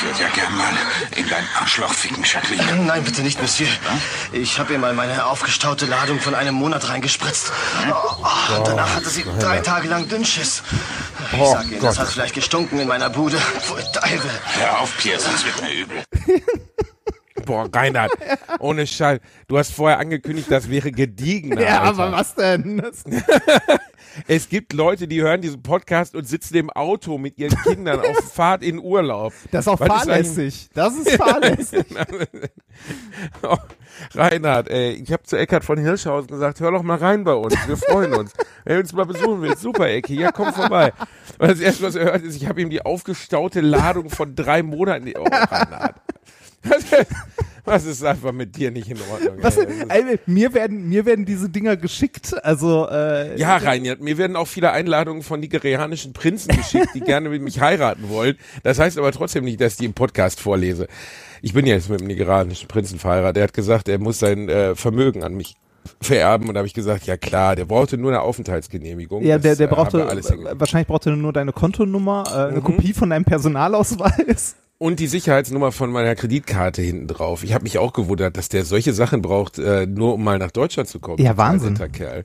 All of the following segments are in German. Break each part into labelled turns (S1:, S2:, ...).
S1: Ich würde ja gern mal in dein Arschloch ficken, Jacqueline.
S2: Nein, bitte nicht, Monsieur. Ich habe ihr mal meine aufgestaute Ladung von einem Monat reingespritzt. Oh, oh, danach hatte sie drei Tage lang Dünnschiss. Ich
S3: Oh
S2: sag Ihnen, das hat vielleicht gestunken in meiner Bude. Pfui Teufel.
S1: Hör auf, Pierre, sonst wird mir übel.
S3: Boah, Reinhard, ohne Schall. Du hast vorher angekündigt, das wäre gediegener.
S4: Ja,
S3: Alter.
S4: aber was denn?
S3: Es gibt Leute, die hören diesen Podcast und sitzen im Auto mit ihren Kindern auf Fahrt in Urlaub.
S4: das ist auch
S3: Was ist
S4: fahrlässig. Das ist fahrlässig.
S3: Oh, Reinhard, ey, ich habe zu Eckhard von Hirschhausen gesagt, hör doch mal rein bei uns, wir freuen uns. Wenn du uns mal besuchen willst, super Ecke, ja, komm vorbei. Und das erste, was er hört, ist, ich habe ihm die aufgestaute Ladung von drei Monaten. Oh, Reinhard. Was ist einfach mit dir nicht in Ordnung?
S4: Was,
S3: ey?
S4: Mir werden mir werden diese Dinger geschickt. Also äh,
S3: Ja, Reinhard, mir werden auch viele Einladungen von nigerianischen Prinzen geschickt, die gerne mit mich heiraten wollen. Das heißt aber trotzdem nicht, dass ich die im Podcast vorlese. Ich bin jetzt mit einem nigerianischen Prinzen verheiratet. Er hat gesagt, er muss sein äh, Vermögen an mich vererben. Und da habe ich gesagt, ja klar, der brauchte nur eine Aufenthaltsgenehmigung.
S4: ja, der, der
S3: äh,
S4: brauchte äh, wahrscheinlich brauchte er nur deine Kontonummer, äh,
S3: Mhm.
S4: eine Kopie von deinem Personalausweis.
S3: Und die Sicherheitsnummer von meiner Kreditkarte hinten drauf. Ich habe mich auch gewundert, dass der solche Sachen braucht, äh, nur um mal nach Deutschland zu kommen.
S4: Ja, Wahnsinn.
S3: Kerl.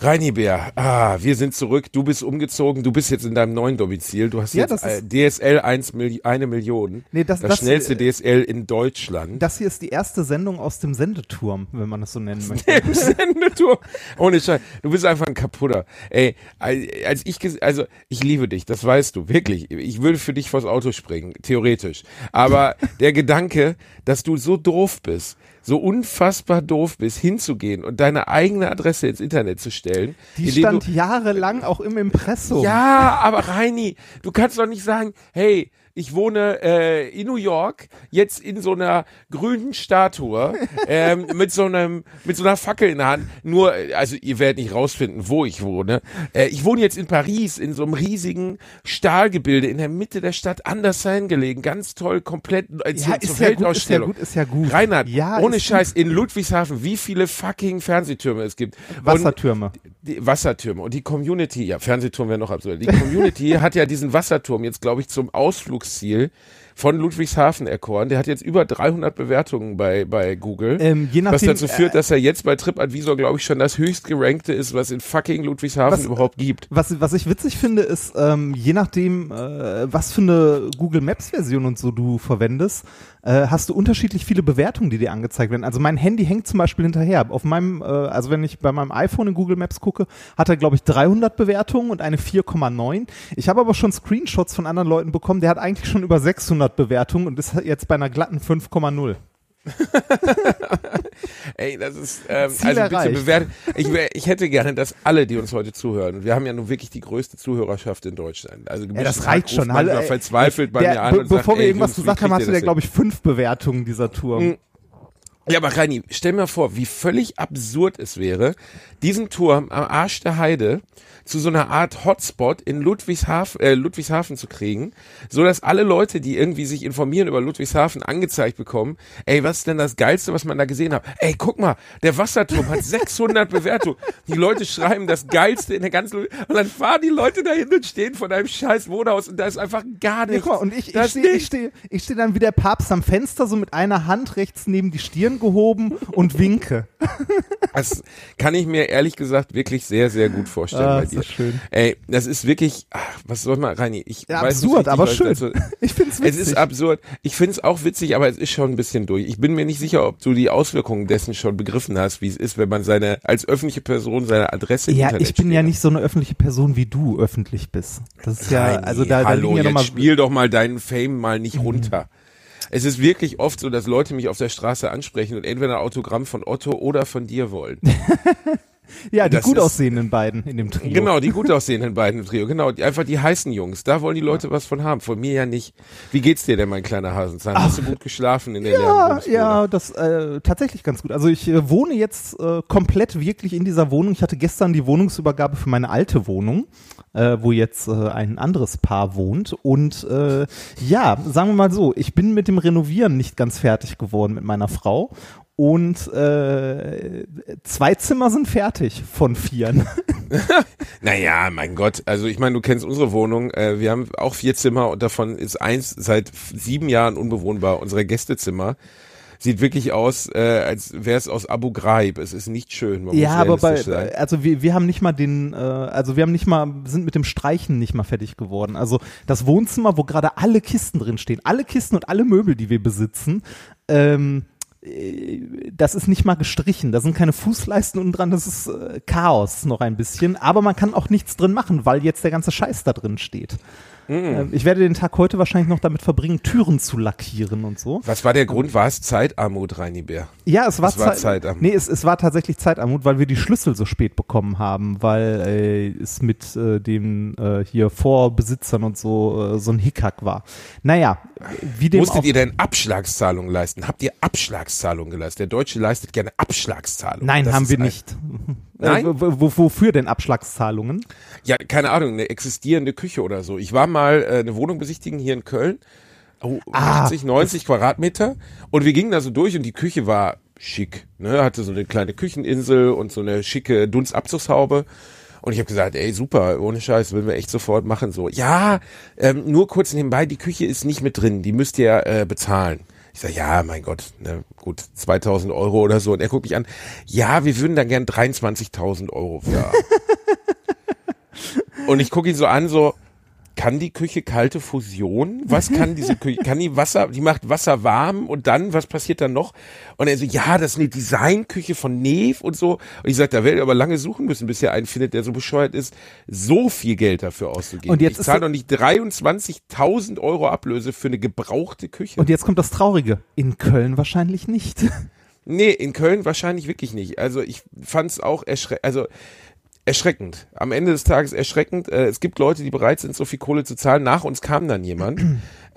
S3: Reini Bär, ah, wir sind zurück. Du bist umgezogen. Du bist jetzt in deinem neuen Domizil. Du hast
S4: Ja,
S3: jetzt äh, DSL 1 Milli eine Million.
S4: Nee, das-
S3: das,
S4: das-
S3: schnellste DSL in Deutschland.
S4: Das hier ist die erste Sendung aus dem Sendeturm, wenn man das so nennen möchte.
S3: Im Sendeturm. Ohne Scheiß. Du bist einfach ein Kaputter. Ey, als ich, also ich liebe dich, das weißt du, wirklich. Ich würde für dich vors Auto springen, theoretisch. Aber der Gedanke, dass du so doof bist, so unfassbar doof bist, hinzugehen und deine eigene Adresse ins Internet zu stellen.
S4: Die stand jahrelang auch im Impressum.
S3: ja, aber Reini, du kannst doch nicht sagen, hey, ich wohne äh, in New York, jetzt in so einer grünen Statue ähm, mit so einem mit so einer Fackel in der Hand. Nur, äh, also ihr werdet nicht rausfinden, wo ich wohne. Äh, ich wohne jetzt in Paris in so einem riesigen Stahlgebilde in der Mitte der Stadt, an der Seine gelegen, ganz toll, komplett äh, zur,
S4: Ja, ist ja gut, ist ja gut, ist ja gut.
S3: Reinhard,
S4: Ja,
S3: ohne Scheiß, in Ludwigshafen, wie viele fucking Fernsehtürme es gibt. Und-
S4: Wassertürme.
S3: die Wassertürme und die Community, ja, Fernsehturm wäre noch absurd. Die Community hat ja diesen Wasserturm jetzt, glaube ich, zum Ausflugsziel von Ludwigshafen erkoren. Der hat jetzt über 300 Bewertungen bei, bei Google.
S4: Ähm, je
S3: was
S4: nachdem,
S3: dazu führt,
S4: äh,
S3: dass er jetzt bei TripAdvisor, glaube ich, schon das höchst gerankte ist, was in fucking Ludwigshafen
S4: Was-
S3: überhaupt gibt.
S4: Was, was ich witzig finde, ist, ähm, je nachdem, äh, was für eine Google Maps Version und so du verwendest, äh, hast du unterschiedlich viele Bewertungen, die dir angezeigt werden. Also mein Handy hängt zum Beispiel hinterher. Auf meinem, äh, also wenn ich bei meinem iPhone in Google Maps gucke, hat er, glaube ich, 300 Bewertungen und eine 4,9. Ich habe aber schon Screenshots von anderen Leuten bekommen, der hat eigentlich schon über 600 Bewertungen und ist jetzt bei einer glatten 5,0
S3: Ey, das ist, ähm,
S4: Ziel
S3: also bitte bewertet. Ich, ich hätte gerne, dass alle, die uns heute zuhören, wir haben ja nun wirklich die größte Zuhörerschaft in Deutschland. Also
S4: Ja, das reicht schon.
S3: Hallo,
S4: ey,
S3: verzweifelt bei
S4: der,
S3: mir an
S4: be
S3: und
S4: bevor
S3: sagt,
S4: wir
S3: ey,
S4: irgendwas
S3: Jungs,
S4: gesagt haben, hast du
S3: das
S4: glaube ich, fünf Bewertungen, dieser Turm.
S3: Ja, aber Reini, stell mir vor, wie völlig absurd es wäre, diesen Turm am Arsch der Heide zu so einer Art Hotspot in Ludwigshafen, äh, Ludwigshafen zu kriegen, so dass alle Leute, die irgendwie sich informieren über Ludwigshafen, angezeigt bekommen, ey, was ist denn das Geilste, was man da gesehen hat? Ey, guck mal, der Wasserturm hat 600 Bewertungen. Die Leute schreiben das Geilste in der ganzen, Lu- und dann fahren die Leute dahin und stehen vor deinem scheiß Wohnhaus und da ist einfach gar
S4: Ja,
S3: nichts.
S4: guck mal, und ich, ich stehe ich steh, ich steh dann wie der Papst am Fenster, so mit einer Hand rechts neben die Stirn gehoben und winke.
S3: Das kann ich mir ehrlich gesagt wirklich sehr, sehr gut vorstellen
S4: Ah,
S3: bei
S4: ist
S3: dir.
S4: das schön.
S3: Ey, das ist wirklich, ach, was soll man, Reini, ich
S4: Ja,
S3: weiß
S4: absurd,
S3: nicht,
S4: aber schön.
S3: dazu-
S4: Ich find's
S3: Es
S4: witzig.
S3: ist absurd. Ich find's auch witzig, aber es ist schon ein bisschen durch. Ich bin mir nicht sicher, ob du die Auswirkungen dessen schon begriffen hast, wie es ist, wenn man seine, als öffentliche Person seine Adresse
S4: Ja,
S3: Internet
S4: ich bin ja
S3: steht.
S4: nicht so eine öffentliche Person, wie du öffentlich bist. Das ist ja,
S3: Reini,
S4: also da, da
S3: hallo,
S4: liegen ja nochmal.
S3: spiel doch mal deinen Fame mal nicht runter. Es ist wirklich oft so, dass Leute mich auf der Straße ansprechen und entweder ein Autogramm von Otto oder von dir wollen.
S4: Ja, die
S3: Das
S4: gut aussehenden beiden in dem Trio.
S3: Genau, die gut aussehenden beiden im Trio. Genau, die, einfach die heißen Jungs. Da wollen die Leute was von haben. Von mir ja nicht. Wie geht's dir denn, mein kleiner Hasenzahn? Hast du gut geschlafen in der
S4: Ja, ja, das äh, tatsächlich ganz gut. Also ich äh, wohne jetzt äh, komplett wirklich in dieser Wohnung. Ich hatte gestern die Wohnungsübergabe für meine alte Wohnung, äh, wo jetzt äh, ein anderes Paar wohnt. Und äh, ja, sagen wir mal so, ich bin mit dem Renovieren nicht ganz fertig geworden mit meiner Frau. Und äh, zwei Zimmer sind fertig von vieren.
S3: Naja, mein Gott. Also ich meine, du kennst unsere Wohnung. Äh, wir haben auch vier Zimmer und davon ist eins seit sieben Jahren unbewohnbar. Unsere Gästezimmer. Sieht wirklich aus, äh, als wäre es aus Abu Ghraib. Es ist nicht schön. Man
S4: Ja, aber bei,
S3: sein.
S4: also wir, wir haben nicht mal den, äh, also wir haben nicht mal, sind mit dem Streichen nicht mal fertig geworden. Also das Wohnzimmer, wo gerade alle Kisten drin stehen, alle Kisten und alle Möbel, die wir besitzen, ähm, äh, das ist nicht mal gestrichen. Da sind keine Fußleisten unten dran, das ist äh, Chaos noch ein bisschen. Aber man kann auch nichts drin machen, weil jetzt der ganze Scheiß da drin steht. Ähm, ich werde den Tag heute wahrscheinlich noch damit verbringen, Türen zu lackieren und so.
S3: Was war der Grund? War es Zeitarmut, Reini Bär?
S4: Ja, es war,
S3: Es war
S4: Zei-
S3: Zeitarmut.
S4: Nee, es, es war tatsächlich Zeitarmut, weil wir die Schlüssel so spät bekommen haben, weil äh, es mit äh, den äh, hier Vorbesitzern und so äh, so ein Hickhack war. Naja, wie dem
S3: Musstet ihr denn Abschlagszahlungen leisten? Habt ihr Abschlagszahlungen geleistet? Der Deutsche leistet gerne Abschlagszahlungen.
S4: Nein,
S3: Das
S4: haben wir nicht.
S3: Nein?
S4: Äh, wo, wofür denn Abschlagszahlungen?
S3: Ja, keine Ahnung, eine existierende Küche oder so. Ich war mal äh, eine Wohnung besichtigen hier in Köln. Oh,
S4: Ah,
S3: 80, 90 Quadratmeter. Und wir gingen da so durch und die Küche war schick. Ne? Hatte so eine kleine Kücheninsel und so eine schicke Dunstabzugshaube. Und ich habe gesagt, ey, super, ohne Scheiß, will wir echt sofort machen. So, ja, ähm, nur kurz nebenbei, die Küche ist nicht mit drin, die müsst ihr äh, bezahlen. Ich sag, ja, mein Gott, ne, gut, 2000 Euro oder so. Und er guckt mich an, ja, wir würden da gern 23.000 Euro für. Und ich gucke ihn so an, so, kann die Küche kalte Fusion? Was kann diese Küche? Kann die Wasser, die macht Wasser warm und dann, was passiert dann noch? Und er so, ja, das ist eine Designküche von Neve und so. Und ich sag, da werdet ihr aber lange suchen müssen, bis ihr einen findet, der so bescheuert ist, so viel Geld dafür auszugeben.
S4: Und jetzt
S3: ich zahle doch nicht 23.000 Euro Ablöse für eine gebrauchte Küche.
S4: Und jetzt kommt das Traurige. In Köln wahrscheinlich nicht.
S3: Nee, in Köln wahrscheinlich wirklich nicht. Also ich fand es auch erschre also erschreckend. Am Ende des Tages erschreckend. Äh, es gibt Leute, die bereit sind, so viel Kohle zu zahlen. Nach uns kam dann jemand,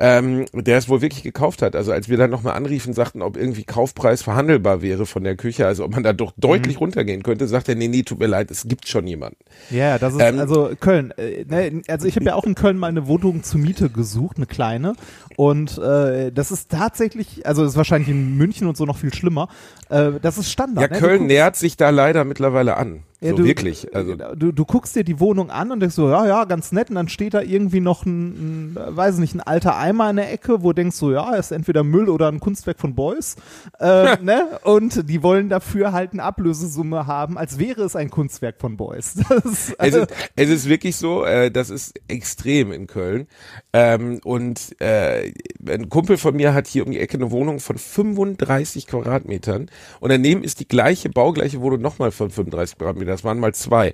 S3: ähm, der es wohl wirklich gekauft hat. Also als wir dann nochmal anriefen, sagten, ob irgendwie Kaufpreis verhandelbar wäre von der Küche, also ob man da doch deutlich runtergehen könnte, sagt er, nee, nee, tut mir leid, es gibt schon jemanden.
S4: Ja, das ist
S3: Ähm,
S4: also Köln. Äh, ne, also ich habe ja auch in Köln mal eine Wohnung zur Miete gesucht, eine kleine. Und äh, das ist tatsächlich, also das ist wahrscheinlich in München und so noch viel schlimmer. Äh, das ist Standard.
S3: Ja,
S4: ne?
S3: Köln nähert sich da leider mittlerweile an.
S4: Ja,
S3: so
S4: du-
S3: wirklich. Also
S4: du, du guckst dir die Wohnung an und denkst so, ja, ja, ganz nett. Und dann steht da irgendwie noch ein, ein weiß nicht, ein alter Eimer in der Ecke, wo du denkst so, ja, ist entweder Müll oder ein Kunstwerk von Beuys. Äh, ne? Und die wollen dafür halt eine Ablösesumme haben, als wäre es ein Kunstwerk von Beuys. Das ist,
S3: Es ist, es ist wirklich so, äh, das ist extrem in Köln. Ähm, und äh, ein Kumpel von mir hat hier um die Ecke eine Wohnung von 35 Quadratmetern. Und daneben ist die gleiche, baugleiche Wohnung nochmal von 35 Quadratmetern. Das waren mal zwei.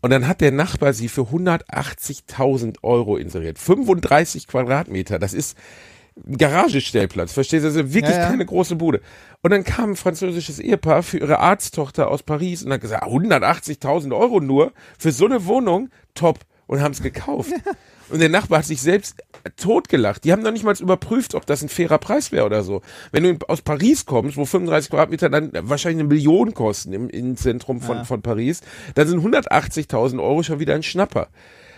S3: Und dann hat der Nachbar sie für 180.000 Euro inseriert. 35 Quadratmeter, das ist ein Garagestellplatz, verstehst du? Das ist wirklich
S4: Ja, ja.
S3: keine große Bude. Und dann kam ein französisches Ehepaar für ihre Arzttochter aus Paris und hat gesagt, 180.000 Euro nur für so eine Wohnung, top. Und haben es gekauft. Und der Nachbar hat sich selbst totgelacht. Die haben noch nicht mal überprüft, ob das ein fairer Preis wäre oder so. Wenn du aus Paris kommst, wo 35 Quadratmeter dann wahrscheinlich eine Million kosten im Innenzentrum von, von Paris, dann sind 180.000 Euro schon wieder ein Schnapper.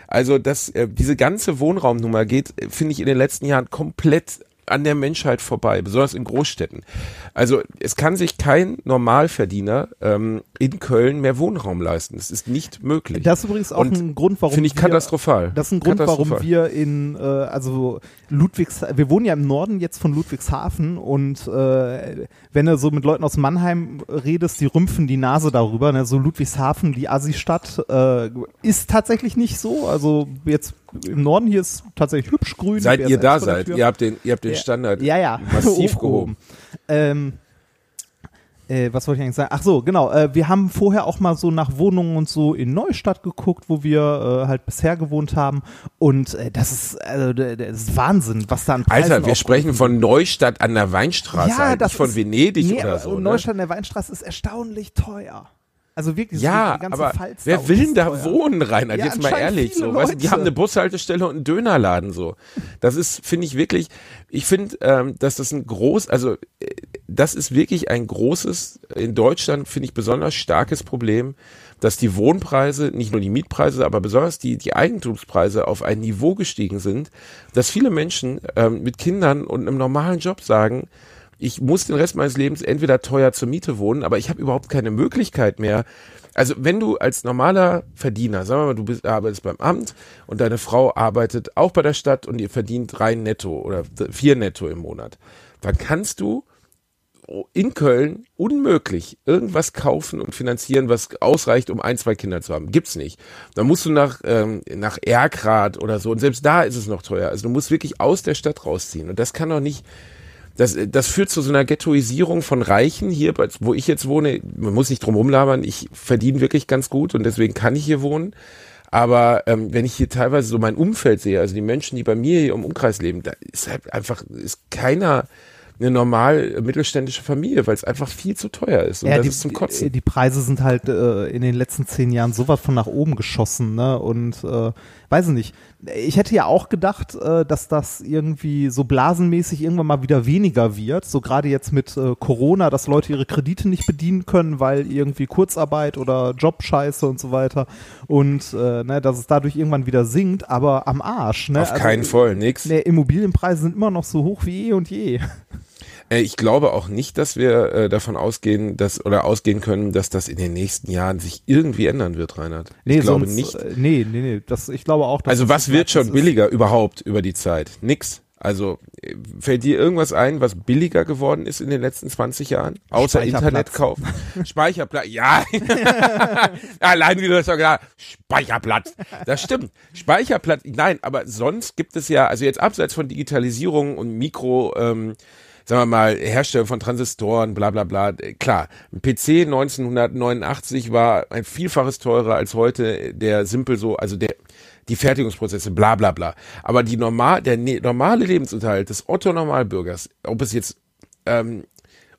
S3: Also das, äh, diese ganze Wohnraumnummer geht, äh, finde ich, in den letzten Jahren komplett an der Menschheit vorbei, besonders in Großstädten. Also es kann sich kein Normalverdiener ähm, in Köln mehr Wohnraum leisten. Das ist nicht möglich.
S4: Das ist übrigens auch
S3: Und
S4: ein Grund, warum
S3: Finde ich
S4: wir,
S3: katastrophal.
S4: Das ist ein Grund, warum wir in, äh, also Ludwigs, wir wohnen ja im Norden jetzt von Ludwigshafen und äh, wenn du so mit Leuten aus Mannheim redest, die rümpfen die Nase darüber. Ne? So Ludwigshafen, die Asi-Stadt, äh, ist tatsächlich nicht so. Also jetzt im Norden hier ist tatsächlich hübsch grün.
S3: Seit ihr da seid, ihr habt den, ihr habt den
S4: Ja.
S3: Standard
S4: ja, ja.
S3: massiv gehoben.
S4: Ähm, äh, was wollte ich eigentlich sagen? Ach so, genau. Äh, wir haben vorher auch mal so nach Wohnungen und so in Neustadt geguckt, wo wir äh, halt bisher gewohnt haben. Und äh, das ist, also, das ist Wahnsinn, was da an Preisen
S3: Alter, wir sprechen von Neustadt an der Weinstraße,
S4: ja,
S3: halt,
S4: das
S3: nicht von
S4: ist-
S3: Venedig
S4: nee,
S3: oder so. Ne?
S4: Neustadt an der Weinstraße ist erstaunlich teuer. Also wirklich,
S3: Ja,
S4: ganze
S3: aber
S4: Pfalz
S3: wer will
S4: unten
S3: da
S4: teuer.
S3: wohnen, Reinhard?
S4: Ja,
S3: Jetzt mal ehrlich, so. Weißt, du, die haben eine Bushaltestelle und einen Dönerladen, so. Das ist, finde ich wirklich, ich finde, ähm, dass das ein groß, also, äh, das ist wirklich ein großes, in Deutschland, finde ich, besonders starkes Problem, dass die Wohnpreise, nicht nur die Mietpreise, aber besonders die, die Eigentumspreise auf ein Niveau gestiegen sind, dass viele Menschen ähm, mit Kindern und einem normalen Job sagen, ich muss den Rest meines Lebens entweder teuer zur Miete wohnen, aber ich habe überhaupt keine Möglichkeit mehr. Also wenn du als normaler Verdiener, sagen wir mal, du bist, arbeitest beim Amt und deine Frau arbeitet auch bei der Stadt und ihr verdient drei netto oder vier netto im Monat, dann kannst du in Köln unmöglich irgendwas kaufen und finanzieren, was ausreicht, um ein, zwei Kinder zu haben. Gibt's nicht. Dann musst du nach, ähm, nach Erkrath oder so. Und selbst da ist es noch teuer. Also du musst wirklich aus der Stadt rausziehen. Und das kann doch nicht, das, das führt zu so einer Ghettoisierung von Reichen hier, wo ich jetzt wohne. Man muss nicht drum rumlabern. Ich verdiene wirklich ganz gut und deswegen kann ich hier wohnen. Aber ähm, wenn ich hier teilweise so mein Umfeld sehe, also die Menschen, die bei mir hier im Umkreis leben, da ist halt einfach, ist keiner eine normal mittelständische Familie, weil es einfach viel zu teuer ist. Und
S4: Ja,
S3: das
S4: die,
S3: ist zum Kotzen.
S4: die Preise sind halt äh, in den letzten zehn Jahren so was von nach oben geschossen, ne? Und äh, weiß ich nicht. Ich hätte ja auch gedacht, äh, dass das irgendwie so blasenmäßig irgendwann mal wieder weniger wird. So gerade jetzt mit äh, Corona, dass Leute ihre Kredite nicht bedienen können, weil irgendwie Kurzarbeit oder Jobscheiße und so weiter. Und äh, ne, dass es dadurch irgendwann wieder sinkt, aber am Arsch. Ne?
S3: Auf keinen Fall, nix.
S4: Ne, Immobilienpreise sind immer noch so hoch wie eh und je.
S3: Äh, Ich glaube auch nicht, dass wir äh, davon ausgehen, dass oder ausgehen können, dass das in den nächsten Jahren sich irgendwie ändern wird, Reinhard.
S4: Nee,
S3: ich glaube
S4: sonst,
S3: nicht.
S4: äh, Nee, nee, nee. Das, ich glaube auch,
S3: Also was wird schon billiger überhaupt über die Zeit? Nix. Also fällt dir irgendwas ein, was billiger geworden ist in den letzten 20 Jahren? Außer. Internetkauf. Speicherplatz. Ja. Allein wie du das schon gesagt hast. Speicherplatz. Das stimmt. Speicherplatz. Nein, aber sonst gibt es ja, also jetzt abseits von Digitalisierung und Mikro, ähm, sagen wir mal, Herstellung von Transistoren, bla bla bla. Klar, ein PC 1989 war ein Vielfaches teurer als heute, der simpel so, also der die Fertigungsprozesse, bla bla bla. Aber die normal, der ne, normale Lebensunterhalt des Otto-Normalbürgers, ob es jetzt ähm,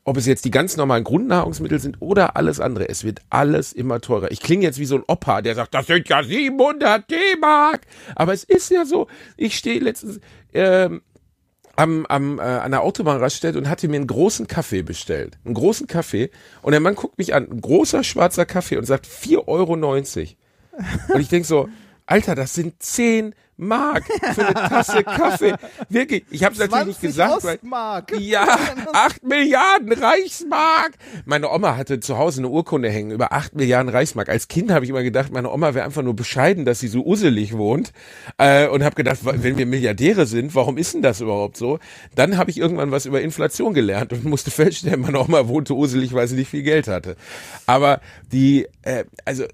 S3: ob es jetzt die ganz normalen Grundnahrungsmittel sind oder alles andere, es wird alles immer teurer. Ich klinge jetzt wie so ein Opa, der sagt, das sind ja 700 D-Mark. Aber es ist ja so. Ich stehe letztens ähm, am, am, äh, an der Autobahnraststätte und hatte mir einen großen Kaffee bestellt. Einen großen Kaffee. Und der Mann guckt mich an, ein großer schwarzer Kaffee und sagt 4,90 Euro. Und ich denk so, Alter, das sind 10 Mark für eine Tasse Kaffee. Wirklich, ich habe es natürlich nicht
S4: 20
S3: gesagt, weil
S4: Ostmark.
S3: ja, 8 Milliarden Reichsmark. Meine Oma hatte zu Hause eine Urkunde hängen über 8 Milliarden Reichsmark. Als Kind habe ich immer gedacht, meine Oma wäre einfach nur bescheiden, dass sie so uselig wohnt. Äh, und habe gedacht, wenn wir Milliardäre sind, warum ist denn das überhaupt so? Dann habe ich irgendwann was über Inflation gelernt und musste feststellen, meine Oma wohnte uselig, weil sie nicht viel Geld hatte. Aber die, äh, also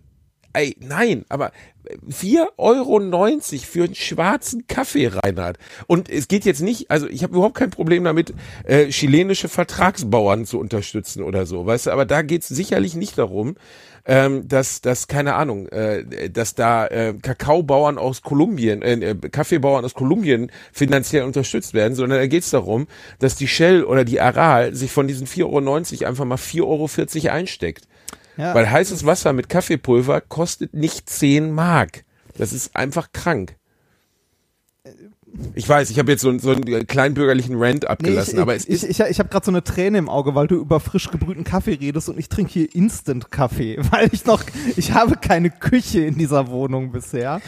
S3: Ey, nein, aber 4,90 Euro für einen schwarzen Kaffee, Reinhard. Und es geht jetzt nicht, also ich habe überhaupt kein Problem damit, äh, chilenische Vertragsbauern zu unterstützen oder so, weißt du, aber da geht's sicherlich nicht darum, ähm, dass, dass, keine Ahnung, äh, dass da äh, Kakaobauern aus Kolumbien, äh, äh, Kaffeebauern aus Kolumbien finanziell unterstützt werden, sondern da geht's darum, dass die Shell oder die Aral sich von diesen 4,90 Euro einfach mal 4,40 Euro einsteckt.
S4: Ja.
S3: Weil heißes Wasser mit Kaffeepulver kostet nicht 10 Mark. Das ist einfach krank. Ich weiß, ich habe jetzt so, einen- so einen kleinbürgerlichen Rant
S4: Nee,
S3: abgelassen,
S4: ich,
S3: aber es
S4: ich,
S3: ist.
S4: ich, ich habe gerade so eine Träne im Auge, weil du über frisch gebrühten Kaffee redest und ich trinke hier Instant-Kaffee, weil ich noch, ich habe keine Küche in dieser Wohnung bisher.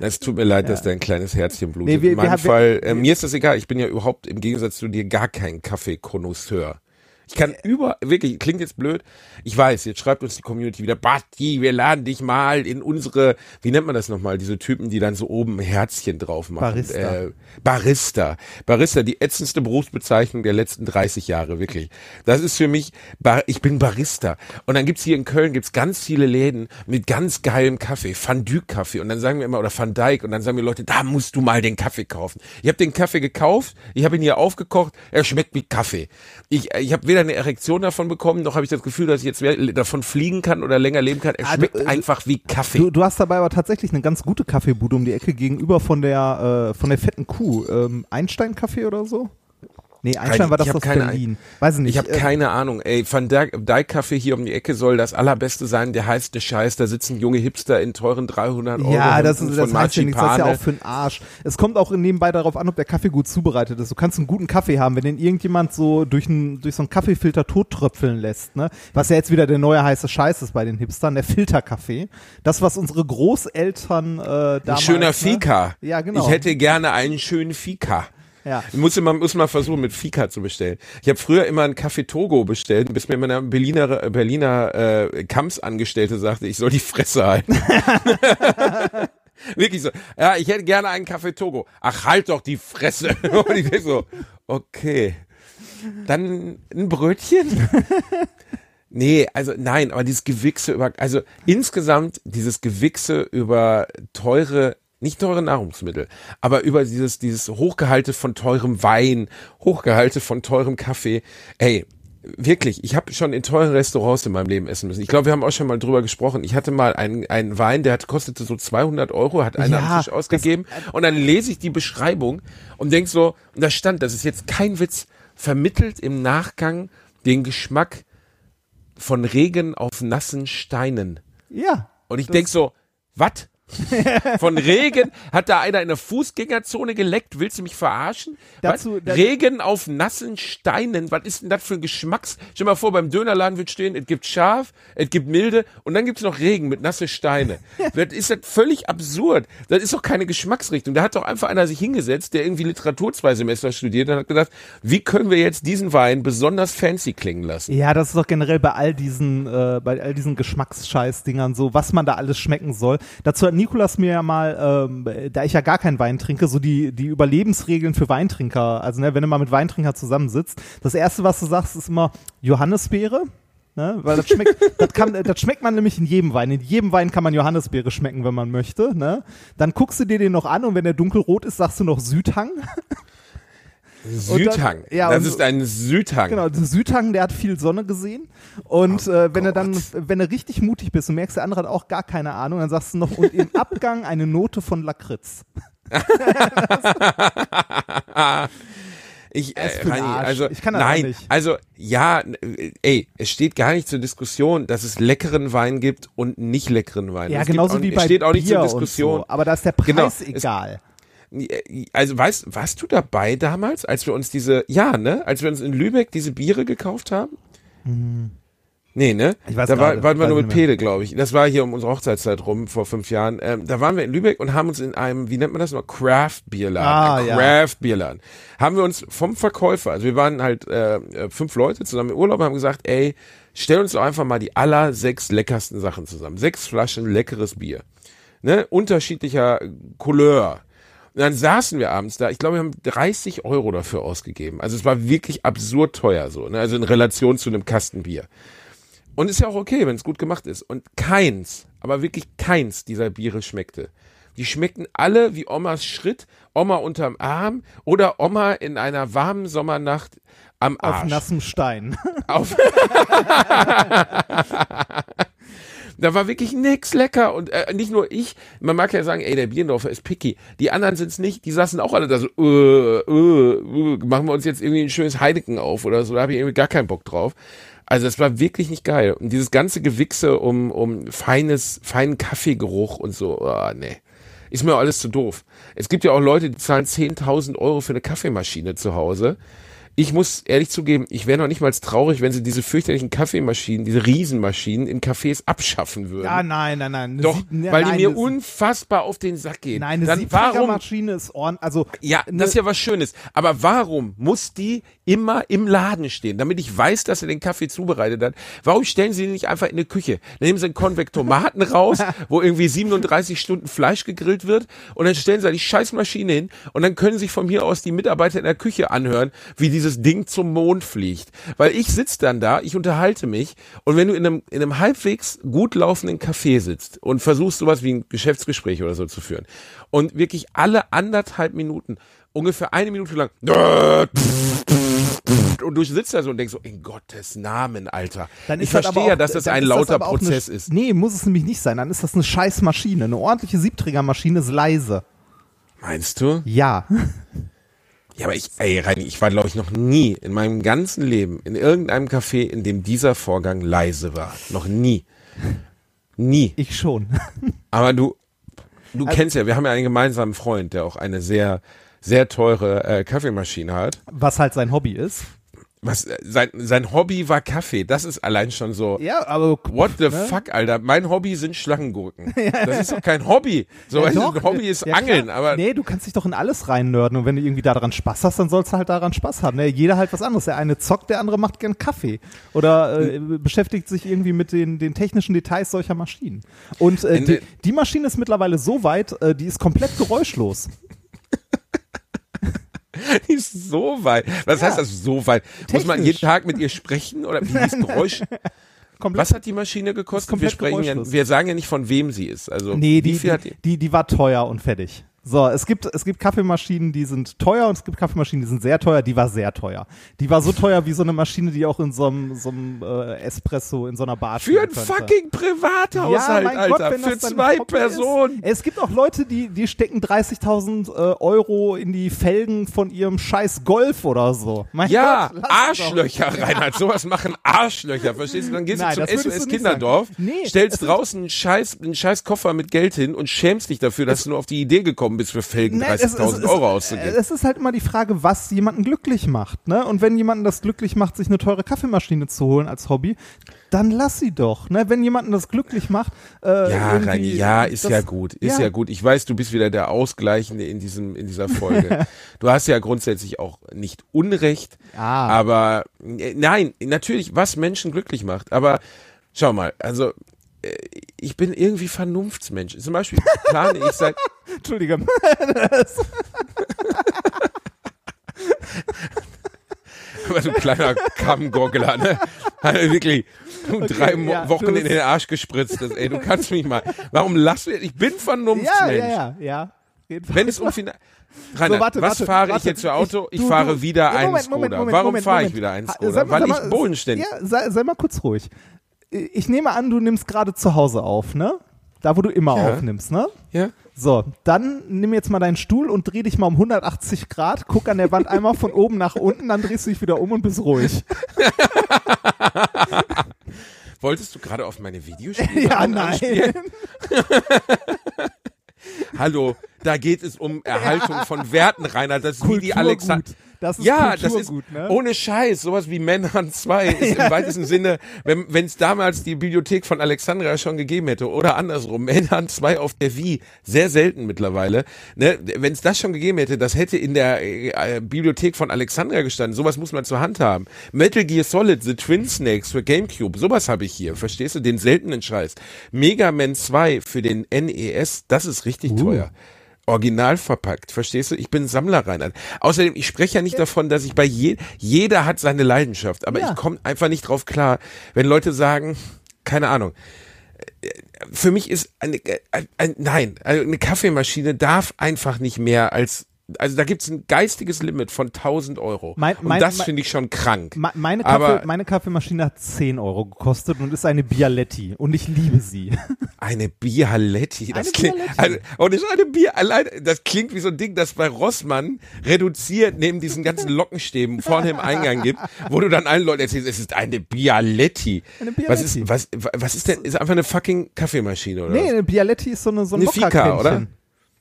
S3: Es tut mir leid, dass dein kleines Herzchen blutet.
S4: Nee, wir-
S3: In meinem
S4: wir
S3: Fall, äh, mir ist das egal. Ich bin ja überhaupt im Gegensatz zu dir gar kein Kaffeekonnoisseur. Ich kann über, wirklich, klingt jetzt blöd. Ich weiß, jetzt schreibt uns die Community wieder, Basti, wir laden dich mal in unsere, wie nennt man das nochmal, diese Typen, die dann so oben ein Herzchen drauf machen.
S4: Barista.
S3: Äh, Barista. Barista, die ätzendste Berufsbezeichnung der letzten 30 Jahre, wirklich. Das ist für mich, Bar ich bin Barista. Und dann gibt's hier in Köln gibt's ganz viele Läden mit ganz geilem Kaffee, Van Dyck Kaffee. Und dann sagen wir immer, oder Van Dyck, und dann sagen mir Leute, da musst du mal den Kaffee kaufen. Ich habe den Kaffee gekauft, ich habe ihn hier aufgekocht, er schmeckt wie Kaffee. Ich, ich habe weder eine Erektion davon bekommen, noch habe ich das Gefühl, dass ich jetzt mehr davon fliegen kann oder länger leben kann. Er
S4: Ah,
S3: schmeckt
S4: äh,
S3: einfach wie Kaffee.
S4: Du, du hast dabei aber tatsächlich eine ganz gute Kaffeebude um die Ecke gegenüber von der, äh, von der fetten Kuh. Ähm, Einstein-Kaffee oder so? Nee, Einstein war das aus
S3: keine-
S4: Berlin. Weiß ich nicht.
S3: Ich habe
S4: äh,
S3: keine Ahnung. Ey, Van Dijk Café hier um die Ecke soll das allerbeste sein. Der heiße Scheiß. Da sitzen junge Hipster in teuren 300 Euro.
S4: Ja, das, ist, das heißt ja nichts, das ist ja auch für den Arsch. Es kommt auch nebenbei darauf an, ob der Kaffee gut zubereitet ist. Du kannst einen guten Kaffee haben, wenn den irgendjemand so durch, ein, durch so einen Kaffeefilter tottröpfeln lässt, ne? Was ja jetzt wieder der neue heiße Scheiß ist bei den Hipstern, der Filterkaffee. Das, was unsere Großeltern äh, damals...
S3: Ein schöner
S4: ne?
S3: Fika.
S4: Ja, genau.
S3: Ich hätte gerne einen schönen Fika.
S4: Ja.
S3: Muss immer, muss mal versuchen, mit Fika zu bestellen. Ich habe früher immer einen Kaffee Togo bestellt, bis mir meine Berliner, Berliner äh, Kampfsangestellte sagte, ich soll die Fresse halten. Wirklich so. Ja, ich hätte gerne einen Kaffee Togo. Ach, halt doch die Fresse. Und ich denk so, okay. Dann ein Brötchen? Nee, also nein, aber dieses Gewichse über, also insgesamt dieses Gewichse über teure, nicht teure Nahrungsmittel, aber über dieses, dieses Hochgehalte von teurem Wein, Hochgehalte von teurem Kaffee. Ey, wirklich, ich habe schon in teuren Restaurants in meinem Leben essen müssen. Ich glaube, wir haben auch schon mal drüber gesprochen. Ich hatte mal einen, einen Wein, der hat, kostete so 200 Euro, hat einer
S4: Ja,
S3: am Tisch
S4: das-
S3: ausgegeben und dann lese ich die Beschreibung und denk so, und da stand, das ist jetzt kein Witz, vermittelt im Nachgang den Geschmack von Regen auf nassen Steinen.
S4: Ja.
S3: Und ich denk so, was? Von Regen hat da einer in der Fußgängerzone geleckt. Willst du mich verarschen?
S4: Dazu-
S3: Regen auf nassen Steinen. Was ist denn das für ein Geschmacks? Stell dir mal vor, beim Dönerladen wird stehen, es gibt scharf, es gibt milde und dann gibt's noch Regen mit nasse Steine. das ist das völlig absurd. Das ist doch keine Geschmacksrichtung. Da hat doch einfach einer sich hingesetzt, der irgendwie Literatur zwei Semester studiert und hat gedacht, wie können wir jetzt diesen Wein besonders fancy klingen lassen?
S4: Ja, das ist doch generell bei all diesen, äh, bei all diesen Geschmacksscheiß-Dingern so, was man da alles schmecken soll. Dazu hat Nikolas mir ja mal, ähm, da ich ja gar keinen Wein trinke, so die, die Überlebensregeln für Weintrinker, also ne, wenn du mal mit Weintrinker zusammensitzt, das erste, was du sagst, ist immer Johannisbeere. Ne, weil das schmeckt, das, kann, das schmeckt man nämlich in jedem Wein. In jedem Wein kann man Johannisbeere schmecken, wenn man möchte. Ne? Dann guckst du dir den noch an und wenn der dunkelrot ist, sagst du noch Südhang.
S3: Südhang.
S4: ja,
S3: das
S4: und-
S3: ist ein Südhang.
S4: Genau, der Südhang, der hat viel Sonne gesehen. Und äh, wenn du dann, wenn du richtig mutig bist und merkst, der andere hat auch gar keine Ahnung, dann sagst du noch, und im Abgang eine Note von Lakritz.
S3: Ich,
S4: Er
S3: äh, Rani, also
S4: Ich kann das
S3: nein,
S4: nicht.
S3: also ja, äh, ey, es steht gar nicht zur Diskussion, dass es leckeren Wein gibt und nicht leckeren Wein.
S4: Ja,
S3: es
S4: genauso wie
S3: es
S4: bei
S3: steht auch nicht zur Diskussion.
S4: So. Aber da ist der Preis
S3: Genau, es-
S4: egal.
S3: Also weißt, warst du dabei damals, als wir uns diese, ja, ne, als wir uns in Lübeck diese Biere gekauft haben? Nee, ne?
S4: Mhm. Ich weiß
S3: da war, waren wir nur mit. Pede, glaube ich. Das war hier um unsere Hochzeitszeit rum, vor fünf Jahren. Ähm, da waren wir in Lübeck und haben uns in einem, wie nennt man das noch, Craft-Bierladen.
S4: Ah,
S3: ein
S4: ja.
S3: Craft-Bierladen. Haben wir uns vom Verkäufer, also wir waren halt äh, äh, fünf Leute zusammen im Urlaub, haben gesagt, ey, stell uns doch einfach mal die aller sechs leckersten Sachen zusammen. Sechs Flaschen leckeres Bier. Ne? Unterschiedlicher Couleur. Und dann saßen wir abends da, ich glaube, wir haben 30 Euro dafür ausgegeben. Also es war wirklich absurd teuer so, ne? also in Relation zu einem Kasten Bier. Und ist ja auch okay, wenn es gut gemacht ist. Und keins, aber wirklich keins dieser Biere schmeckte. Die schmeckten alle wie Omas Schritt, Oma unterm Arm oder Oma in einer warmen Sommernacht am
S4: Auf
S3: Arsch.
S4: nassem Stein.
S3: Auf Da war wirklich nix lecker und äh, nicht nur ich, man mag ja sagen, ey, der Bierendorfer ist picky. Die anderen sind's nicht, die saßen auch alle da so, äh, äh, äh, machen wir uns jetzt irgendwie ein schönes Heineken auf oder so, da habe ich irgendwie gar keinen Bock drauf. Also es war wirklich nicht geil. Und dieses ganze Gewichse um, um feines, feinen Kaffeegeruch und so, oh, nee. Ist mir alles zu doof. Es gibt ja auch Leute, die zahlen 10.000 Euro für eine Kaffeemaschine zu Hause. Ich muss ehrlich zugeben, ich wäre noch nicht mal traurig, wenn sie diese fürchterlichen Kaffeemaschinen, diese Riesenmaschinen in Cafés abschaffen würden.
S4: Ja, nein, nein, nein.
S3: Doch,
S4: Sieb- ja,
S3: weil
S4: nein,
S3: die mir unfassbar auf den Sack gehen.
S4: Nein, eine? Siebträgermaschine ist ordentlich. Also,
S3: Ja, das ist ja was Schönes. Aber warum muss die immer im Laden stehen, damit ich weiß, dass er den Kaffee zubereitet hat? Warum stellen sie den nicht einfach in die Küche? Dann nehmen sie einen Konvektomaten raus, wo irgendwie 37 Stunden Fleisch gegrillt wird und dann stellen sie die Scheißmaschine hin und dann können sich von mir aus die Mitarbeiter in der Küche anhören, wie dieses Ding zum Mond fliegt. Weil ich sitze dann da, ich unterhalte mich und wenn du in einem, in einem halbwegs gut laufenden Café sitzt und versuchst sowas wie ein Geschäftsgespräch oder so zu führen und wirklich alle anderthalb Minuten ungefähr eine Minute lang und du sitzt da so und denkst so, in Gottes Namen, Alter.
S4: dann
S3: ich
S4: das
S3: verstehe ja, dass das ein lauter
S4: auch
S3: Prozess
S4: eine,
S3: ist.
S4: Nee, muss es nämlich nicht sein. Dann ist das eine Scheißmaschine. Eine ordentliche Siebträgermaschine ist leise.
S3: Meinst du?
S4: Ja.
S3: Ja, aber ich, ey, Reini, ich war, glaube ich, noch nie in meinem ganzen Leben in irgendeinem Café, in dem dieser Vorgang leise war. Noch nie. Nie.
S4: Ich schon.
S3: Aber du, du kennst ja, wir haben ja einen gemeinsamen Freund, der auch eine sehr, sehr teure äh, Kaffeemaschine hat.
S4: Was halt sein Hobby ist.
S3: Was, äh, sein, sein Hobby war Kaffee. Das ist allein schon so.
S4: Ja, aber
S3: What the
S4: ne?
S3: fuck, Alter? Mein Hobby sind Schlangengurken. Das ist doch kein Hobby. So, du,
S4: doch.
S3: ein Hobby ist
S4: Ja,
S3: Angeln,
S4: klar.
S3: aber
S4: Nee, du kannst dich doch in alles reinnörden und wenn du irgendwie daran Spaß hast, dann sollst du halt daran Spaß haben. Ne? Jeder halt was anderes. Der eine zockt, der andere macht gern Kaffee oder äh, beschäftigt sich irgendwie mit den, den technischen Details solcher Maschinen. Und äh, die, die Maschine ist mittlerweile so weit, äh, die ist komplett geräuschlos.
S3: Die ist so weit. Was heißt das so weit? Muss man
S4: Technisch.
S3: jeden Tag mit ihr sprechen oder wie ist Geräusch?
S4: Komplett
S3: Was hat die Maschine gekostet? Wir sprechen ja, wir sagen ja nicht von wem sie ist. Also
S4: Nee, die, die?
S3: die,
S4: die war teuer und fertig. So, es gibt, es gibt Kaffeemaschinen, die sind teuer und es gibt Kaffeemaschinen, die sind sehr teuer. Die war sehr teuer. Die war so teuer wie so eine Maschine, die auch in so einem, so einem äh, Espresso in so einer Bar
S3: Für ein fucking Privathaushalt,
S4: mein
S3: Alter.
S4: Gott,
S3: für zwei Personen.
S4: Ist. Es gibt auch Leute, die, die stecken 30.000 äh, Euro in die Felgen von ihrem scheiß Golf oder so. Mein
S3: Ja,
S4: Gott,
S3: Arschlöcher, Reinhard. Sowas machen Arschlöcher, verstehst du? Dann gehst
S4: Nein,
S3: du zum SOS Kinderdorf.
S4: Nee,
S3: stellst draußen einen scheiß, einen scheiß Koffer mit Geld hin und schämst dich dafür, dass du nur auf die Idee gekommen bist, für Felgen
S4: Nein, es- es-
S3: 30.000
S4: es-
S3: Euro auszugeben.
S4: Es ist halt immer die Frage, was jemanden glücklich macht. Ne? Und wenn jemanden das glücklich macht, sich eine teure Kaffeemaschine zu holen als Hobby, dann lass sie doch. Ne? Wenn jemanden das glücklich macht, äh,
S3: Ja, Reini, ja, ist
S4: das-
S3: ja gut, ist ja. gut. Ich weiß, du bist wieder der Ausgleichende in diesem, in dieser Folge. du hast ja grundsätzlich auch nicht Unrecht,
S4: Ah.
S3: aber äh, nein, natürlich, was Menschen glücklich macht. Aber schau mal, also ich bin irgendwie Vernunftsmensch. Zum Beispiel plane ich seit
S4: Entschuldige.
S3: Aber so ein kleiner Kammgorgler, ne? Hat er wirklich drei Mo
S4: ja,
S3: Wochen
S4: du
S3: in den Arsch gespritzt. Das, ey, du kannst mich mal. Warum lass mir? Ich bin
S4: ja,
S3: Vernunftsmensch.
S4: ja, ja, ja. Jedenfalls.
S3: Wenn es um Fina Rainer,
S4: So, warte,
S3: was
S4: warte,
S3: fahre
S4: warte.
S3: ich jetzt für Auto? Ich
S4: du,
S3: fahre
S4: du,
S3: wieder
S4: ja,
S3: einen
S4: Moment,
S3: Skoda.
S4: Moment, Moment,
S3: Warum fahre ich wieder einen Skoda?
S4: mal,
S3: Weil
S4: sag
S3: ich
S4: mal,
S3: bodenständig.
S4: Ja, sei, sei mal kurz ruhig. Ich nehme an, du nimmst gerade zu Hause auf, ne? Da, wo du immer
S3: Ja.
S4: aufnimmst, ne?
S3: Ja?
S4: So, dann nimm jetzt mal deinen Stuhl und dreh dich mal um 180 Grad, guck an der Wand einmal von oben nach unten, dann drehst du dich wieder um und bist ruhig.
S3: Wolltest du gerade auf meine Videospiele
S4: Ja, nein.
S3: Hallo, da geht es um Erhaltung von Werten, Rainer. Das ist wie die. Alexander.
S4: Das ist
S3: ja, das ist
S4: Kulturgut, ne?
S3: ohne Scheiß, sowas wie Manhunt 2 ist im weitesten Sinne, wenn es damals die Bibliothek von Alexandria schon gegeben hätte oder andersrum, Manhunt 2 auf der Wii, sehr selten mittlerweile, ne, wenn es das schon gegeben hätte, das hätte in der äh, Bibliothek von Alexandria gestanden, sowas muss man zur Hand haben. Metal Gear Solid, The Twin Snakes für Gamecube, sowas habe ich hier, verstehst du, den seltenen Scheiß. Mega Man 2 für den NES, das ist richtig
S4: Uh.
S3: teuer original verpackt, verstehst du? Ich bin Sammler, Reinhard. Außerdem, ich spreche ja nicht davon, dass ich bei je, jeder hat seine Leidenschaft, aber
S4: Ja.
S3: ich komme einfach nicht drauf klar, wenn Leute sagen, keine Ahnung, äh, für mich ist eine, äh, ein, nein, also eine Kaffeemaschine darf einfach nicht mehr als also da gibt's ein geistiges Limit von 1000 Euro.
S4: Mein- mein-
S3: und das finde ich schon krank.
S4: Me- Meine,
S3: Aber-
S4: Kaffee, meine Kaffeemaschine hat 10 Euro gekostet und ist eine Bialetti und ich liebe sie.
S3: Eine Bialetti, das
S4: Eine
S3: klingt,
S4: Bialetti.
S3: also, und ist eine Bier, allein, das klingt wie so ein Ding, das bei Rossmann reduziert neben diesen ganzen Lockenstäben vorne im Eingang gibt, wo du dann allen Leuten erzählst, es ist eine Bialetti.
S4: Eine
S3: Was ist,
S4: Bialetti.
S3: was, was ist denn, ist einfach eine fucking Kaffeemaschine, oder?
S4: Nee, eine Bialetti ist so eine, so ein
S3: Eine Fika, oder?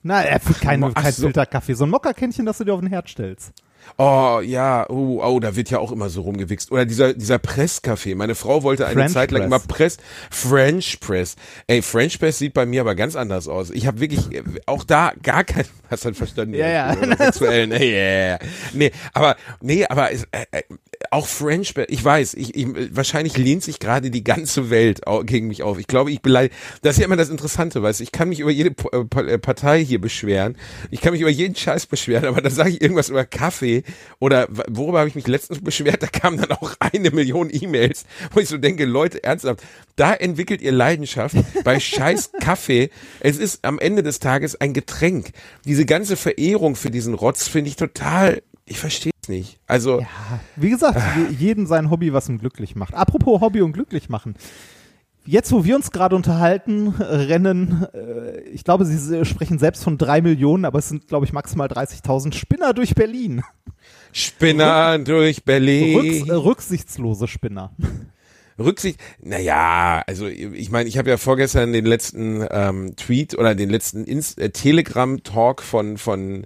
S4: Nein, äh, kein,
S3: Ach
S4: kein
S3: so.
S4: Filterkaffee, so ein Mokka-Kännchen, das du dir auf den Herd stellst.
S3: Oh, ja, oh, oh, da wird ja auch immer so rumgewichst. Oder dieser, dieser Presskaffee. Meine Frau wollte eine
S4: French
S3: Zeit lang
S4: Press.
S3: immer Press, French Press. Ey, French Press sieht bei mir aber ganz anders aus. Ich habe wirklich äh, auch da gar kein, hast du verstanden?
S4: Ja, ja.
S3: Sexuellen, nee, yeah. nee, aber, nee, aber es, äh, äh, auch French ich weiß, ich, ich, wahrscheinlich lehnt sich gerade die ganze Welt gegen mich auf. Ich glaube, ich beleidige, das ist ja immer das Interessante, weißt du, ich kann mich über jede äh, äh, Partei hier beschweren, ich kann mich über jeden Scheiß beschweren, aber dann sage ich irgendwas über Kaffee oder worüber habe ich mich letztens beschwert, da kamen dann auch eine Million E-Mails, wo ich so denke, Leute, ernsthaft, da entwickelt ihr Leidenschaft bei scheiß Kaffee. Es ist am Ende des Tages ein Getränk. Diese ganze Verehrung für diesen Rotz finde ich total, ich verstehe nicht. Also,
S4: Ja, wie gesagt, je- jeden sein Hobby, was ihn glücklich macht. Apropos Hobby und glücklich machen. Jetzt, wo wir uns gerade unterhalten, rennen, äh, ich glaube, Sie sprechen selbst von drei Millionen, aber es sind, glaube ich, maximal 30.000 Spinner durch Berlin.
S3: Spinner durch Berlin.
S4: Rücks äh, rücksichtslose Spinner.
S3: Rücksicht, naja, also ich meine, ich habe ja vorgestern den letzten ähm, Tweet oder den letzten äh, Telegram-Talk von, von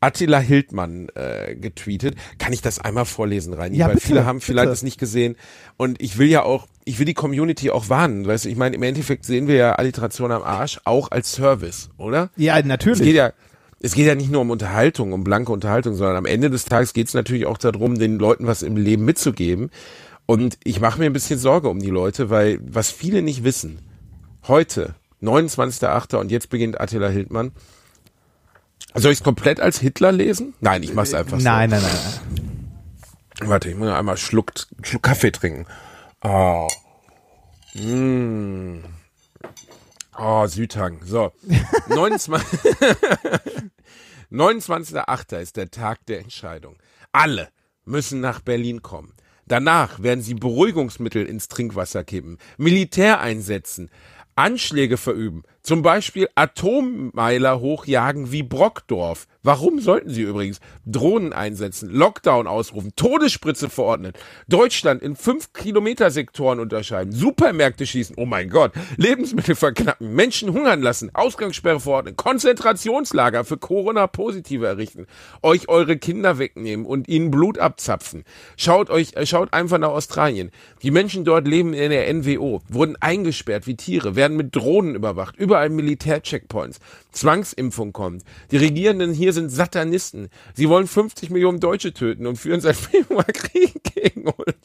S3: Attila Hildmann äh, getweetet. Kann ich das einmal vorlesen rein?
S4: Ja,
S3: Weil
S4: bitte,
S3: viele haben vielleicht
S4: bitte.
S3: das nicht gesehen. Und ich will ja auch, ich will die Community auch warnen. Weißt du, ich meine, im Endeffekt sehen wir ja Alliteration am Arsch auch als Service, oder?
S4: Ja,
S3: Es
S4: natürlich.
S3: geht ja, es geht ja nicht nur um Unterhaltung, um blanke Unterhaltung, sondern am Ende des Tages geht es natürlich auch darum, den Leuten was im Leben mitzugeben. Und ich mache mir ein bisschen Sorge um die Leute, weil was viele nicht wissen, heute, 29.8. und jetzt beginnt Attila Hildmann. Soll ich es komplett als Hitler lesen? Nein, ich mach's einfach
S4: nein, nein, nein, nein.
S3: so. Warte, ich muss noch einmal einen Schluck, Schluck Kaffee trinken. Oh. Mm. Oh, Südhang. So. 29. 29.8. ist der Tag der Entscheidung. Alle müssen nach Berlin kommen. Danach werden sie Beruhigungsmittel ins Trinkwasser kippen, Militär einsetzen, Anschläge verüben, zum Beispiel Atommeiler hochjagen wie Brockdorf. Warum sollten sie übrigens Drohnen einsetzen, Lockdown ausrufen, Todesspritze verordnen, Deutschland in 5-Kilometer-Sektoren unterscheiden, Supermärkte schießen, oh mein Gott, Lebensmittel verknappen, Menschen hungern lassen, Ausgangssperre verordnen, Konzentrationslager für Corona-Positive errichten, euch eure Kinder wegnehmen und ihnen Blut abzapfen. Schaut euch, äh, schaut einfach nach Australien. Die Menschen dort leben in der NWO, wurden eingesperrt wie Tiere, werden mit Drohnen überwacht, überall Militär-Checkpoints, Zwangsimpfung kommt. Die Regierenden hier sind Satanisten. Sie wollen 50 Millionen Deutsche töten und führen seit Februar Krieg gegen uns.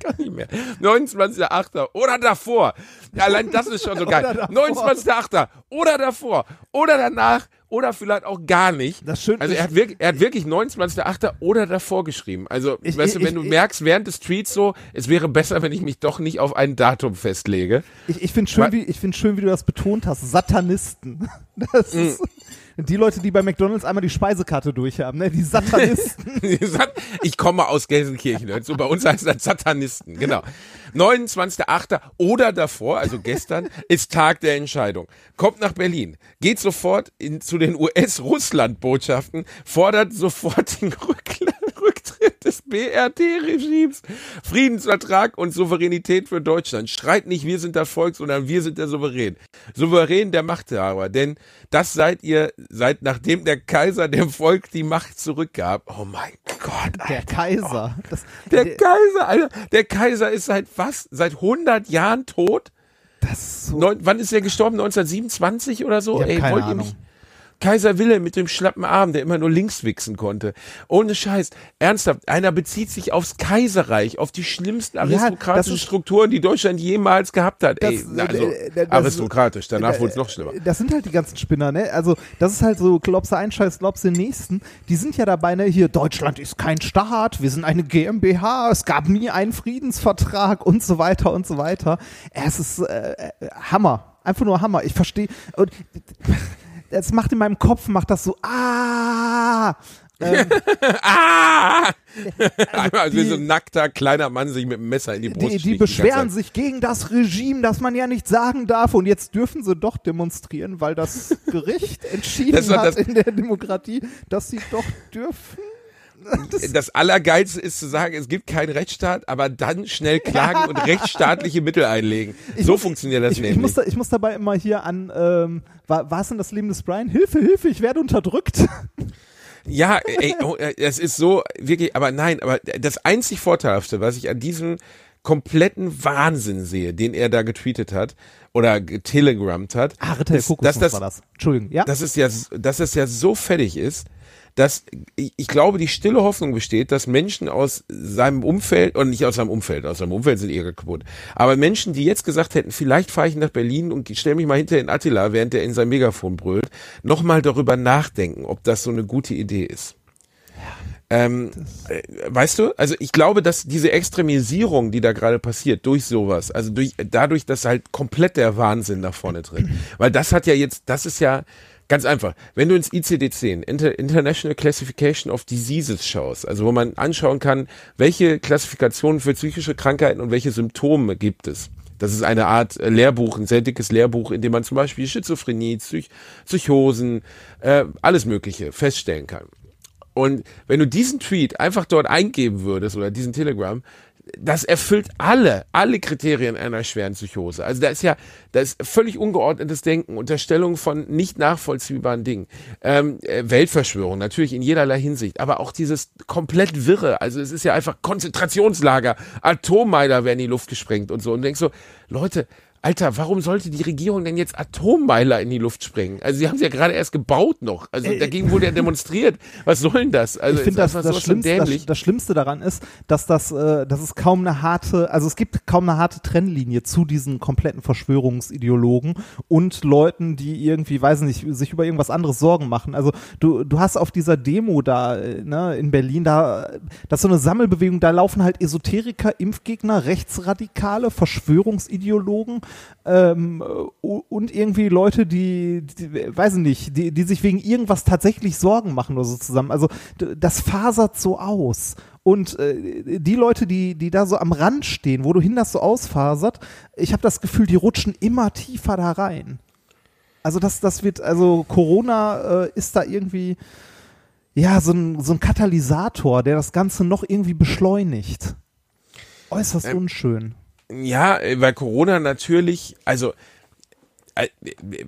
S3: Kann nicht mehr. 29.8. oder davor. Ja, allein das ist schon so geil.
S4: Oder davor.
S3: 29.8. oder davor oder danach oder vielleicht auch gar nicht.
S4: Das Schöne
S3: also er hat wirklich, er hat wirklich 29.8. oder davor geschrieben. Also,
S4: Ich-
S3: weißt du,
S4: ich-
S3: wenn du
S4: ich-
S3: merkst während des Tweets so, es wäre besser, wenn ich mich doch nicht auf ein Datum festlege.
S4: Ich, ich finde schön,
S3: Wa-
S4: wie, ich find schön, wie du das betont hast. Satanisten. Das ist die Leute, die bei McDonalds einmal die Speisekarte durchhaben, ne? Die Satanisten.
S3: Sat- ich komme aus Gelsenkirchen. So bei uns heißt das Satanisten. Genau. 29.8. oder davor, also gestern, ist Tag der Entscheidung. Kommt nach Berlin, geht sofort in, zu den US-Russland-Botschaften, fordert sofort den Rücktritt des BRD-Regimes, Friedensvertrag und Souveränität für Deutschland. Schreit nicht, wir sind das Volk, sondern wir sind der Souverän. Souverän der Machthaber, denn das seid ihr, seit nachdem der Kaiser dem Volk die Macht zurückgab. Oh mein Gott, Alter.
S4: Der Kaiser. Das,
S3: Der Kaiser, Alter, der Kaiser ist seit was? Seit 100 Jahren tot?
S4: das ist so.
S3: Neun, wann ist er gestorben? 1927 oder so?
S4: Ich hab keine
S3: wollt ihr
S4: Ahnung.
S3: mich- Kaiser Wilhelm mit dem schlappen Arm, der immer nur links wichsen konnte. Ohne Scheiß. Ernsthaft, einer bezieht sich aufs Kaiserreich, auf die schlimmsten aristokratischen
S4: ist-
S3: Strukturen, die Deutschland jemals gehabt hat. Ey,
S4: Das-
S3: na, also,
S4: äh, das-
S3: aristokratisch, danach
S4: äh,
S3: wurde es noch schlimmer.
S4: Das sind halt die ganzen Spinner, ne? Also, das ist halt so, du einen Scheiß, du den nächsten. Die sind ja dabei, ne? Hier, Deutschland ist kein Staat, wir sind eine GmbH, es gab nie einen Friedensvertrag und so weiter und so weiter. Es ist äh, äh, Hammer. Einfach nur Hammer. Ich verstehe. Und es macht in meinem Kopf, macht das so, ah! Ähm,
S3: Ah! also wie
S4: die-
S3: so ein nackter kleiner Mann sich mit dem Messer in die Brust
S4: die, die beschweren sich gegen das Regime, das man ja nicht sagen darf. Und jetzt dürfen sie doch demonstrieren, weil das Gericht entschieden
S3: Das war
S4: hat
S3: das-
S4: in der Demokratie, dass sie doch dürfen.
S3: Das Allergeilste ist zu sagen, es gibt keinen Rechtsstaat, aber dann schnell klagen und rechtsstaatliche Mittel einlegen. so funktioniert das
S4: Ich, ich,
S3: nämlich.
S4: muss da, ich muss dabei immer hier an, ähm, war, war es denn das Leben des Brian? Hilfe, Hilfe, ich werde unterdrückt.
S3: Ja, ey, oh, äh, es ist so wirklich, aber nein, aber das einzig Vorteilhafte, was ich an diesem kompletten Wahnsinn sehe, den er da getweetet hat oder getelegrammt hat,
S4: Ah, Ritter
S3: ist, dass das,
S4: war das. Entschuldigung, ja?
S3: dass es ja, dass es ja so fertig ist, dass ich, glaube, die stille Hoffnung besteht, dass Menschen aus seinem Umfeld, und nicht aus seinem Umfeld, aus seinem Umfeld sind eh kaputt, aber Menschen, die jetzt gesagt hätten, vielleicht fahre ich nach Berlin und stelle mich mal hinter den Attila, während der in sein Megafon brüllt, nochmal darüber nachdenken, ob das so eine gute Idee ist. Ähm, äh, weißt du, also ich glaube, dass diese Extremisierung, die da gerade passiert, durch sowas, also durch dadurch, dass halt komplett der Wahnsinn nach vorne tritt, weil das hat ja jetzt, das ist ja ganz einfach. Wenn du ins ICD-10, Inter International Classification of Diseases schaust, also wo man anschauen kann, welche Klassifikationen für psychische Krankheiten und welche Symptome gibt es, Das ist eine Art äh, Lehrbuch, ein sehr dickes Lehrbuch, in dem man zum Beispiel Schizophrenie, Psych Psychosen, äh, alles Mögliche feststellen kann. Und wenn du diesen Tweet einfach dort eingeben würdest oder diesen Telegram, das erfüllt alle, alle Kriterien einer schweren Psychose. Also da ist ja, da ist völlig ungeordnetes Denken, Unterstellung von nicht nachvollziehbaren Dingen, ähm, äh, Weltverschwörung, natürlich in jederlei Hinsicht, aber auch dieses komplett Wirre, also es ist ja einfach Konzentrationslager, Atommeiler werden in die Luft gesprengt und so. Und du denkst so, Leute, Alter, warum sollte die Regierung denn jetzt Atommeiler in die Luft sprengen? Also sie haben sie ja gerade erst gebaut noch. Also
S4: Äh,
S3: dagegen wurde ja demonstriert. Was soll denn das? Also
S4: ich finde, das, das, Schlimmste, das, das Schlimmste daran ist, dass das, äh, dass es kaum eine harte, also es gibt kaum eine harte Trennlinie zu diesen kompletten Verschwörungsideologen und Leuten, die irgendwie, weiß nicht, sich über irgendwas anderes Sorgen machen. Also du, du hast auf dieser Demo da, äh, ne, in Berlin, da, das ist so eine Sammelbewegung, da laufen halt Esoteriker, Impfgegner, Rechtsradikale, Verschwörungsideologen, ähm, und irgendwie Leute, die, die weiß ich nicht, die, die sich wegen irgendwas tatsächlich Sorgen machen oder so zusammen. Also das fasert so aus. Und äh, die Leute, die, die da so am Rand stehen, wo du hin das so ausfasert, ich habe das Gefühl, die rutschen immer tiefer da rein. Also das, das wird, also Corona äh, ist da irgendwie, ja, so ein, so ein Katalysator, der das Ganze noch irgendwie beschleunigt. Äußerst
S3: Ähm,
S4: unschön.
S3: Ja, äh, weil Corona natürlich, also äh,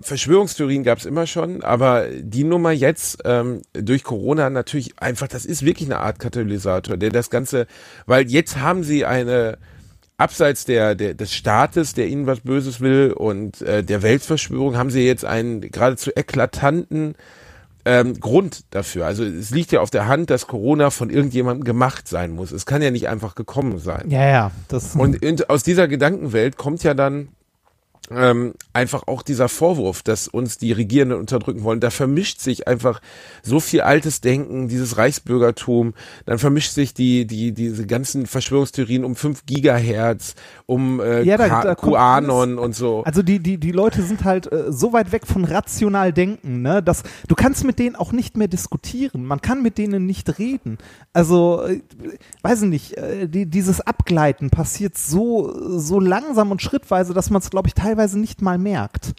S3: Verschwörungstheorien gab es immer schon, aber die Nummer jetzt ähm, durch Corona natürlich einfach, das ist wirklich eine Art Katalysator, der das Ganze, weil jetzt haben sie eine abseits der, der des Staates, der ihnen was Böses will und äh, der Weltverschwörung, haben sie jetzt einen geradezu eklatanten ähm, Grund dafür. Also es liegt ja auf der Hand, dass Corona von irgendjemandem gemacht sein muss. Es kann ja nicht einfach gekommen sein.
S4: Ja, ja, das
S3: Und in, aus dieser Gedankenwelt kommt ja dann ähm, einfach auch dieser Vorwurf, dass uns die Regierenden unterdrücken wollen. Da vermischt sich einfach so viel altes Denken, dieses Reichsbürgertum. Dann vermischt sich die, die, diese ganzen Verschwörungstheorien um 5 Gigahertz, um äh,
S4: Ja, da- da
S3: QAnon und so.
S4: Also die, die, die Leute sind halt äh, so weit weg von rational denken, ne, dass du kannst mit denen auch nicht mehr diskutieren. Man kann mit denen nicht reden. Also, äh, weiß ich nicht, äh, die, dieses Abgleiten passiert so, so langsam und schrittweise, dass man es, glaube ich, teilweise nicht mal merkt.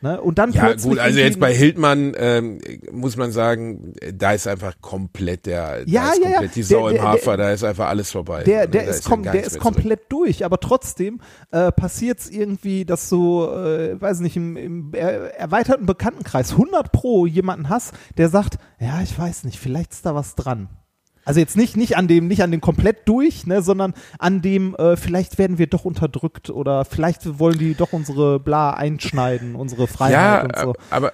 S4: Ne? Und dann
S3: Ja, gut, also jetzt bei Hildmann ähm, muss man sagen, da ist einfach komplett der,
S4: Ja,
S3: da ist
S4: ja, ja.
S3: komplett die Sau
S4: Der-
S3: im
S4: der-
S3: Hafer, da ist einfach alles vorbei.
S4: Der,
S3: Also,
S4: der ist,
S3: ja
S4: kom der ist
S3: mehr zurück.
S4: komplett durch, aber trotzdem äh, passiert es irgendwie, dass du, äh, weiß nicht, im, im er erweiterten Bekanntenkreis 100 pro jemanden hast, der sagt, ja, ich weiß nicht, vielleicht ist da was dran. Also jetzt nicht, nicht an dem, nicht an dem komplett durch, ne, sondern an dem, äh, vielleicht werden wir doch unterdrückt oder vielleicht wollen die doch unsere Bla einschneiden, unsere Freiheit
S3: Ja,
S4: und so.
S3: aber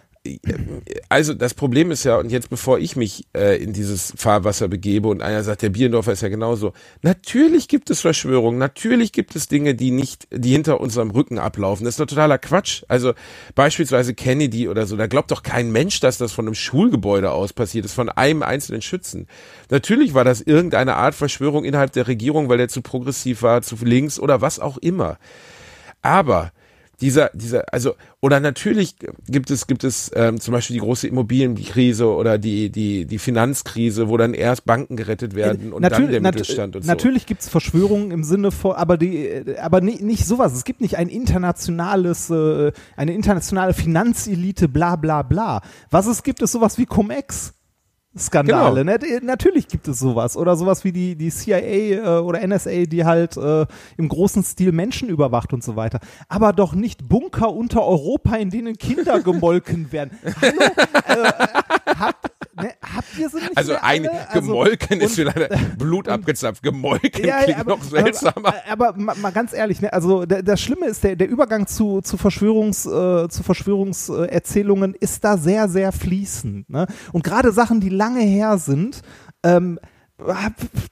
S3: also das Problem ist ja, und jetzt bevor ich mich äh, in dieses Fahrwasser begebe und einer sagt, der Bierendorfer ist ja genauso, natürlich gibt es Verschwörungen, natürlich gibt es Dinge, die nicht, die hinter unserem Rücken ablaufen. Das ist doch totaler Quatsch. Also beispielsweise Kennedy oder so, da glaubt doch kein Mensch, dass das von einem Schulgebäude aus passiert ist, von einem einzelnen Schützen. Natürlich war das irgendeine Art Verschwörung innerhalb der Regierung, weil der zu progressiv war, zu links oder was auch immer. Aber dieser, dieser, also, oder natürlich gibt es, gibt es ähm, zum Beispiel die große Immobilienkrise oder die, die, die Finanzkrise, wo dann erst Banken gerettet werden und dann der
S4: nat-
S3: Mittelstand und so.
S4: Natürlich gibt's Verschwörungen im Sinne von, aber die, äh, aber nicht, nicht sowas. Es gibt nicht ein internationales, äh, eine internationale Finanzelite, bla bla bla. Was es gibt, ist sowas wie Cum-Ex. Skandale,
S3: Genau.
S4: ne? Natürlich gibt es sowas. Oder sowas wie die, die CIA äh, oder NSA, die halt äh, im großen Stil Menschen überwacht und so weiter. Aber doch nicht Bunker unter Europa, in denen Kinder gemolken werden. Hallo? Äh, äh, habt, ne, habt ihr sie nicht
S3: Also ein
S4: alle? Also,
S3: gemolken ist
S4: und-
S3: vielleicht Blut abgezapft. Gemolken
S4: ja,
S3: klingt
S4: ja, aber,
S3: noch seltsamer.
S4: Aber, aber mal, mal ganz ehrlich, ne, also der, das Schlimme ist, der, der Übergang zu, zu Verschwörungs, äh, zu Verschwörungserzählungen ist da sehr, sehr fließend. Ne? Und gerade Sachen, die lange her sind, ähm,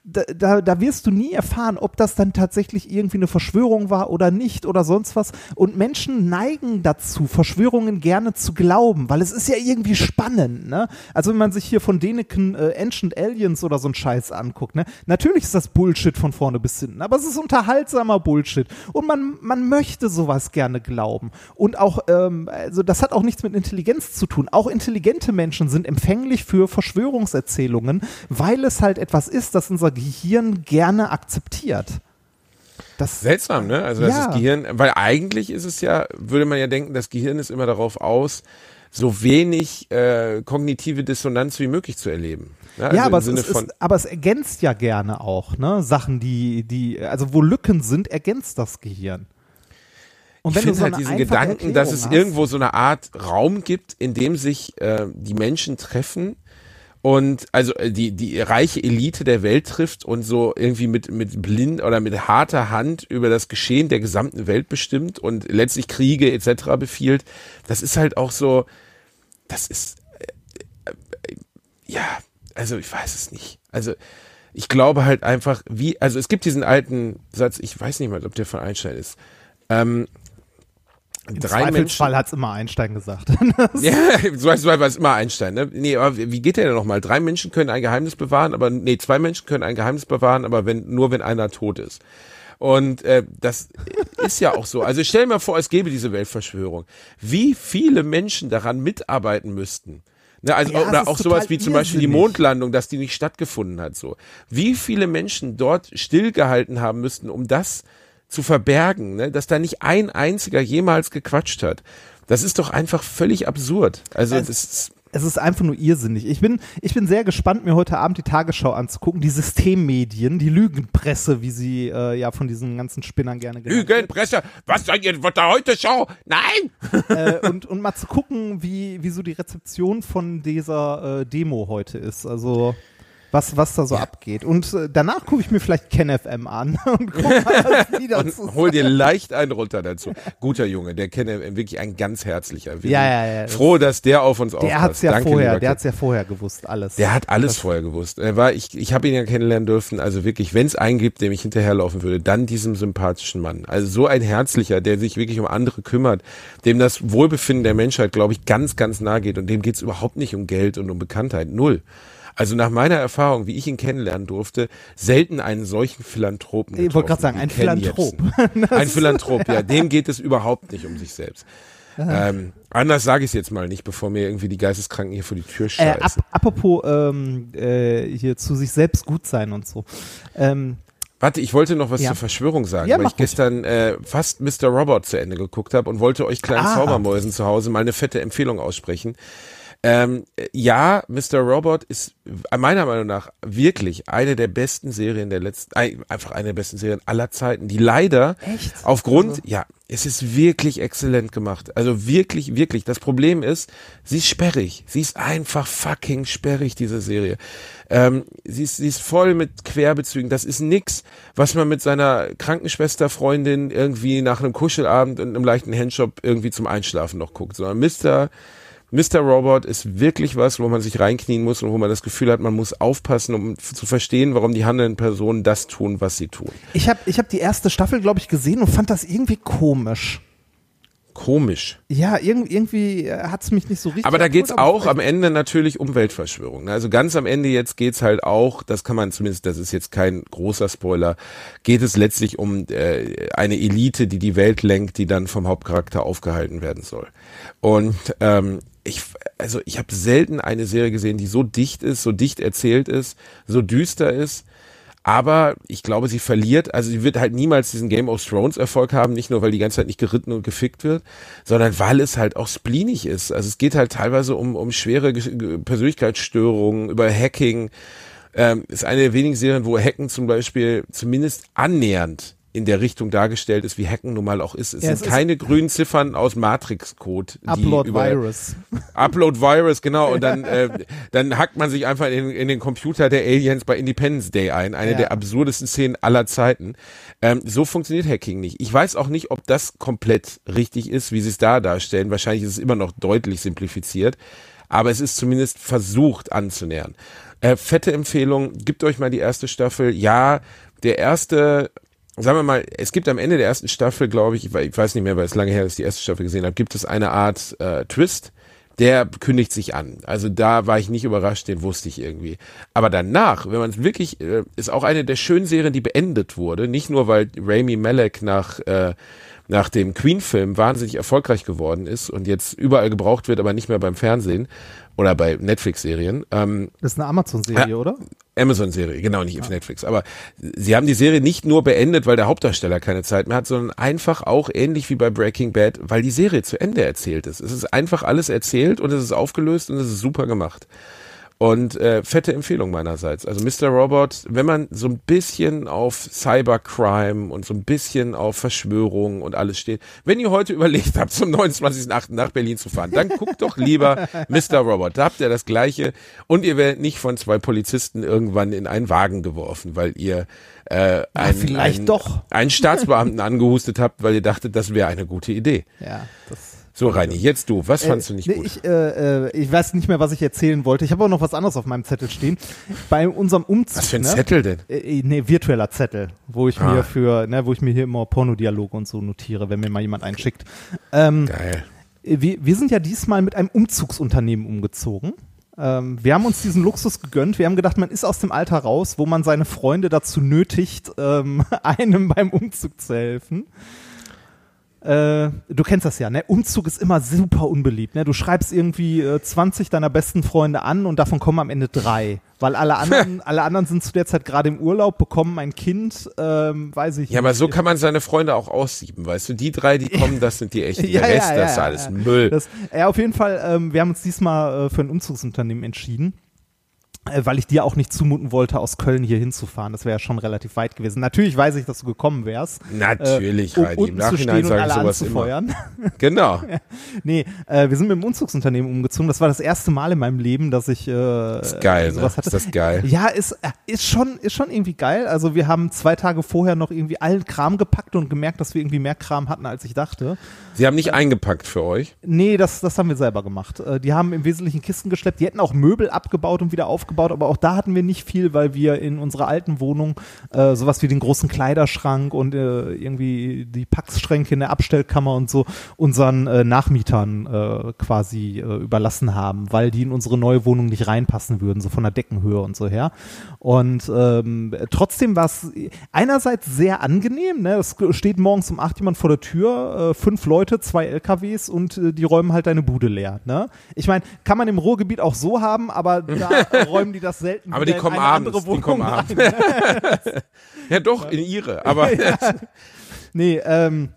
S4: da, da, wirst du nie erfahren, ob das dann tatsächlich irgendwie eine Verschwörung war oder nicht oder sonst was. Und Menschen neigen dazu, Verschwörungen gerne zu glauben, weil es ist ja irgendwie spannend. Ne? Also wenn man sich hier von Deneken äh, Ancient Aliens oder so ein Scheiß anguckt, ne? natürlich ist das Bullshit von vorne bis hinten, aber es ist unterhaltsamer Bullshit. Und man, man möchte sowas gerne glauben. Und auch, ähm, also das hat auch nichts mit Intelligenz zu tun. Auch intelligente Menschen sind empfänglich für Verschwörungserzählungen, weil es halt etwas ist, das unser Gehirn gerne akzeptiert. Das,
S3: Seltsam, ne? Also das
S4: Ja.
S3: Gehirn, weil eigentlich ist es ja, würde man ja denken, das Gehirn ist immer darauf aus, so wenig äh, kognitive Dissonanz wie möglich zu erleben. Ja, also
S4: ja, aber es, ist, ist, aber es ergänzt ja gerne auch, ne? Sachen, die, die, also wo Lücken sind, ergänzt das Gehirn. Und
S3: ich finde
S4: so
S3: halt diesen Gedanken, dass es
S4: Erklärung hast-
S3: irgendwo so eine Art Raum gibt, in dem sich äh, die Menschen treffen und also äh, die die reiche Elite der Welt trifft und so irgendwie mit mit blind oder mit harter Hand über das Geschehen der gesamten Welt bestimmt und letztlich Kriege etc. befiehlt. Das ist halt auch so, das ist äh, äh, ja, also ich weiß es nicht. Also ich glaube halt einfach, wie, also es gibt diesen alten Satz, ich weiß nicht mal, ob der von Einstein ist. Ähm,
S4: Im
S3: drei
S4: Zweifelsfall hat's immer Einstein gesagt.
S3: ja, so heißt war es immer Einstein, ne? Nee, aber wie geht der denn nochmal? Drei Menschen können ein Geheimnis bewahren, aber nee, zwei Menschen können ein Geheimnis bewahren, aber wenn nur wenn einer tot ist. Und äh, das ist ja auch so. Also stell dir mal vor, es gäbe diese Weltverschwörung. Wie viele Menschen daran mitarbeiten müssten. Ne, also,
S4: Ja, es
S3: oder auch sowas wie zum Beispiel die. Mondlandung, dass die nicht stattgefunden hat. So, wie viele Menschen dort stillgehalten haben müssten, um das zu verbergen, ne? dass da nicht ein einziger jemals gequatscht hat. Das ist doch einfach völlig absurd. Also
S4: Es-
S3: das ist,
S4: Es ist einfach nur irrsinnig. Ich bin, ich bin sehr gespannt, mir heute Abend die Tagesschau anzugucken. Die Systemmedien, die Lügenpresse, wie sie äh, ja von diesen ganzen Spinnern gerne genannt wird.
S3: Lügenpresse, was seid ihr, was da heute Show? Nein!
S4: äh, und, und mal zu gucken, wie, wie so die Rezeption von dieser äh, Demo heute ist. Also was, was da so abgeht. Und äh, danach gucke ich mir vielleicht KenFM an und gucke mal, was die dazu
S3: Und hol dir leicht einen runter dazu. Guter Junge, der er wirklich ein ganz herzlicher.
S4: Ja, ja, ja, das-
S3: Froh, dass der auf uns
S4: Der
S3: aufpasst.
S4: hat's ja
S3: Danke,
S4: vorher, der hat's ja vorher gewusst, alles.
S3: Der hat alles vorher gewusst. Er war, ich, ich habe ihn ja kennenlernen dürfen. Also wirklich, wenn es einen gibt, dem ich hinterherlaufen würde, dann diesem sympathischen Mann. Also so ein herzlicher, der sich wirklich um andere kümmert, dem das Wohlbefinden der Menschheit, glaube ich, ganz, ganz nahe geht. Und dem geht es überhaupt nicht um Geld und um Bekanntheit. Null. Also nach meiner Erfahrung, wie ich ihn kennenlernen durfte, selten einen solchen Philanthropen.
S4: Ich wollte gerade sagen, ein Philanthrop.
S3: Ein Philanthrop, ja. Dem geht es überhaupt nicht um sich selbst. Ähm, anders sage ich es jetzt mal nicht, bevor mir irgendwie die Geisteskranken hier vor die Tür
S4: Äh,
S3: scheißen.
S4: ap apropos ähm, äh, hier zu sich selbst gut sein und so. Ähm,
S3: Warte, ich wollte noch was
S4: Ja.
S3: zur Verschwörung sagen,
S4: Ja,
S3: weil ich gestern äh, fast Mr. Robot zu Ende geguckt habe und wollte euch kleinen
S4: Ah.
S3: Zaubermäusen zu Hause mal eine fette Empfehlung aussprechen. Ähm, äh, ja, Mr. Robot ist äh, meiner Meinung nach wirklich eine der besten Serien der letzten, einfach eine der besten Serien aller Zeiten, die leider
S4: Echt?
S3: aufgrund,
S4: Also-
S3: ja, es ist wirklich exzellent gemacht. Also wirklich, wirklich. Das Problem ist, sie ist sperrig. Sie ist einfach fucking sperrig, diese Serie. Ähm, sie, ist, sie ist voll mit Querbezügen. Das ist nix, was man mit seiner Krankenschwesterfreundin irgendwie nach einem Kuschelabend und einem leichten Handjob irgendwie zum Einschlafen noch guckt. Sondern Mr. Mr. Robot ist wirklich was, wo man sich reinknien muss und wo man das Gefühl hat, man muss aufpassen, um zu verstehen, warum die handelnden Personen das tun, was sie tun.
S4: ich habe ich hab die erste Staffel, glaube ich, gesehen und fand das irgendwie komisch.
S3: Komisch.
S4: Ja, irgendwie, irgendwie hat's mich nicht so richtig.
S3: Aber da geht's
S4: aber
S3: auch am Ende natürlich um Weltverschwörung. ne? Also ganz am Ende jetzt geht's halt auch, das kann man zumindest, das ist jetzt kein großer Spoiler, geht es letztlich um äh, eine Elite, die die Welt lenkt, die dann vom Hauptcharakter aufgehalten werden soll. Und ähm, ich, also ich habe selten eine Serie gesehen, die so dicht ist, so dicht erzählt ist, so düster ist. Aber ich glaube, sie verliert, also sie wird halt niemals diesen Game of Thrones Erfolg haben, nicht nur, weil die ganze Zeit nicht geritten und gefickt wird, sondern weil es halt auch spleenig ist. Also es geht halt teilweise um, um schwere Persönlichkeitsstörungen, über Hacking. Ähm, ist eine der wenigen Serien, wo Hacken zum Beispiel zumindest annähernd in der Richtung dargestellt ist, wie Hacken nun mal auch ist. Es
S4: Ja, es
S3: sind
S4: ist-
S3: keine grünen Ziffern aus Matrix-Code. die
S4: Upload
S3: über-
S4: Virus.
S3: Upload Virus, genau. Und dann, äh, dann hackt man sich einfach in, in den Computer der Aliens bei Independence Day ein. Eine
S4: Ja.
S3: der absurdesten Szenen aller Zeiten. Ähm, so funktioniert Hacking nicht. Ich weiß auch nicht, ob das komplett richtig ist, wie sie es da darstellen. Wahrscheinlich ist es immer noch deutlich simplifiziert. Aber es ist zumindest versucht anzunähern. Äh, fette Empfehlung, gebt euch mal die erste Staffel. Ja, der erste sagen wir mal, es gibt am Ende der ersten Staffel, glaube ich, ich we- ich weiß nicht mehr, weil es lange her ist, die erste Staffel gesehen habe, gibt es eine Art äh, Twist, der kündigt sich an. Also da war ich nicht überrascht, den wusste ich irgendwie. Aber danach, wenn man es wirklich, äh, ist auch eine der schönen Serien, die beendet wurde, nicht nur weil Rami Malek nach äh, nach dem Queen-Film wahnsinnig erfolgreich geworden ist und jetzt überall gebraucht wird, aber nicht mehr beim Fernsehen oder bei Netflix-Serien. Ähm,
S4: Das ist eine Amazon-Serie,
S3: Ja.
S4: oder?
S3: Amazon-Serie, genau, nicht auf Netflix. Aber sie haben die Serie nicht nur beendet, weil der Hauptdarsteller keine Zeit mehr hat, sondern einfach auch ähnlich wie bei Breaking Bad, weil die Serie zu Ende erzählt ist. Es ist einfach alles erzählt und es ist aufgelöst und es ist super gemacht. Und äh, fette Empfehlung meinerseits. Also Mr. Robot, wenn man so ein bisschen auf Cybercrime und so ein bisschen auf Verschwörung und alles steht, wenn ihr heute überlegt habt, zum 29.8. nach Berlin zu fahren, dann guckt doch lieber Mr. Robot. Da habt ihr das Gleiche und ihr werdet nicht von zwei Polizisten irgendwann in einen Wagen geworfen, weil ihr äh, einen,
S4: vielleicht
S3: einen,
S4: doch.
S3: einen Staatsbeamten angehustet habt, weil ihr dachtet, das wäre eine gute Idee.
S4: Ja, das.
S3: So, Reini, jetzt du. Was fandst du nicht
S4: nee,
S3: gut?
S4: Ich, äh, äh, ich weiß nicht mehr, was ich erzählen wollte. Ich habe aber noch was anderes auf meinem Zettel stehen. Bei unserem Umzug.
S3: Was für ein
S4: ne?
S3: Zettel denn?
S4: Äh, nee, virtueller Zettel, wo ich
S3: Ah.
S4: mir für, ne, wo ich mir hier immer Pornodialoge und so notiere, wenn mir mal jemand einen schickt. Ähm,
S3: Geil.
S4: wir, wir sind ja diesmal mit einem Umzugsunternehmen umgezogen. Ähm, wir haben uns diesen Luxus gegönnt. Wir haben gedacht, man ist aus dem Alter raus, wo man seine Freunde dazu nötigt, ähm, einem beim Umzug zu helfen. Äh, du kennst das ja, ne? Umzug ist immer super unbeliebt. Ne? Du schreibst irgendwie äh, 20 deiner besten Freunde an und davon kommen am Ende drei. Weil alle anderen, alle anderen sind zu der Zeit gerade im Urlaub, bekommen ein Kind, ähm, weiß ich
S3: Ja, aber
S4: nicht.
S3: so kann man seine Freunde auch aussieben, weißt du? Die drei, die kommen, das sind die echten.
S4: Ja,
S3: Der
S4: ja,
S3: Rest,
S4: ja,
S3: das ist
S4: ja,
S3: alles
S4: ja.
S3: Müll.
S4: Das, ja, auf jeden Fall, ähm, wir haben uns diesmal äh, für ein Umzugsunternehmen entschieden. Äh, Weil ich dir auch nicht zumuten wollte, aus Köln hier hinzufahren. Das wäre ja schon relativ weit gewesen. Natürlich weiß ich, dass du gekommen wärst.
S3: Natürlich,
S4: äh, um
S3: Reini. Im Nachhinein sage ich sowas immer. Genau.
S4: nee, äh, wir sind mit dem Umzugsunternehmen umgezogen. Das war das erste Mal in meinem Leben, dass ich äh,
S3: Ist geil, ne?
S4: sowas hatte.
S3: Ist das geil?
S4: Ja, ist, äh, ist, schon, ist schon irgendwie geil. Also wir haben zwei Tage vorher noch irgendwie allen Kram gepackt und gemerkt, dass wir irgendwie mehr Kram hatten, als ich dachte.
S3: Sie haben nicht eingepackt für euch.
S4: Nee, das, das haben wir selber gemacht. Äh, Die haben im Wesentlichen Kisten geschleppt. Die hätten auch Möbel abgebaut und wieder aufgebaut, aber auch da hatten wir nicht viel, weil wir in unserer alten Wohnung äh, sowas wie den großen Kleiderschrank und äh, irgendwie die Packstränke in der Abstellkammer und so unseren äh, Nachmietern äh, quasi äh, überlassen haben, weil die in unsere neue Wohnung nicht reinpassen würden, so von der Deckenhöhe und so her. Und ähm, trotzdem war es einerseits sehr angenehm. Ne? Es steht morgens um acht jemand vor der Tür, äh, fünf Leute, zwei LKWs und äh, die räumen halt deine Bude leer. Ne? Ich meine, kann man im Ruhrgebiet auch so haben, aber da räumen die das selten
S3: Aber die kommen abends, die kommen abends. Ja, doch, in ihre. Aber
S4: Nee, ähm,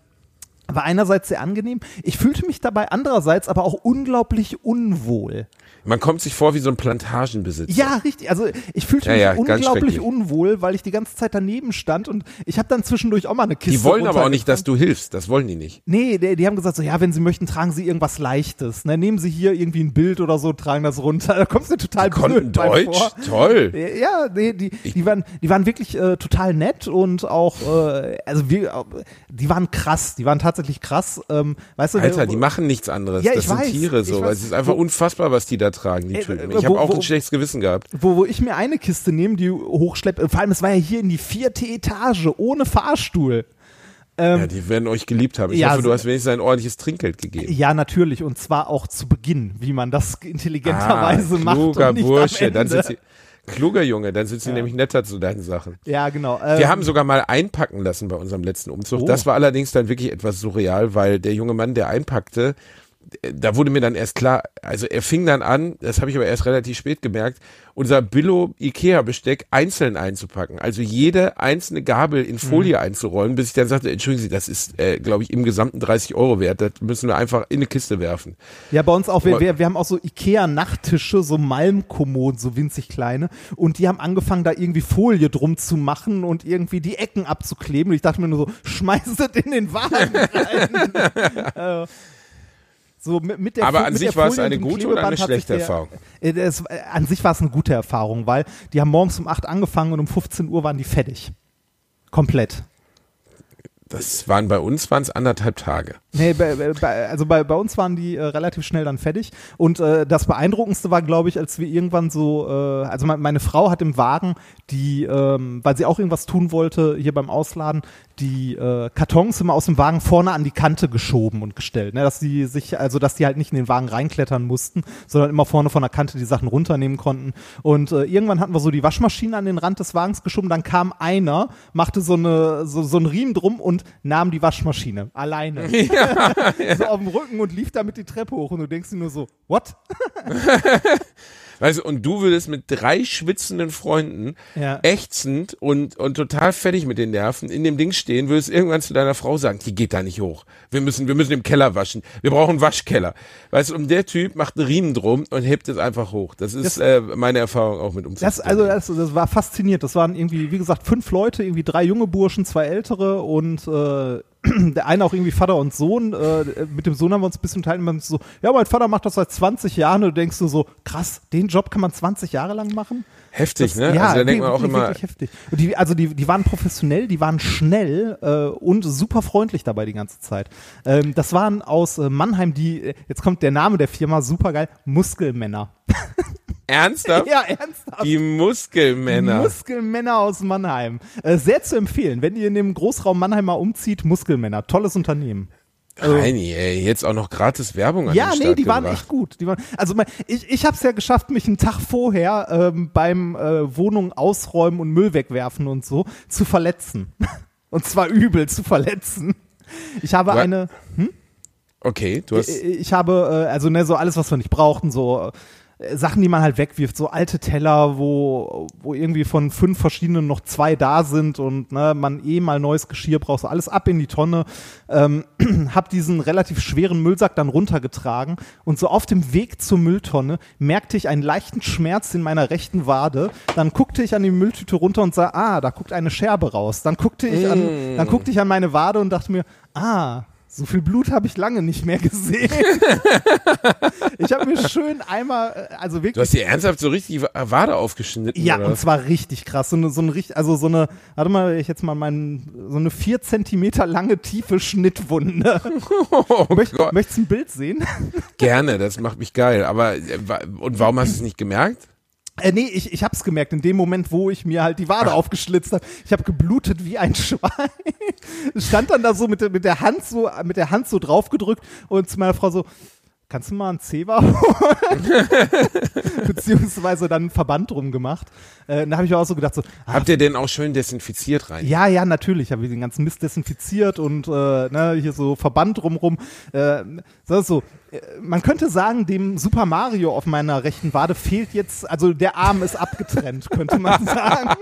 S4: war einerseits sehr angenehm. Ich fühlte mich dabei andererseits aber auch unglaublich unwohl.
S3: Man kommt sich vor wie so ein Plantagenbesitzer.
S4: Ja, richtig. Also ich fühlte
S3: Ja,
S4: mich
S3: ja, ganz
S4: unglaublich unwohl, weil ich die ganze Zeit daneben stand und ich habe dann zwischendurch auch mal eine Kiste
S3: Die wollen aber auch nicht, dass du hilfst. Das wollen die nicht.
S4: Nee, die, die haben gesagt so, ja, wenn sie möchten, tragen sie irgendwas Leichtes. Ne? Nehmen sie hier irgendwie ein Bild oder so, tragen das runter. Da kommst du total
S3: Konnten
S4: blöd
S3: Deutsch.
S4: vor.
S3: Toll.
S4: Ja, nee, die, die, waren, die waren wirklich äh, total nett und auch, äh, also wir, äh, die waren krass, die waren tatsächlich krass. Ähm, weißt du,
S3: Alter, die machen nichts anderes.
S4: Ja,
S3: das
S4: ich
S3: sind
S4: weiß,
S3: Tiere so. Es ist einfach unfassbar, was die da tragen, die
S4: Ey,
S3: Typen.
S4: äh,
S3: Ich habe auch ein schlechtes Gewissen gehabt.
S4: wo, wo ich mir eine Kiste nehme, die hochschleppt, vor allem es war ja hier in die vierte Etage, ohne Fahrstuhl.
S3: Ja, die werden euch geliebt haben. Ich
S4: Ähm, ja,
S3: hoffe, du hast wenigstens ein ordentliches Trinkgeld gegeben.
S4: Ja, natürlich, und zwar auch zu Beginn, wie man das intelligenterweise macht.
S3: Ah, kluger
S4: und nicht
S3: Bursche. Dann sind sie, kluger Junge, dann sind sie nämlich netter zu deinen Sachen.
S4: Ja, genau. Ähm,
S3: Wir haben sogar mal einpacken lassen bei unserem letzten Umzug.
S4: Oh.
S3: Das war allerdings dann wirklich etwas surreal, weil der junge Mann, der einpackte, äh, da wurde mir dann erst klar, also er fing dann an, das habe ich aber erst relativ spät gemerkt, unser Billo Ikea Besteck einzeln einzupacken. Also jede einzelne Gabel in Folie einzurollen, bis ich dann sagte, entschuldigen Sie, das ist, äh, glaube ich, im gesamten 30 Euro wert. Das müssen wir einfach in eine Kiste werfen.
S4: Ja, bei uns auch, wir, wir, wir haben auch so Ikea-Nachttische, so Malmkommoden, so winzig kleine. Und die haben angefangen, da irgendwie Folie drum zu machen und irgendwie die Ecken abzukleben. Und ich dachte mir nur so, schmeißt das in den Wagen rein. äh, so mit, mit der
S3: Aber an sich war es eine gute oder eine schlechte
S4: der-
S3: Erfahrung?
S4: Das, äh, an sich war es eine gute Erfahrung, weil die haben morgens um 8 angefangen und um 15 Uhr waren die fertig. Komplett.
S3: Das waren bei uns waren es anderthalb Tage.
S4: Nee, bei, bei, also bei, bei uns waren die äh, relativ schnell dann fertig. Und äh, das Beeindruckendste war, glaube ich, als wir irgendwann so, äh, also me- meine Frau hat im Wagen, die, ähm, weil sie auch irgendwas tun wollte hier beim Ausladen, die äh, Kartons immer aus dem Wagen vorne an die Kante geschoben und gestellt, ne? dass die sich, also dass die halt nicht in den Wagen reinklettern mussten, sondern immer vorne von der Kante die Sachen runternehmen konnten. Und äh, irgendwann hatten wir so die Waschmaschine an den Rand des Wagens geschoben, dann kam einer, machte so eine so, so einen Riemen drum und nahm die Waschmaschine alleine so auf dem Rücken und lief damit die Treppe hoch und du denkst dir nur so, what?
S3: Weißt du, und du würdest mit drei schwitzenden Freunden,
S4: Ja.
S3: ächzend und, und total fertig mit den Nerven in dem Ding stehen, würdest irgendwann zu deiner Frau sagen, die geht da nicht hoch. Wir müssen, wir müssen im Keller waschen. Wir brauchen einen Waschkeller. Weißt du, und der Typ macht einen Riemen drum und hebt es einfach hoch. Das ist äh, meine Erfahrung auch mit
S4: Das,
S3: Umzug.
S4: also das, das war faszinierend. Das waren irgendwie, wie gesagt, fünf Leute, irgendwie drei junge Burschen, zwei ältere und äh, der eine auch irgendwie Vater und Sohn. Äh, mit dem Sohn haben wir uns ein bisschen teilen. Man so, ja, mein Vater macht das seit 20 Jahren und du denkst du so, krass, den Job kann man 20 Jahre lang machen?
S3: Heftig,
S4: Das-
S3: ne?
S4: Ja,
S3: also da denkt man auch immer,
S4: wirklich heftig. Und die, also die, die waren professionell, die waren schnell äh, und super freundlich dabei die ganze Zeit. Ähm, das waren aus äh, Mannheim die, äh, jetzt kommt der Name der Firma, super geil, Muskelmänner.
S3: ernsthaft?
S4: Ja, ernsthaft.
S3: Die Muskelmänner.
S4: Muskelmänner aus Mannheim. Äh, sehr zu empfehlen, wenn ihr in dem Großraum Mannheim mal umzieht, Muskelmänner. Tolles Unternehmen.
S3: Reini, ey, jetzt auch noch gratis Werbung an
S4: Ja,
S3: den
S4: nee,
S3: Start
S4: die waren
S3: gebracht.
S4: echt gut. Die waren, also ich, ich habe es ja geschafft, mich einen Tag vorher ähm, beim äh, Wohnung ausräumen und Müll wegwerfen und so zu verletzen. Und zwar übel zu verletzen. Ich habe
S3: Wa-
S4: eine,
S3: Okay, du hast,
S4: ich habe, äh, also ne, so alles, was wir nicht brauchten, so Sachen, die man halt wegwirft, so alte Teller, wo, wo irgendwie von fünf verschiedenen noch zwei da sind und ne, man eh mal neues Geschirr braucht, so alles ab in die Tonne. Ähm, hab diesen relativ schweren Müllsack dann runtergetragen und so auf dem Weg zur Mülltonne merkte ich einen leichten Schmerz in meiner rechten Wade. Dann guckte ich an die Mülltüte runter und sah, ah, da guckt eine Scherbe raus. Dann guckte ich an, dann guckte ich an meine Wade und dachte mir, ah, so viel Blut habe ich lange nicht mehr gesehen. ich habe mir schön einmal, äh, also
S3: du
S4: wirklich.
S3: hast dir ernsthaft so richtig die Wade aufgeschnitten.
S4: Ja,
S3: oder?
S4: und zwar richtig krass. So eine, so ein richtig, also so eine, warte mal, ich jetzt mal meinen, so eine vier Zentimeter lange tiefe Schnittwunde.
S3: oh
S4: Möcht,
S3: Gott.
S4: möchtest du ein Bild sehen?
S3: Gerne, das macht mich geil. Aber äh, und warum hast du es nicht gemerkt?
S4: Äh, nee, ich, ich hab's gemerkt, in dem Moment, wo ich mir halt die Wade aufgeschlitzt habe. Ich habe geblutet wie ein Schwein. Stand dann da so mit, der- mit der Hand so, mit der Hand so draufgedrückt und zu meiner Frau so, kannst du mal einen Zewa holen? Beziehungsweise dann einen Verband drum gemacht. Äh, da habe ich auch so gedacht so, ah,
S3: Habt ihr denn auch schön desinfiziert rein?
S4: ja, ja, natürlich habe ich den ganzen Mist desinfiziert und äh, ne, hier so Verband drumrum. Äh, das so, äh, man könnte sagen, dem Super Mario auf meiner rechten Wade fehlt jetzt, also der Arm ist abgetrennt, könnte man sagen.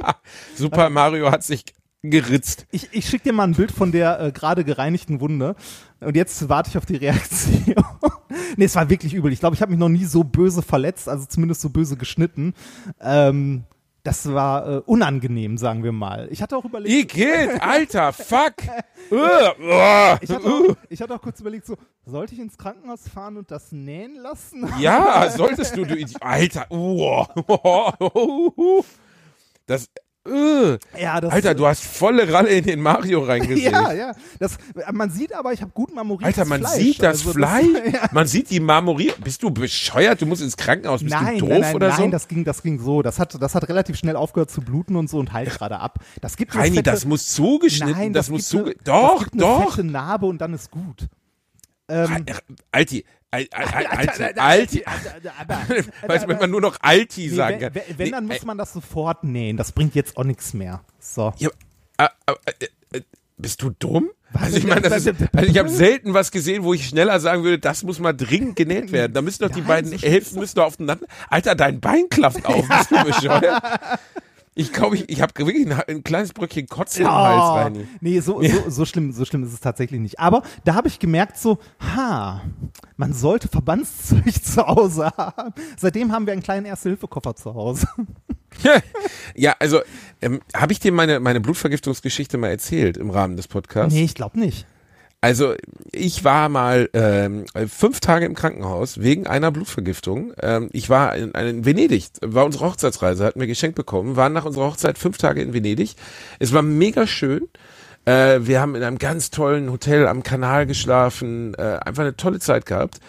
S3: Super Mario hat sich geritzt.
S4: Ich, ich schicke dir mal ein Bild von der äh, gerade gereinigten Wunde. Und jetzt warte ich auf die Reaktion. nee, es war wirklich übel. Ich glaube, ich habe mich noch nie so böse verletzt, also zumindest so böse geschnitten. Ähm, das war äh, unangenehm, sagen wir mal. Ich hatte auch überlegt.
S3: Igitt, Alter, fuck. Uh, uh.
S4: Ich hatte, auch, ich hatte auch kurz überlegt, so, sollte ich ins Krankenhaus fahren und das nähen lassen?
S3: Ja, solltest du, du. Alter, uh. Das, uh.
S4: Ja, das,
S3: Alter, du hast volle Ralle in den Mario reingesehen.
S4: Ja, ja. Das, man sieht aber, ich habe gut marmoriertes
S3: Alter, man
S4: Fleisch.
S3: sieht das
S4: Also
S3: Fleisch,
S4: ja.
S3: man sieht die Marmorier. Bist du bescheuert? Du musst ins Krankenhaus. Bist
S4: Nein,
S3: du doof
S4: nein, nein,
S3: oder
S4: nein,
S3: so?
S4: das ging, das ging so. Das hat, das hat relativ schnell aufgehört zu bluten und so und heilt gerade ab. Das gibt
S3: Reini,
S4: fette,
S3: das muss zugeschnitten,
S4: nein,
S3: das,
S4: das
S3: muss zuge...
S4: eine,
S3: doch,
S4: das gibt
S3: doch.
S4: Eine fette Narbe und dann ist gut. Ähm,
S3: Alti, Al- Al- Al- Alti. Weißt du, wenn man nur noch Alti
S4: Nee,
S3: sagen kann.
S4: wenn, wenn, dann muss man das sofort nähen. Das bringt jetzt auch nichts mehr. So.
S3: Ja, äh, äh, äh, bist du dumm? Also ich meine, das ist, also ich habe selten was gesehen, wo ich schneller sagen würde, das muss mal dringend genäht werden. Da müssen doch die
S4: Nein,
S3: beiden Hälften müssen doch aufeinander. Alter, dein Bein klafft auf. Bist du bescheuert? Ich glaube, ich, ich habe wirklich ein, ein kleines Bröckchen Kotze im Hals, Reini.
S4: nee, so, so, so, schlimm, so schlimm ist es tatsächlich nicht. Aber da habe ich gemerkt, so, ha, man sollte Verbandszeug zu Hause haben. Seitdem haben wir einen kleinen Erste-Hilfe-Koffer zu Hause.
S3: ja, also ähm, habe ich dir meine, meine Blutvergiftungsgeschichte mal erzählt im Rahmen des Podcasts?
S4: Nee, ich glaube nicht.
S3: Also ich war mal ähm, fünf Tage im Krankenhaus wegen einer Blutvergiftung. Ähm, ich war in, in Venedig, war unsere Hochzeitsreise, hatten wir geschenkt bekommen, waren nach unserer Hochzeit fünf Tage in Venedig. Es war mega schön. Äh, wir haben in einem ganz tollen Hotel am Kanal geschlafen, äh, einfach eine tolle Zeit gehabt.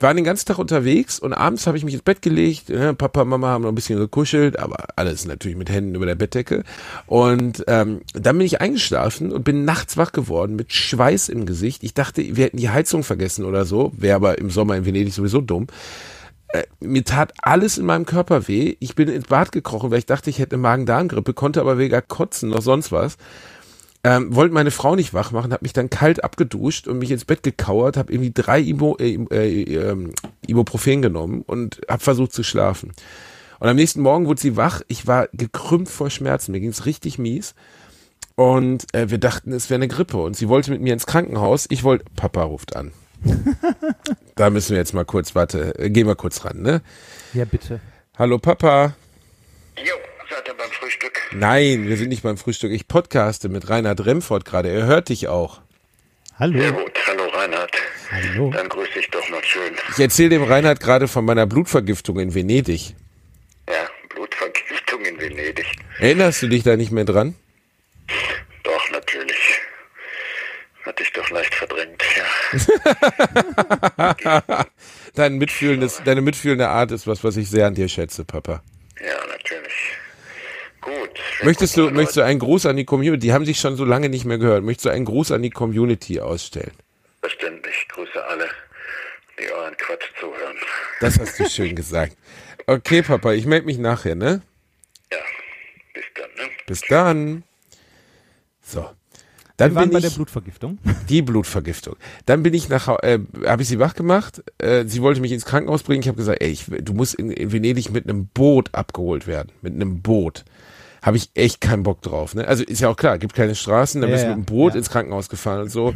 S3: Waren den ganzen Tag unterwegs und abends habe ich mich ins Bett gelegt. Äh, Papa, Mama haben noch ein bisschen gekuschelt, aber alles natürlich mit Händen über der Bettdecke. Und ähm, dann bin ich eingeschlafen und bin nachts wach geworden mit Schweiß im Gesicht. Ich dachte, wir hätten die Heizung vergessen oder so. Wäre aber im Sommer in Venedig sowieso dumm. Äh, mir tat alles in meinem Körper weh. Ich bin ins Bad gekrochen, weil ich dachte, ich hätte Magen-Darm-Grippe, konnte aber weder kotzen noch sonst was. Ähm, wollte meine Frau nicht wach machen, habe mich dann kalt abgeduscht und mich ins Bett gekauert, habe irgendwie drei Ibo, äh, äh, äh, Ibuprofen genommen und habe versucht zu schlafen. Und am nächsten Morgen wurde sie wach. Ich war gekrümmt vor Schmerzen. Mir ging's richtig mies. Und äh, wir dachten, es wäre eine Grippe. Und sie wollte mit mir ins Krankenhaus. Ich wollte, Papa ruft an. da müssen wir jetzt mal kurz, warte, äh, gehen wir kurz ran, ne?
S4: Ja, bitte.
S3: Hallo Papa.
S1: Jo, Frühstück?
S3: Nein, wir sind nicht beim Frühstück. Ich podcaste mit Reinhard Remford gerade. Er hört dich auch.
S4: Hallo.
S1: Ja gut, hallo Reinhard.
S4: Hallo.
S1: Dann grüße ich doch noch schön.
S3: Ich erzähle dem Reinhard gerade von meiner Blutvergiftung in Venedig.
S1: Ja, Blutvergiftung in Venedig.
S3: Erinnerst du dich da nicht mehr dran?
S1: Doch, natürlich. Hatte ich doch leicht verdrängt, ja.
S3: Dein mitfühlendes, deine mitfühlende Art ist was, was ich sehr an dir schätze, Papa.
S1: Ja, natürlich. Gut.
S3: Möchtest du, möchtest du einen Gruß an die Community? Die haben sich schon so lange nicht mehr gehört. Möchtest du einen Gruß an die Community ausstellen?
S1: Bestimmt, ich grüße alle, die euren Quatsch zuhören.
S3: Das hast du schön gesagt. Okay, Papa, ich melde mich nachher, ne?
S1: Ja, bis dann, ne?
S3: Bis dann. So. Dann
S4: Wir waren
S3: bin
S4: bei
S3: ich,
S4: der Blutvergiftung.
S3: Die Blutvergiftung. Dann bin ich nach, äh, habe ich sie wach gemacht. Äh, sie wollte mich ins Krankenhaus bringen. Ich habe gesagt, ey, ich, du musst in, in Venedig mit einem Boot abgeholt werden. Mit einem Boot. Habe ich echt keinen Bock drauf. Ne? Also ist ja auch klar, gibt keine Straßen, dann
S4: Ja,
S3: bist du mit dem Boot
S4: ja.
S3: ins Krankenhaus gefahren und so.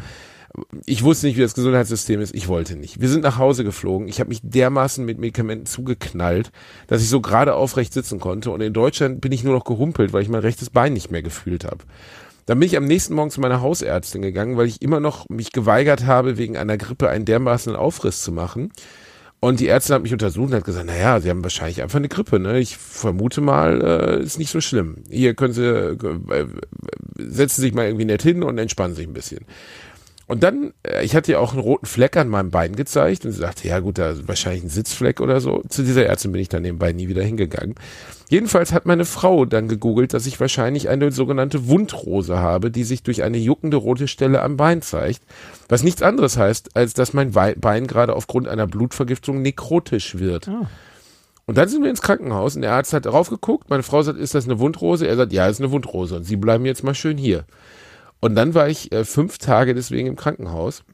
S3: Ich wusste nicht, wie das Gesundheitssystem ist. Ich wollte nicht. Wir sind nach Hause geflogen. Ich habe mich dermaßen mit Medikamenten zugeknallt, dass ich so gerade aufrecht sitzen konnte. Und in Deutschland bin ich nur noch gehumpelt, weil ich mein rechtes Bein nicht mehr gefühlt habe. Dann bin ich am nächsten Morgen zu meiner Hausärztin gegangen, weil ich immer noch mich geweigert habe, wegen einer Grippe einen dermaßen Aufriss zu machen. Und die Ärztin hat mich untersucht und hat gesagt, naja, Sie haben wahrscheinlich einfach eine Grippe. Ne? Ich vermute mal, äh, ist nicht so schlimm. Hier können Sie, äh, setzen sich mal irgendwie nett hin und entspannen sich ein bisschen. Und dann, äh, ich hatte ja auch einen roten Fleck an meinem Bein gezeigt und sie sagte, ja gut, da ist wahrscheinlich ein Sitzfleck oder so. Zu dieser Ärztin bin ich dann nebenbei nie wieder hingegangen. Jedenfalls hat meine Frau dann gegoogelt, dass ich wahrscheinlich eine sogenannte Wundrose habe, die sich durch eine juckende rote Stelle am Bein zeigt. Was nichts anderes heißt, als dass mein Bein gerade aufgrund einer Blutvergiftung nekrotisch wird. Und dann sind wir ins Krankenhaus und der Arzt hat darauf geguckt. Meine Frau sagt, ist das eine Wundrose? Er sagt, ja, ist eine Wundrose. Und sie bleiben jetzt mal schön hier. Und dann war ich äh, fünf Tage deswegen im Krankenhaus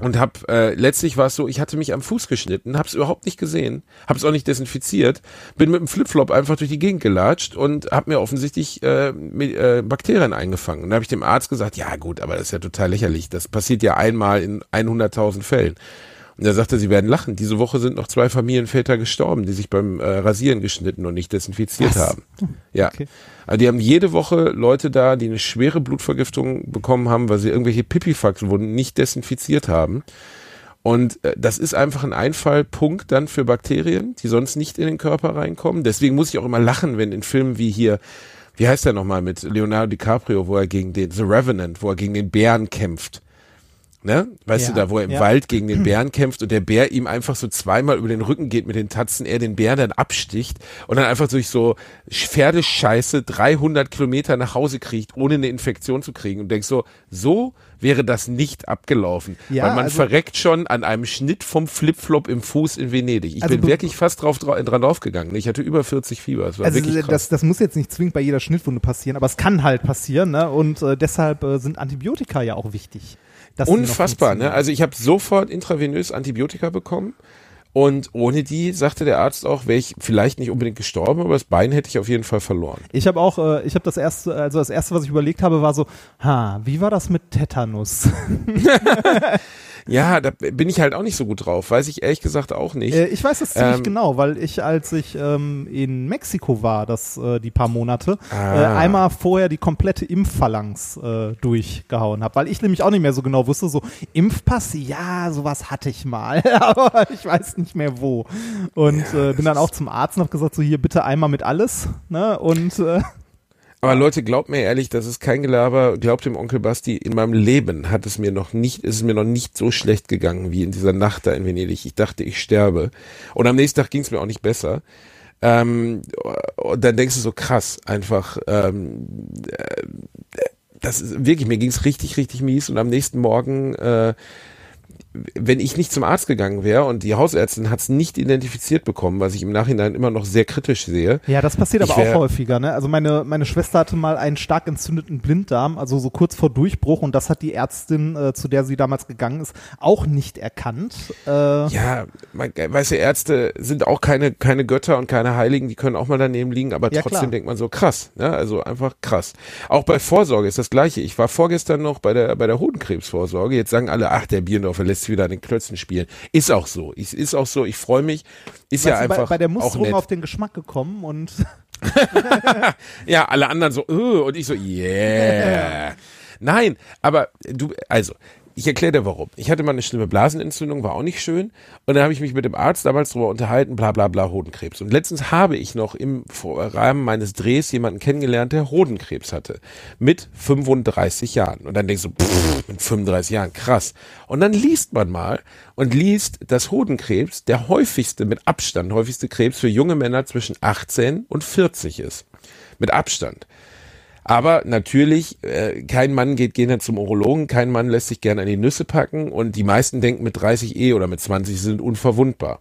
S3: und hab äh, letztlich war es so, ich hatte mich am Fuß geschnitten, hab's überhaupt nicht gesehen, hab's auch nicht desinfiziert, bin mit dem Flipflop einfach durch die Gegend gelatscht und hab mir offensichtlich äh, mit, äh, Bakterien eingefangen. Und da habe ich dem Arzt gesagt, ja gut, aber das ist ja total lächerlich, das passiert ja einmal in 100.000 Fällen. Und er sagte, sie werden lachen. Diese Woche sind noch zwei Familienväter gestorben, die sich beim äh, Rasieren geschnitten und nicht desinfiziert
S4: Was?
S3: haben. Ja.
S4: Okay.
S3: Also die haben jede Woche Leute da, die eine schwere Blutvergiftung bekommen haben, weil sie irgendwelche Pipifax-Wunden nicht desinfiziert haben. Und äh, das ist einfach ein Einfallpunkt dann für Bakterien, die sonst nicht in den Körper reinkommen. Deswegen muss ich auch immer lachen, wenn in Filmen wie hier, wie heißt der nochmal mit Leonardo DiCaprio, wo er gegen den, The Revenant, wo er gegen den Bären kämpft. Ne? Weißt
S4: Ja,
S3: du, da wo er im
S4: ja.
S3: Wald gegen den Bären kämpft und der Bär ihm einfach so zweimal über den Rücken geht mit den Tatzen, er den Bären dann absticht und dann einfach durch so Pferdescheiße 300 Kilometer nach Hause kriegt, ohne eine Infektion zu kriegen und denkst so, so wäre das nicht abgelaufen.
S4: Ja,
S3: Weil man
S4: also-
S3: verreckt schon an einem Schnitt vom Flipflop im Fuß in Venedig. Ich
S4: Also
S3: bin wirklich fast drauf, dra dran aufgegangen. Ich hatte über 40 Fieber.
S4: Also
S3: wirklich krass.
S4: das, das muss jetzt nicht zwingend bei jeder Schnittwunde passieren, aber es kann halt passieren, ne? Und äh, deshalb äh, sind Antibiotika ja auch wichtig.
S3: Unfassbar, ne? Also ich habe sofort intravenös Antibiotika bekommen und ohne die, sagte der Arzt auch, wäre ich vielleicht nicht unbedingt gestorben, aber das Bein hätte ich auf jeden Fall verloren.
S4: Ich habe auch, äh, ich habe das erste, also das erste, was ich überlegt habe, war so, ha, wie war das mit Tetanus?
S3: Ja, da bin ich halt auch nicht so gut drauf, weiß ich ehrlich gesagt auch nicht.
S4: Äh, ich weiß es ziemlich
S3: Ähm,
S4: genau, weil ich, als ich ähm, in Mexiko war, das äh, die paar Monate, äh,
S3: Ah.
S4: einmal vorher die komplette Impfphalanx äh, durchgehauen habe, weil ich nämlich auch nicht mehr so genau wusste, so Impfpass, ja, sowas hatte ich mal, aber ich weiß nicht mehr wo. Und äh, bin dann auch zum Arzt und habe gesagt, so hier bitte einmal mit alles, ne? Und äh,
S3: Aber Leute, glaubt mir ehrlich, das ist kein Gelaber. Glaubt dem Onkel Basti, in meinem Leben hat es mir noch nicht, ist es mir noch nicht so schlecht gegangen wie in dieser Nacht da in Venedig. Ich dachte, ich sterbe. Und am nächsten Tag ging es mir auch nicht besser. Ähm, und dann denkst du so krass, einfach, ähm, äh, das ist wirklich, mir ging es richtig, richtig mies. Und am nächsten Morgen äh, wenn ich nicht zum Arzt gegangen wäre und die Hausärztin hat es nicht identifiziert bekommen, was ich im Nachhinein immer noch sehr kritisch sehe.
S4: Ja, das passiert aber auch häufiger. Ne? Also meine, meine Schwester hatte mal einen stark entzündeten Blinddarm, also so kurz vor Durchbruch und das hat die Ärztin, äh, zu der sie damals gegangen ist, auch nicht erkannt. Äh,
S3: ja, man, weißt du, Ärzte sind auch keine, keine Götter und keine Heiligen, die können auch mal daneben liegen, aber
S4: Ja,
S3: trotzdem
S4: klar.
S3: denkt man so krass, ne? also einfach krass. Auch bei Vorsorge ist das Gleiche. Ich war vorgestern noch bei der, bei der Hodenkrebsvorsorge. Jetzt sagen alle, ach, der Bierendorfer lässt wieder an den Klötzen spielen. Ist auch so. Ist, ist auch so. Ich freue mich. Ist ja
S4: weißt du,
S3: einfach
S4: bei, bei der Musterung auf den Geschmack gekommen und
S3: Ja, alle anderen so, uh, und ich so, yeah. Nein, aber du, also, ich erkläre dir warum. Ich hatte mal eine schlimme Blasenentzündung, war auch nicht schön. Und dann habe ich mich mit dem Arzt damals drüber unterhalten, bla bla bla, Hodenkrebs. Und letztens habe ich noch im Rahmen meines Drehs jemanden kennengelernt, der Hodenkrebs hatte. Mit 35 Jahren. Und dann denkst du, pff, mit 35 Jahren, krass. Und dann liest man mal und liest, dass Hodenkrebs der häufigste, mit Abstand häufigste Krebs für junge Männer zwischen 18 und 40 ist. Mit Abstand. Aber natürlich, äh, kein Mann geht gerne zum Urologen, kein Mann lässt sich gerne an die Nüsse packen und die meisten denken mit 30 eh oder mit 20 sie sind unverwundbar.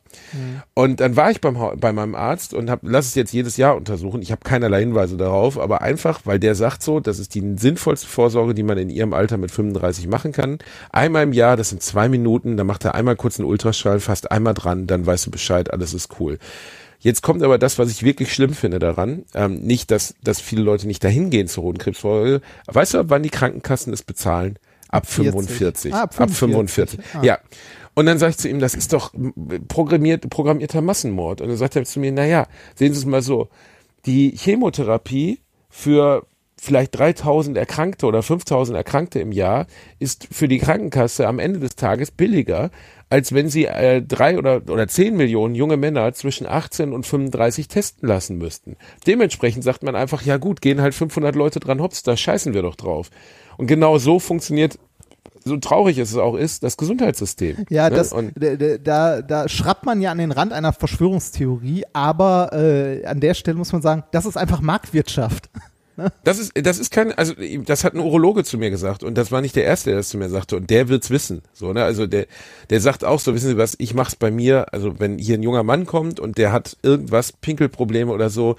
S3: Und dann war ich beim, bei meinem Arzt und hab, lass es jetzt jedes Jahr untersuchen. Ich habe keinerlei Hinweise darauf, aber einfach, weil der sagt so, das ist die sinnvollste Vorsorge, die man in ihrem Alter mit 35 machen kann. Einmal im Jahr, das sind zwei Minuten, dann macht er einmal kurz einen Ultraschall, fasst einmal dran, dann weißt du Bescheid, alles ist cool. Jetzt kommt aber das, was ich wirklich schlimm finde daran. Ähm, nicht, dass, dass viele Leute nicht dahin gehen zur Hodenkrebsvorsorge. Weißt du, ab wann die Krankenkassen es bezahlen? Ab
S4: 40.
S3: 45.
S4: Ah, ab 45. Ah.
S3: Ja. Und dann sage ich zu ihm, das ist doch programmiert, programmierter Massenmord. Und dann sagt er zu mir, na ja, sehen Sie es mal so. Die Chemotherapie für vielleicht 3000 Erkrankte oder 5000 Erkrankte im Jahr ist für die Krankenkasse am Ende des Tages billiger, als wenn sie äh, drei oder, oder zehn Millionen junge Männer zwischen 18 und 35 testen lassen müssten. Dementsprechend sagt man einfach, ja gut, gehen halt 500 Leute dran, hops, da scheißen wir doch drauf. Und genau so funktioniert, so traurig es auch ist, das Gesundheitssystem.
S4: Ja,
S3: ne?
S4: das, da, da schrappt man ja an den Rand einer Verschwörungstheorie, aber äh, an der Stelle muss man sagen, das ist einfach Marktwirtschaft.
S3: Das ist, das ist kein, also das hat ein Urologe zu mir gesagt und das war nicht der erste, der das zu mir sagte und der wird's wissen, so ne, also der, der sagt auch so, wissen Sie was, ich mach's bei mir, also wenn hier ein junger Mann kommt und der hat irgendwas Pinkelprobleme oder so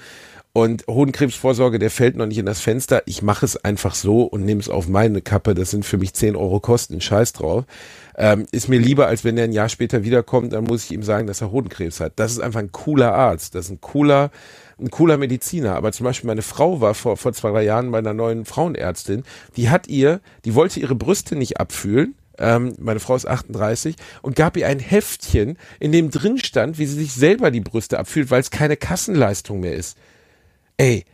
S3: und Hodenkrebsvorsorge, der fällt noch nicht in das Fenster, ich mache es einfach so und nehme es auf meine Kappe, das sind für mich 10 Euro Kosten, scheiß drauf. Ähm, ist mir lieber, als wenn der ein Jahr später wiederkommt, dann muss ich ihm sagen, dass er Hodenkrebs hat. Das ist einfach ein cooler Arzt, das ist ein cooler, ein cooler Mediziner. Aber zum Beispiel meine Frau war vor, vor zwei, drei Jahren bei einer neuen Frauenärztin, die hat ihr, die wollte ihre Brüste nicht abfühlen. Ähm, meine Frau ist 38 und gab ihr ein Heftchen, in dem drin stand, wie sie sich selber die Brüste abfühlt, weil es keine Kassenleistung mehr ist. Ey,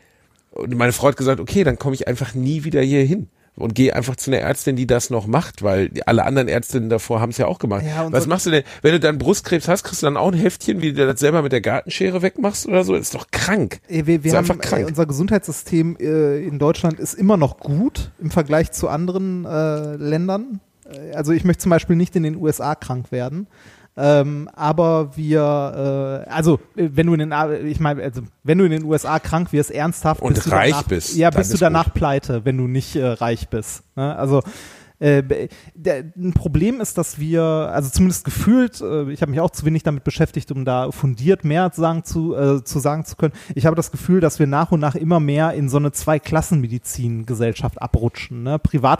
S3: und meine Frau hat gesagt, okay, dann komme ich einfach nie wieder hier hin und gehe einfach zu einer Ärztin, die das noch macht, weil alle anderen Ärztinnen davor haben es ja auch gemacht.
S4: Ja,
S3: Was
S4: so-
S3: machst du denn, wenn du dann Brustkrebs hast, kriegst du dann auch ein Heftchen, wie du das selber mit der Gartenschere wegmachst oder so? Das ist doch krank.
S4: Äh, Wir,
S3: ist
S4: wir
S3: einfach
S4: haben,
S3: krank.
S4: äh, unser Gesundheitssystem äh, in Deutschland ist immer noch gut im Vergleich zu anderen äh, Ländern. Äh, Also ich möchte zum Beispiel nicht in den USA krank werden. Ähm, aber wir, äh, also äh, wenn du in den, ich meine, also wenn du in den USA krank wirst, ernsthaft,
S3: Und
S4: bist du
S3: reich
S4: danach,
S3: bist,
S4: ja, bist du danach
S3: gut.
S4: pleite, wenn du nicht äh, reich bist. Ne? Also äh, ein Problem ist, dass wir, also zumindest gefühlt, äh, ich habe mich auch zu wenig damit beschäftigt, um da fundiert mehr sagen zu, äh, zu sagen zu können. Ich habe das Gefühl, dass wir nach und nach immer mehr in so eine Zwei-Klassen-Medizin-Gesellschaft abrutschen, ne? privat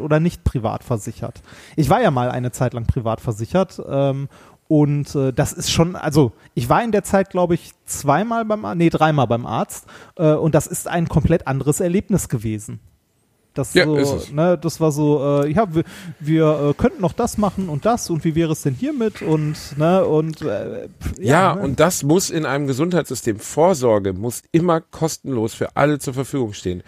S4: oder nicht privat versichert. Ich war ja mal eine Zeit lang privat versichert ähm, und äh, das ist schon, also ich war in der Zeit, glaube ich, zweimal beim, nee, dreimal beim Arzt äh, und das ist ein komplett anderes Erlebnis gewesen. Das,
S3: Ja,
S4: so. Ne, das war so, äh, ja, wir, wir äh, könnten noch das machen und das und wie wäre es denn hiermit und ne und äh, pf,
S3: Ja,
S4: ne?
S3: und das muss in einem Gesundheitssystem, Vorsorge muss immer kostenlos für alle zur Verfügung stehen.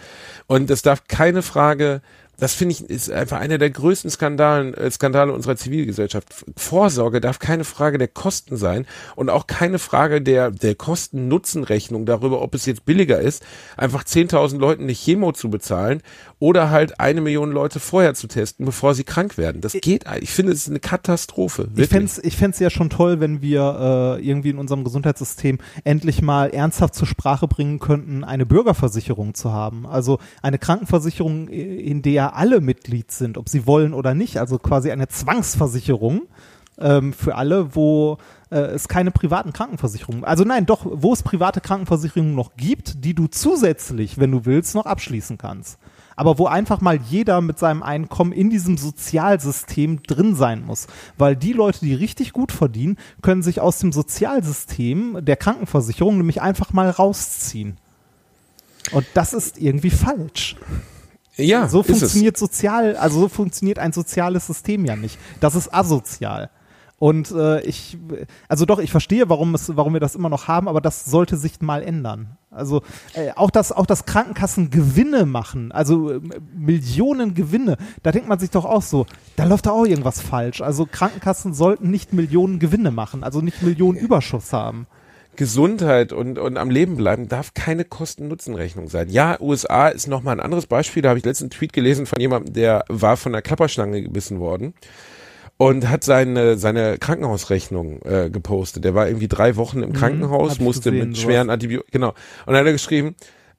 S3: Und es darf keine Frage das finde ich ist einfach einer der größten Skandalen, äh, Skandale unserer Zivilgesellschaft. Vorsorge darf keine Frage der Kosten sein und auch keine Frage der, der Kosten-Nutzen-Rechnung darüber, ob es jetzt billiger ist, einfach 10.000 Leuten eine Chemo zu bezahlen oder halt eine Million Leute vorher zu testen, bevor sie krank werden. Das geht, ich finde, es ist eine Katastrophe.
S4: Ich
S3: Wirklich.
S4: fänd's, ich fänd's ja schon toll, wenn wir äh, irgendwie in unserem Gesundheitssystem endlich mal ernsthaft zur Sprache bringen könnten, eine Bürgerversicherung zu haben. Also eine Krankenversicherung, in der alle Mitglied sind, ob sie wollen oder nicht. Also quasi eine Zwangsversicherung ähm, für alle, wo äh, es keine privaten Krankenversicherungen, also nein, doch, wo es private Krankenversicherungen noch gibt, die du zusätzlich, wenn du willst, noch abschließen kannst. Aber wo einfach mal jeder mit seinem Einkommen in diesem Sozialsystem drin sein muss. Weil die Leute, die richtig gut verdienen, können sich aus dem Sozialsystem der Krankenversicherung nämlich einfach mal rausziehen. Und das ist irgendwie falsch.
S3: Ja,
S4: So funktioniert sozial, also so funktioniert ein soziales System ja nicht. Das ist asozial. Und äh, ich, also doch, ich verstehe, warum es, warum wir das immer noch haben, aber das sollte sich mal ändern. Also äh, auch das, auch das Krankenkassen Gewinne machen, also äh, Millionen Gewinne, da denkt man sich doch auch so, da läuft da auch irgendwas falsch. Also Krankenkassen sollten nicht Millionen Gewinne machen, also nicht Millionen Überschuss haben.
S3: Gesundheit und, und am Leben bleiben darf keine Kosten-Nutzen-Rechnung sein. Ja, USA ist nochmal ein anderes Beispiel. Da habe ich letzten Tweet gelesen von jemandem, der war von einer Klapperschlange gebissen worden und hat seine, seine Krankenhausrechnung äh, gepostet. Der war irgendwie drei Wochen im Krankenhaus,
S4: hab ich
S3: musste
S4: gesehen,
S3: mit schweren Antibiotika, genau. Und dann hat er geschrieben,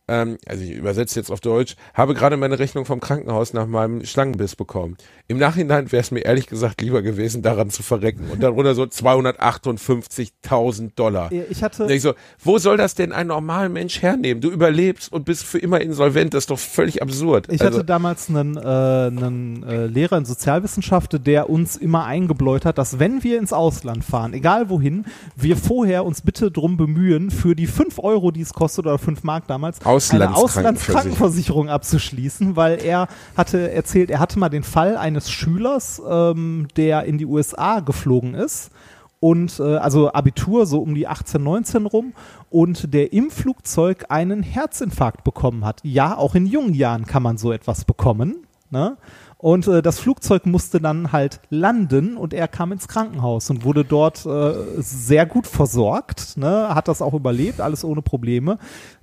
S3: ähm, also ich übersetze jetzt auf Deutsch, habe gerade meine Rechnung vom Krankenhaus nach meinem Schlangenbiss bekommen. Im Nachhinein wäre es mir ehrlich gesagt lieber gewesen, daran zu verrecken. Und darunter so 258.000 Dollar.
S4: Ich hatte,
S3: ich so, wo soll das denn ein normaler Mensch hernehmen? Du überlebst und bist für immer insolvent. Das ist doch völlig absurd.
S4: Ich
S3: also,
S4: hatte damals einen, äh, einen äh, Lehrer in Sozialwissenschaft, der uns immer eingebläut hat, dass wenn wir ins Ausland fahren, egal wohin, wir vorher uns bitte drum bemühen, für die 5 Euro, die es kostet, oder 5 Mark damals, eine
S3: Auslandskrankenversicherung.
S4: Abzuschließen, weil er hatte erzählt, er hatte mal den Fall eines Schülers, ähm, der in die USA geflogen ist und äh, also Abitur so um die 18, 19 rum und der im Flugzeug einen Herzinfarkt bekommen hat. Ja, auch in jungen Jahren kann man so etwas bekommen. Ne? Und äh, das Flugzeug musste dann halt landen und er kam ins Krankenhaus und wurde dort äh, sehr gut versorgt, ne? hat das auch überlebt, alles ohne Probleme,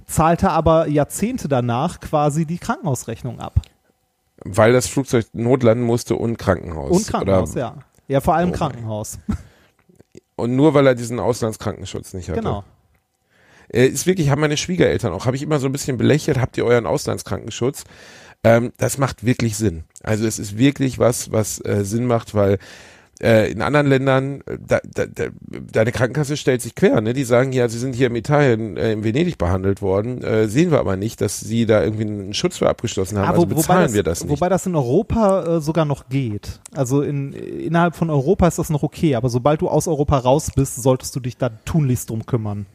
S4: zahlte aber Jahrzehnte danach quasi die Krankenhausrechnung ab.
S3: Weil das Flugzeug notlanden musste und Krankenhaus.
S4: Und Krankenhaus,
S3: Oder,
S4: ja. Ja, vor allem
S3: Oh
S4: Krankenhaus.
S3: Und nur weil er diesen Auslandskrankenschutz nicht hatte.
S4: Genau.
S3: Äh, ist wirklich, haben meine Schwiegereltern auch, habe ich immer so ein bisschen belächelt, habt ihr euren Auslandskrankenschutz? Ähm, das macht wirklich Sinn. Also es ist wirklich was, was äh, Sinn macht, weil äh, in anderen Ländern, äh, da, da, da, deine Krankenkasse stellt sich quer, ne? Die sagen ja, sie sind hier in Italien, äh, in Venedig behandelt worden, äh, sehen wir aber nicht, dass sie da irgendwie einen Schutz für abgeschlossen haben,
S4: Ah,
S3: also
S4: wo-
S3: bezahlen wir das nicht.
S4: Wobei das in Europa äh, sogar noch geht. Also in, innerhalb von Europa ist das noch okay, aber sobald du aus Europa raus bist, solltest du dich da tunlichst drum kümmern.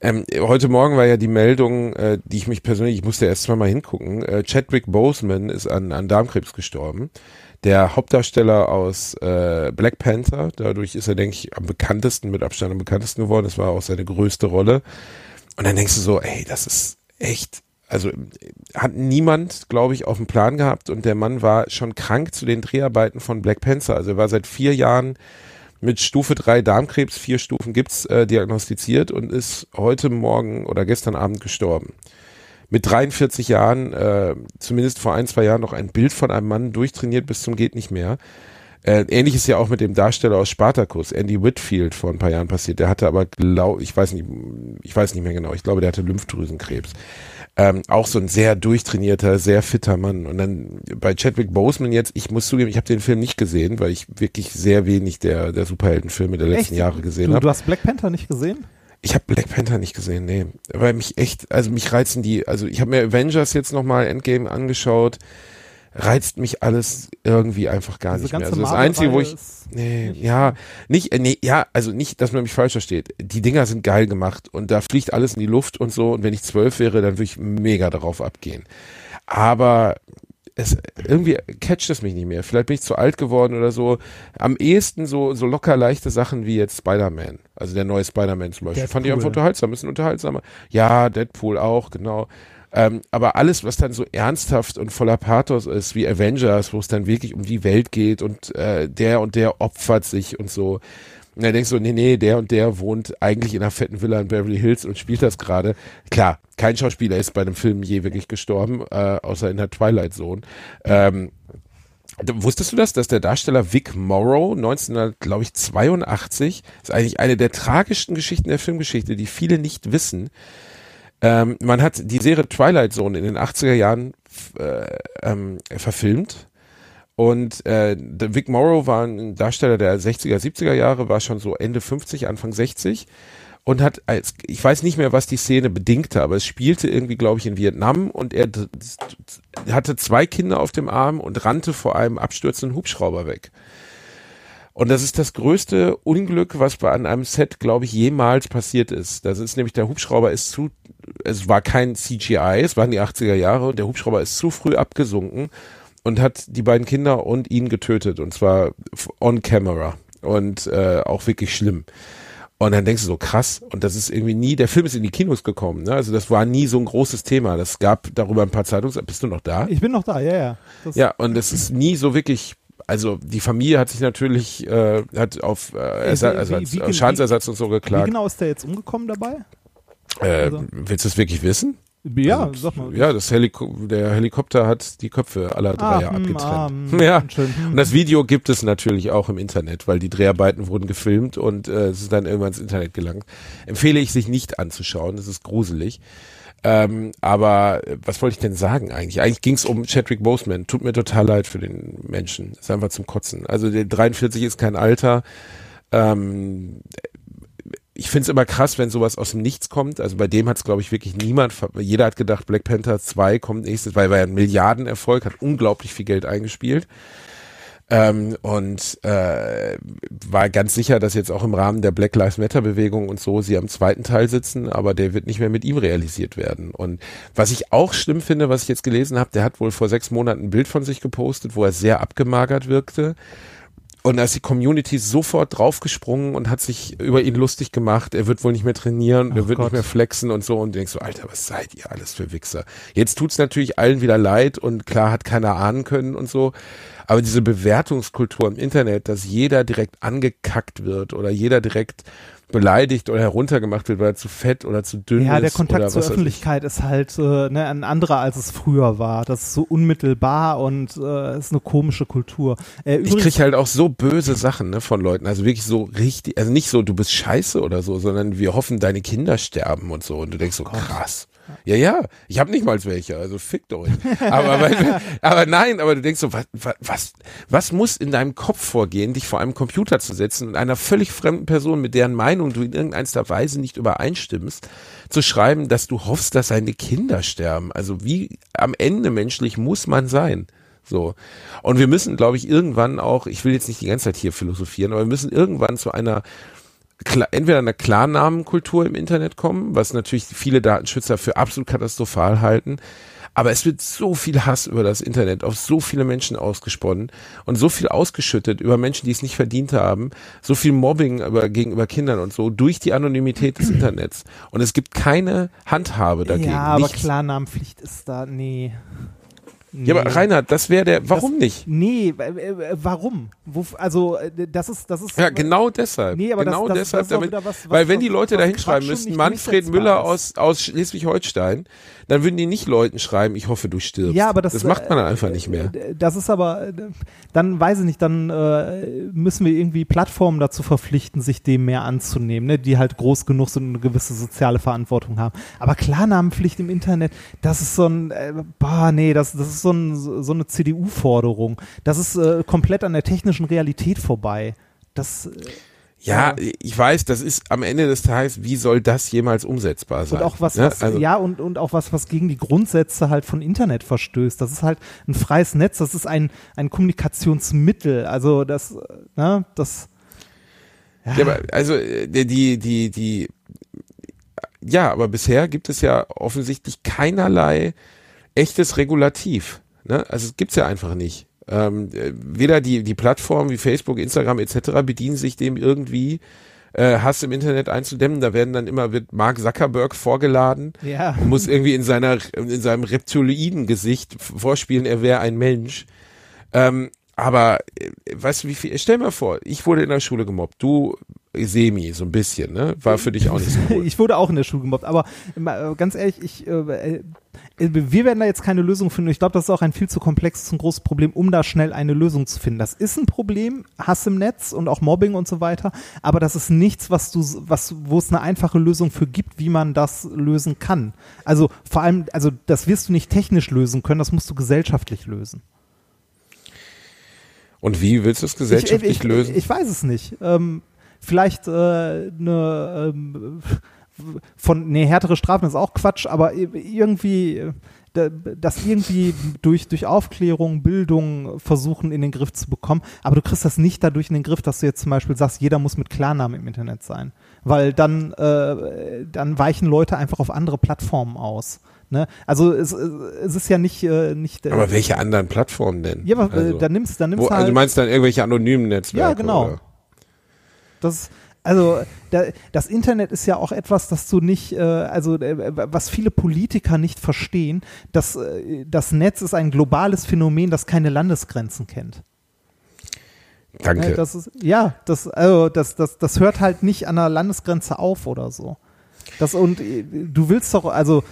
S3: Ähm, heute Morgen war ja die Meldung, äh, die ich mich persönlich, ich musste erst mal hingucken, äh, Chadwick Boseman ist an, an Darmkrebs gestorben. Der Hauptdarsteller aus äh, Black Panther, dadurch ist er, denke ich, am bekanntesten, mit Abstand am bekanntesten geworden. Das war auch seine größte Rolle. Und dann denkst du so, ey, das ist echt, also hat niemand, glaube ich, auf dem Plan gehabt und der Mann war schon krank zu den Dreharbeiten von Black Panther. Also er war seit vier Jahren mit Stufe 3 Darmkrebs, vier Stufen gibt's äh, diagnostiziert und ist heute Morgen oder gestern Abend gestorben. Mit 43 Jahren, äh, zumindest vor ein, zwei Jahren noch ein Bild von einem Mann durchtrainiert bis zum geht nicht mehr. Äh, ähnlich ist ja auch mit dem Darsteller aus Spartacus, Andy Whitfield, vor ein paar Jahren passiert. Der hatte aber, glaub, ich weiß nicht, ich weiß nicht mehr genau, ich glaube, der hatte Lymphdrüsenkrebs. Ähm, auch so ein sehr durchtrainierter, sehr fitter Mann. Und dann bei Chadwick Boseman jetzt, ich muss zugeben, ich habe den Film nicht gesehen, weil ich wirklich sehr wenig der, der Superheldenfilme der letzten
S4: Echt?
S3: Jahre gesehen habe.
S4: du hast Black Panther nicht gesehen?
S3: Ich habe Black Panther nicht gesehen, nee. Weil mich echt, also mich reizen die, also ich habe mir Avengers jetzt nochmal Endgame angeschaut, reizt mich alles irgendwie einfach gar
S4: Diese
S3: nicht mehr. Also das Einzige, wo ich, nee, ja, nicht, äh, nee, ja, also nicht, dass man mich falsch versteht. Die Dinger sind geil gemacht und da fliegt alles in die Luft und so und wenn ich zwölf wäre, dann würde ich mega darauf abgehen. Aber es, irgendwie catcht es mich nicht mehr. Vielleicht bin ich zu alt geworden oder so. Am ehesten so, so locker leichte Sachen wie jetzt Spider-Man. Also der neue Spider-Man zum Beispiel. Fand ich einfach
S4: Deadpool.
S3: unterhaltsam, ist ein unterhaltsamer. Ja, Deadpool auch, genau. Ähm, aber alles, was dann so ernsthaft und voller Pathos ist, wie Avengers, wo es dann wirklich um die Welt geht und äh, der und der opfert sich und so. Und dann denkst du, nee, nee, der und der wohnt eigentlich in einer fetten Villa in Beverly Hills und spielt das gerade. Klar, kein Schauspieler ist bei einem Film je wirklich gestorben, äh, außer in der Twilight Zone. Ähm, Wusstest du das, dass der Darsteller Vic Morrow 1982 ist eigentlich eine der tragischsten Geschichten der Filmgeschichte, die viele nicht wissen. Ähm, man hat die Serie Twilight Zone in den 80er Jahren äh, ähm, verfilmt. Und äh, Vic Morrow war ein Darsteller der 60er, 70er Jahre, war schon so Ende 50, Anfang 60 und hat als ich weiß nicht mehr, was die Szene bedingte, aber es spielte irgendwie, glaube ich, in Vietnam und er hatte zwei Kinder auf dem Arm und rannte vor einem abstürzenden Hubschrauber weg. Und das ist das größte Unglück, was bei an einem Set, glaube ich, jemals passiert ist. Das ist nämlich der Hubschrauber ist zu, es war kein CGI, es waren die 80er Jahre und der Hubschrauber ist zu früh abgesunken und hat die beiden Kinder und ihn getötet und zwar on camera und äh, auch wirklich schlimm. Und dann denkst du so, krass. Und das ist irgendwie nie, der Film ist in die Kinos gekommen. Ne? Also das war nie so ein großes Thema. Das gab darüber ein paar Zeitungs... Bist du noch da?
S4: Ich bin noch da, ja, ja.
S3: Das ja, und es ist nie so wirklich also die Familie hat sich natürlich äh, hat auf äh, Ersa also wie, wie, Schadensersatz und so geklagt.
S4: Wie genau ist der jetzt umgekommen dabei?
S3: Äh, also. Willst du es wirklich wissen?
S4: Ja, also, sag mal.
S3: Ja, das Heliko der Helikopter hat die Köpfe aller drei ah, abgetrennt. Ah, ja,
S4: schön.
S3: und das Video gibt es natürlich auch im Internet, weil die Dreharbeiten wurden gefilmt und äh, es ist dann irgendwann ins Internet gelangt. Empfehle ich sich nicht anzuschauen, das ist gruselig. Ähm, aber äh, was wollte ich denn sagen eigentlich? Eigentlich ging es um Chadwick Boseman. Tut mir total leid für den Menschen. ist einfach zum Kotzen. Also der 43 ist kein Alter. Ähm, ich finde es immer krass, wenn sowas aus dem Nichts kommt. Also bei dem hat es, glaube ich, wirklich niemand, jeder hat gedacht, Black Panther 2 kommt nächstes, weil er ein Milliardenerfolg, hat unglaublich viel Geld eingespielt. Ähm, und äh, war ganz sicher, dass jetzt auch im Rahmen der Black Lives Matter Bewegung und so sie am zweiten Teil sitzen, aber der wird nicht mehr mit ihm realisiert werden. Und was ich auch schlimm finde, was ich jetzt gelesen habe, der hat wohl vor sechs Monaten ein Bild von sich gepostet, wo er sehr abgemagert wirkte und da ist die Community sofort draufgesprungen und hat sich über ihn lustig gemacht. Er wird wohl nicht mehr trainieren, Ach er wird Gott. nicht mehr flexen und so. Und du denkst so, Alter, was seid ihr alles für Wichser? Jetzt tut's natürlich allen wieder leid und klar hat keiner ahnen können und so. Aber diese Bewertungskultur im Internet, dass jeder direkt angekackt wird oder jeder direkt beleidigt oder heruntergemacht wird, weil er zu fett oder zu dünn
S4: ja,
S3: ist.
S4: Ja, der Kontakt zur Öffentlichkeit ist halt äh, ne, ein anderer, als es früher war. Das ist so unmittelbar und äh, ist eine komische Kultur.
S3: Äh, ich krieg halt auch so böse Sachen ne, von Leuten, also wirklich so richtig, also nicht so, du bist scheiße oder so, sondern wir hoffen, deine Kinder sterben und so. Und du denkst so, krass. Ja, ja, ich habe nicht mal welche, also fickt euch. Aber, aber nein, aber du denkst so, was, was, was muss in deinem Kopf vorgehen, dich vor einem Computer zu setzen und einer völlig fremden Person, mit deren Meinung du in irgendeiner Weise nicht übereinstimmst, zu schreiben, dass du hoffst, dass seine Kinder sterben. Also wie am Ende menschlich muss man sein. So. Und wir müssen, glaube ich, irgendwann auch, ich will jetzt nicht die ganze Zeit hier philosophieren, aber wir müssen irgendwann zu einer entweder eine Klarnamenkultur im Internet kommen, was natürlich viele Datenschützer für absolut katastrophal halten. Aber es wird so viel Hass über das Internet auf so viele Menschen ausgesponnen und so viel ausgeschüttet über Menschen, die es nicht verdient haben, so viel Mobbing über, gegenüber Kindern und so durch die Anonymität des Internets. Und es gibt keine Handhabe dagegen. Ja,
S4: aber Nichts. Klarnamenpflicht ist da, nee.
S3: Ja, aber Reinhard, das wäre der, warum
S4: das,
S3: nicht?
S4: Nee, äh, warum? Wo, also, äh, das ist, das ist.
S3: Ja, genau deshalb. Nee, aber genau das, das, deshalb, damit, was, was, weil wenn die Leute da hinschreiben müssten, Manfred Müller aus, aus Schleswig-Holstein, dann würden die nicht Leuten schreiben, ich hoffe, du stirbst.
S4: Ja, aber das,
S3: das macht man dann einfach nicht mehr.
S4: Äh, das ist aber, dann weiß ich nicht, dann äh, müssen wir irgendwie Plattformen dazu verpflichten, sich dem mehr anzunehmen, ne, die halt groß genug sind und eine gewisse soziale Verantwortung haben. Aber Klarnamenpflicht im Internet, das ist so ein, äh, boah, nee, das, das ist so, ein, so eine CDU-Forderung. Das ist äh, komplett an der technischen Realität vorbei. Das. Äh,
S3: ja, ich weiß, das ist am Ende des Tages, wie soll das jemals umsetzbar sein?
S4: Und auch was, was also, ja, und, und auch was, was gegen die Grundsätze halt von Internet verstößt. Das ist halt ein freies Netz, das ist ein, ein Kommunikationsmittel. Also das, ne, das.
S3: Ja. ja, aber also äh, die, die, die, ja, aber bisher gibt es ja offensichtlich keinerlei echtes Regulativ. Ne? Also es gibt's ja einfach nicht. Ähm, weder die, die Plattformen wie Facebook, Instagram etc. bedienen sich dem irgendwie äh, Hass im Internet einzudämmen. Da werden dann immer wird Mark Zuckerberg vorgeladen,
S4: Ja.
S3: muss irgendwie in seiner in seinem reptiloiden Gesicht vorspielen, er wäre ein Mensch. Ähm, aber äh, weißt du, wie viel? Stell mal vor, ich wurde in der Schule gemobbt. Du semi so ein bisschen, ne? War für dich auch nicht so cool.
S4: Ich wurde auch in der Schule gemobbt, aber äh, ganz ehrlich, ich, äh, äh, wir werden da jetzt keine Lösung finden. Ich glaube, das ist auch ein viel zu komplexes und großes Problem, um da schnell eine Lösung zu finden. Das ist ein Problem, Hass im Netz und auch Mobbing und so weiter, aber das ist nichts, was du, was, wo es eine einfache Lösung für gibt, wie man das lösen kann. Also vor allem, also das wirst du nicht technisch lösen können, das musst du gesellschaftlich lösen.
S3: Und wie willst du es gesellschaftlich
S4: ich, ich,
S3: lösen?
S4: Ich weiß es nicht. Ähm, vielleicht äh, eine ähm, von nee, härtere Strafen ist auch Quatsch, aber irgendwie äh, da- das irgendwie durch, durch Aufklärung, Bildung versuchen in den Griff zu bekommen. Aber du kriegst das nicht dadurch in den Griff, dass du jetzt zum Beispiel sagst, jeder muss mit Klarnamen im Internet sein. Weil dann, äh, dann weichen Leute einfach auf andere Plattformen aus. Ne? Also es, es ist ja nicht, äh, nicht
S3: aber welche anderen Plattformen denn?
S4: ja, aber
S3: also,
S4: äh, dann nimmst, dann nimmst
S3: wo,
S4: du halt,
S3: also du meinst dann irgendwelche anonymen Netzwerke?
S4: Ja, genau.
S3: Oder?
S4: Das, also da, das Internet ist ja auch etwas, das du nicht, äh, also äh, was viele Politiker nicht verstehen, dass äh, das Netz ist ein globales Phänomen, das keine Landesgrenzen kennt.
S3: Danke.
S4: Das ist, ja, das, also das, das, das hört halt nicht an der Landesgrenze auf oder so. Das und du willst doch, also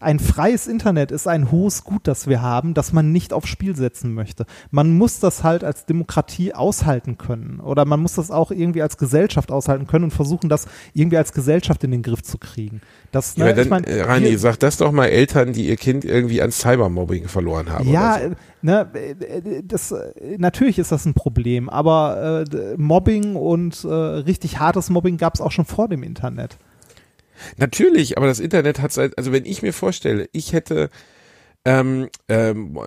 S4: ein freies Internet ist ein hohes Gut, das wir haben, das man nicht aufs Spiel setzen möchte. Man muss das halt als Demokratie aushalten können oder man muss das auch irgendwie als Gesellschaft aushalten können und versuchen, das irgendwie als Gesellschaft in den Griff zu kriegen. Das,
S3: ja,
S4: ne,
S3: dann,
S4: ich mein,
S3: äh, Rani, sag das doch mal Eltern, die ihr Kind irgendwie an Cybermobbing verloren haben.
S4: Ja,
S3: oder so.
S4: ne, das, natürlich ist das ein Problem, aber äh, Mobbing und äh, richtig hartes Mobbing gab es auch schon vor dem Internet.
S3: Natürlich, aber das Internet hat seit, also wenn ich mir vorstelle, ich hätte ähm, ähm,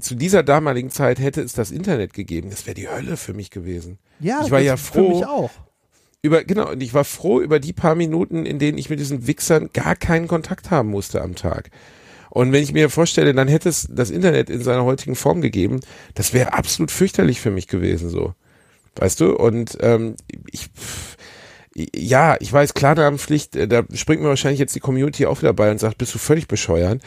S3: zu dieser damaligen Zeit hätte es das Internet gegeben, das wäre die Hölle für mich gewesen.
S4: Ja,
S3: ich war ja froh
S4: auch.
S3: über genau und ich war froh über die paar Minuten, in denen ich mit diesen Wichsern gar keinen Kontakt haben musste am Tag. Und wenn ich mir vorstelle, dann hätte es das Internet in seiner heutigen Form gegeben, das wäre absolut fürchterlich für mich gewesen so. Weißt du? Und ähm, ich pff, ja, ich weiß, Klarnamenpflicht, äh, da springt mir wahrscheinlich jetzt die Community auch wieder bei und sagt, bist du völlig bescheuert.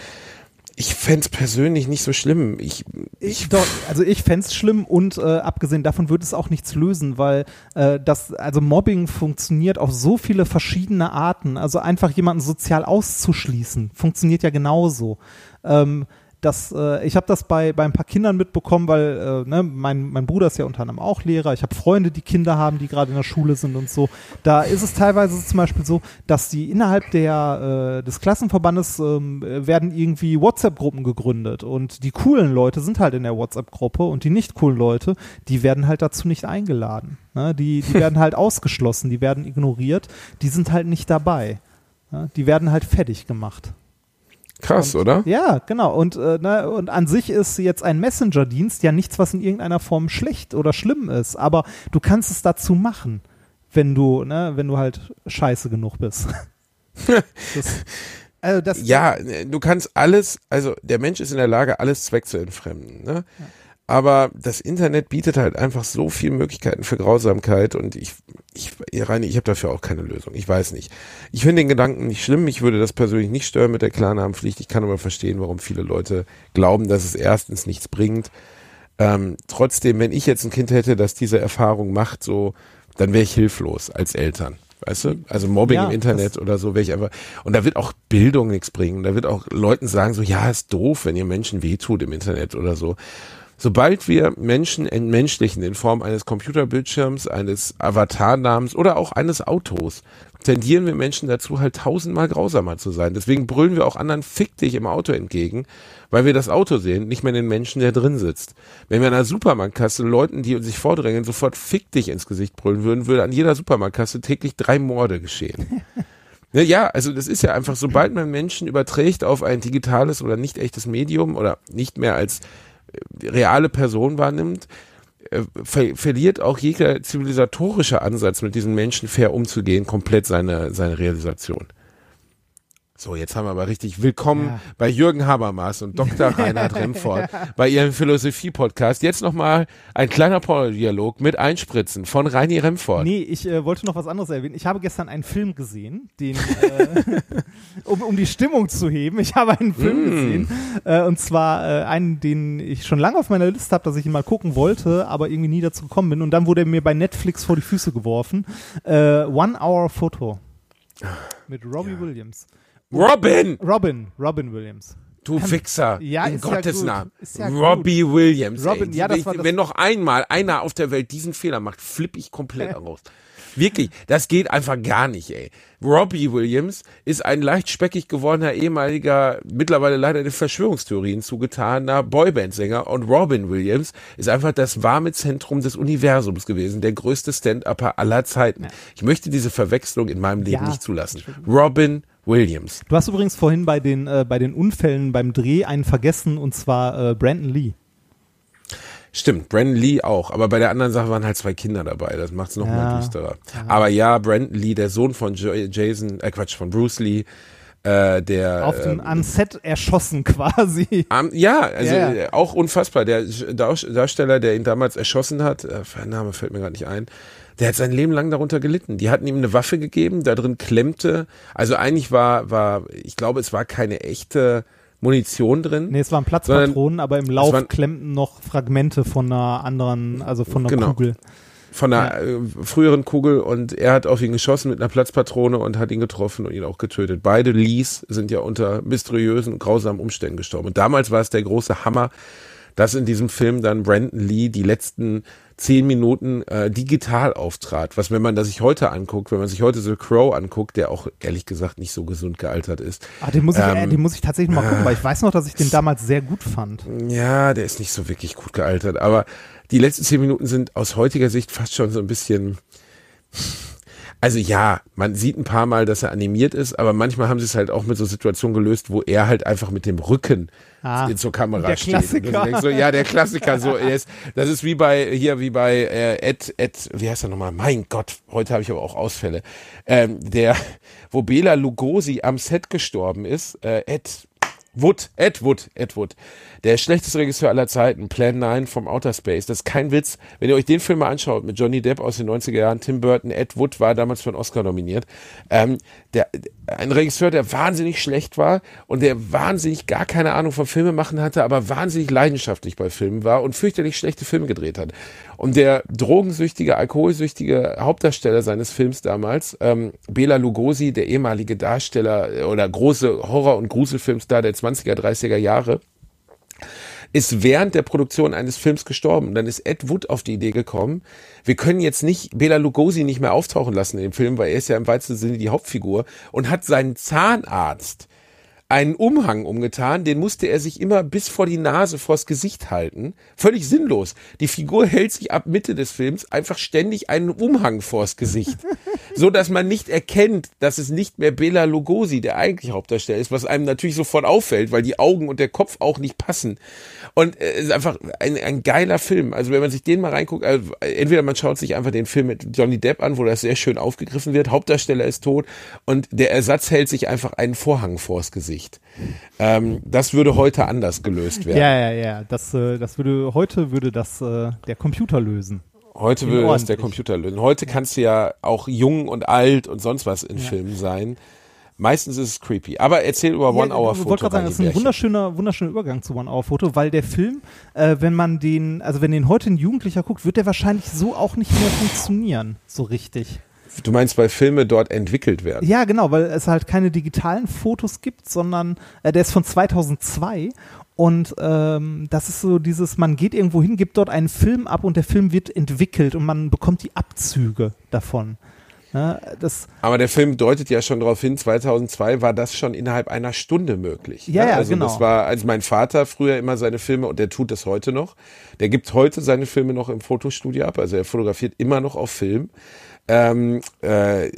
S3: Ich fänd's persönlich nicht so schlimm. Ich,
S4: Ich, doch, also ich fänd's schlimm und äh, abgesehen davon würde es auch nichts lösen, weil äh, das, also Mobbing funktioniert auf so viele verschiedene Arten. Also einfach jemanden sozial auszuschließen, funktioniert ja genauso. Ähm, das, äh, ich habe das bei, bei ein paar Kindern mitbekommen, weil äh, ne, mein, mein Bruder ist ja unter anderem auch Lehrer. Ich habe Freunde, die Kinder haben, die gerade in der Schule sind und so. Da ist es teilweise zum Beispiel so, dass die innerhalb der, äh, des Klassenverbandes ähm, werden irgendwie WhatsApp-Gruppen gegründet und die coolen Leute sind halt in der WhatsApp-Gruppe und die nicht coolen Leute, die werden halt dazu nicht eingeladen. Ne? Die, die werden halt ausgeschlossen, die werden ignoriert, die sind halt nicht dabei. Ne? Die werden halt fertig gemacht.
S3: Krass, oder?
S4: Ja, genau. Und, äh, ne, und an sich ist jetzt ein Messenger-Dienst ja nichts, was in irgendeiner Form schlecht oder schlimm ist. Aber du kannst es dazu machen, wenn du, ne, wenn du halt scheiße genug bist. das, also das,
S3: Ja, du kannst alles, also der Mensch ist in der Lage, alles Zweck zu entfremden. Ne? Aber das Internet bietet halt einfach so viele Möglichkeiten für Grausamkeit und ich, ich, Reini, ich habe dafür auch keine Lösung. Ich weiß nicht. Ich finde den Gedanken nicht schlimm. Ich würde das persönlich nicht stören mit der Klarnamenpflicht. Ich kann aber verstehen, warum viele Leute glauben, dass es erstens nichts bringt. Ähm, trotzdem, wenn ich jetzt ein Kind hätte, das diese Erfahrung macht, so, dann wäre ich hilflos als Eltern. Weißt du? Also Mobbing
S4: Ja,
S3: im Internet oder so, wäre ich einfach. Und da wird auch Bildung nichts bringen. Da wird auch Leuten sagen, so, ja, ist doof, wenn ihr Menschen wehtut im Internet oder so. Sobald wir Menschen entmenschlichen in Form eines Computerbildschirms, eines Avatarnamens oder auch eines Autos, tendieren wir Menschen dazu, halt tausendmal grausamer zu sein. Deswegen brüllen wir auch anderen Fick dich im Auto entgegen, weil wir das Auto sehen, nicht mehr den Menschen, der drin sitzt. Wenn wir an einer Supermarktkasse Leuten, die sich vordrängen, sofort Fick dich ins Gesicht brüllen würden, würde an jeder Supermarktkasse täglich drei Morde geschehen. Ne, Ja, also das ist ja einfach, sobald man Menschen überträgt auf ein digitales oder nicht echtes Medium oder nicht mehr als reale Person wahrnimmt, äh, ver verliert auch jeder zivilisatorische Ansatz, mit diesen Menschen fair umzugehen, komplett seine, seine Realisation. So, jetzt haben wir aber richtig willkommen
S4: Ja.
S3: bei Jürgen Habermas und Dr. Reinhard Remford bei ihrem Philosophie-Podcast. Jetzt nochmal ein kleiner Pornodialog mit Einspritzen von Reini Remford.
S4: Nee, ich äh, wollte noch was anderes erwähnen. Ich habe gestern einen Film gesehen, den, äh, um, um die Stimmung zu heben. Ich habe einen Film gesehen. Äh, und zwar äh, einen, den ich schon lange auf meiner Liste habe, dass ich ihn mal gucken wollte, aber irgendwie nie dazu gekommen bin. Und dann wurde er mir bei Netflix vor die Füße geworfen. Äh, One Hour Photo. Mit Robbie Williams.
S3: Robin!
S4: Robin, Robin Williams.
S3: Du Fixer.
S4: Ja,
S3: in
S4: ist ja
S3: Gottes
S4: gut.
S3: Namen.
S4: Ja
S3: Robbie Williams.
S4: Robin,
S3: ey.
S4: ja, das
S3: wenn,
S4: war das-
S3: wenn noch einmal einer auf der Welt diesen Fehler macht, flippe ich komplett raus. Wirklich, das geht einfach gar nicht, ey. Robbie Williams ist ein leicht speckig gewordener ehemaliger, mittlerweile leider den Verschwörungstheorien zugetaner Boyband-Sänger und Robin Williams ist einfach das warme Zentrum des Universums gewesen, der größte Stand-Upper aller Zeiten. Ich möchte diese Verwechslung in meinem Leben
S4: Ja,
S3: nicht zulassen. Robin Williams.
S4: Du hast übrigens vorhin bei den, äh, bei den Unfällen beim Dreh einen vergessen, und zwar äh, Brandon Lee.
S3: Stimmt, Brandon Lee auch, aber bei der anderen Sache waren halt zwei Kinder dabei, das macht's noch
S4: Ja.
S3: mal düsterer. Aber ja, Brandon Lee, der Sohn von Jason, äh Quatsch, von Bruce Lee, äh, der
S4: Auf dem
S3: ähm,
S4: am Set erschossen quasi.
S3: am- ja, also
S4: Ja, ja.
S3: äh, auch unfassbar. Der Dar- Darsteller, der ihn damals erschossen hat, äh, der Name fällt mir gerade nicht ein, der hat sein Leben lang darunter gelitten. Die hatten ihm eine Waffe gegeben, da drin klemmte, also eigentlich war, war, ich glaube, es war keine echte Munition drin.
S4: Nee, es waren Platzpatronen, aber im Lauf
S3: waren-
S4: klemmten noch Fragmente von einer anderen, also von einer
S3: Genau.
S4: Kugel.
S3: von einer äh, früheren Kugel und er hat auf ihn geschossen mit einer Platzpatrone und hat ihn getroffen und ihn auch getötet. Beide Lees sind ja unter mysteriösen, grausamen Umständen gestorben. Und damals war es der große Hammer, dass in diesem Film dann Brandon Lee die letzten zehn Minuten äh, digital auftrat. Was, wenn man das sich heute anguckt, wenn man sich heute The Crow anguckt, der auch ehrlich gesagt nicht so gesund gealtert ist.
S4: Ah, den muss ich,
S3: Ähm,
S4: äh, den muss ich tatsächlich mal gucken, weil ich weiß noch, dass ich den damals sehr gut fand.
S3: Ja, der ist nicht so wirklich gut gealtert, aber die letzten zehn Minuten sind aus heutiger Sicht fast schon so ein bisschen. Also ja, man sieht ein paar Mal, dass er animiert ist, aber manchmal haben sie es halt auch mit so Situationen gelöst, wo er halt einfach mit dem Rücken
S4: Ah,
S3: zur Kamera
S4: der
S3: steht.
S4: Klassiker.
S3: So, ja, der Klassiker. So, ist, das ist wie bei hier, wie bei äh, Ed, Ed, wie heißt er nochmal? Mein Gott, heute habe ich aber auch Ausfälle. Ähm, der, wo Bela Lugosi am Set gestorben ist, äh, Ed. Wood, Ed Wood, Ed Wood. Der schlechteste Regisseur aller Zeiten, Plan 9 vom Outer Space. Das ist kein Witz. Wenn ihr euch den Film mal anschaut, mit Johnny Depp aus den 90er Jahren, Tim Burton, Ed Wood war damals für einen Oscar nominiert. Ähm, der, ein Regisseur, der wahnsinnig schlecht war und der wahnsinnig gar keine Ahnung vom Filmemachen hatte, aber wahnsinnig leidenschaftlich bei Filmen war und fürchterlich schlechte Filme gedreht hat. Und der drogensüchtige, alkoholsüchtige Hauptdarsteller seines Films damals, ähm, Bela Lugosi, der ehemalige Darsteller oder große Horror- und Gruselfilmstar der 20er, 30er Jahre, ist während der Produktion eines Films gestorben. Und dann ist Ed Wood auf die Idee gekommen, wir können jetzt nicht Bela Lugosi nicht mehr auftauchen lassen in dem Film, weil er ist ja im weitesten Sinne die Hauptfigur und hat seinen Zahnarzt einen Umhang umgetan, den musste er sich immer bis vor die Nase, vors Gesicht halten. Völlig sinnlos. Die Figur hält sich ab Mitte des Films einfach ständig einen Umhang vors Gesicht. so dass man nicht erkennt, dass es nicht mehr Bela Lugosi der eigentlich Hauptdarsteller ist, was einem natürlich sofort auffällt, weil die Augen und der Kopf auch nicht passen. Und äh, es ist einfach ein, ein geiler Film. Also wenn man sich den mal reinguckt, also entweder man schaut sich einfach den Film mit Johnny Depp an, wo das sehr schön aufgegriffen wird, Hauptdarsteller ist tot und der Ersatz hält sich einfach einen Vorhang vors Gesicht. Ähm, das würde heute anders gelöst werden.
S4: Ja, ja, ja. Das, äh, das würde, heute würde das äh, der Computer lösen.
S3: Heute würde das der. Computer lösen. Heute kannst du ja auch jung und alt und sonst was in Filmen sein. Meistens ist es creepy. Aber erzähl über One Hour
S4: Ich
S3: Foto.
S4: wollte gerade sagen, das ist ein
S3: Bärchen.
S4: wunderschöner, wunderschöner Übergang zu One Hour Foto, weil der Film, äh, wenn man den, also wenn den heute ein Jugendlicher guckt, wird der wahrscheinlich so auch nicht mehr funktionieren, so richtig.
S3: Du meinst, weil Filme dort entwickelt werden?
S4: Ja, genau, weil es halt keine digitalen Fotos gibt, sondern äh, der ist von 2002 und ähm, das ist so dieses, man geht irgendwo hin, gibt dort einen Film ab und der Film wird entwickelt und man bekommt die Abzüge davon. Das,
S3: Aber der Film deutet ja schon darauf hin, 2002 war das schon innerhalb einer Stunde möglich.
S4: Ja,
S3: ne?
S4: ja,
S3: also
S4: genau.
S3: Das war, als mein Vater früher immer seine Filme, und der tut das heute noch, der gibt heute seine Filme noch im Fotostudio ab, also er fotografiert immer noch auf Film. Ähm, äh,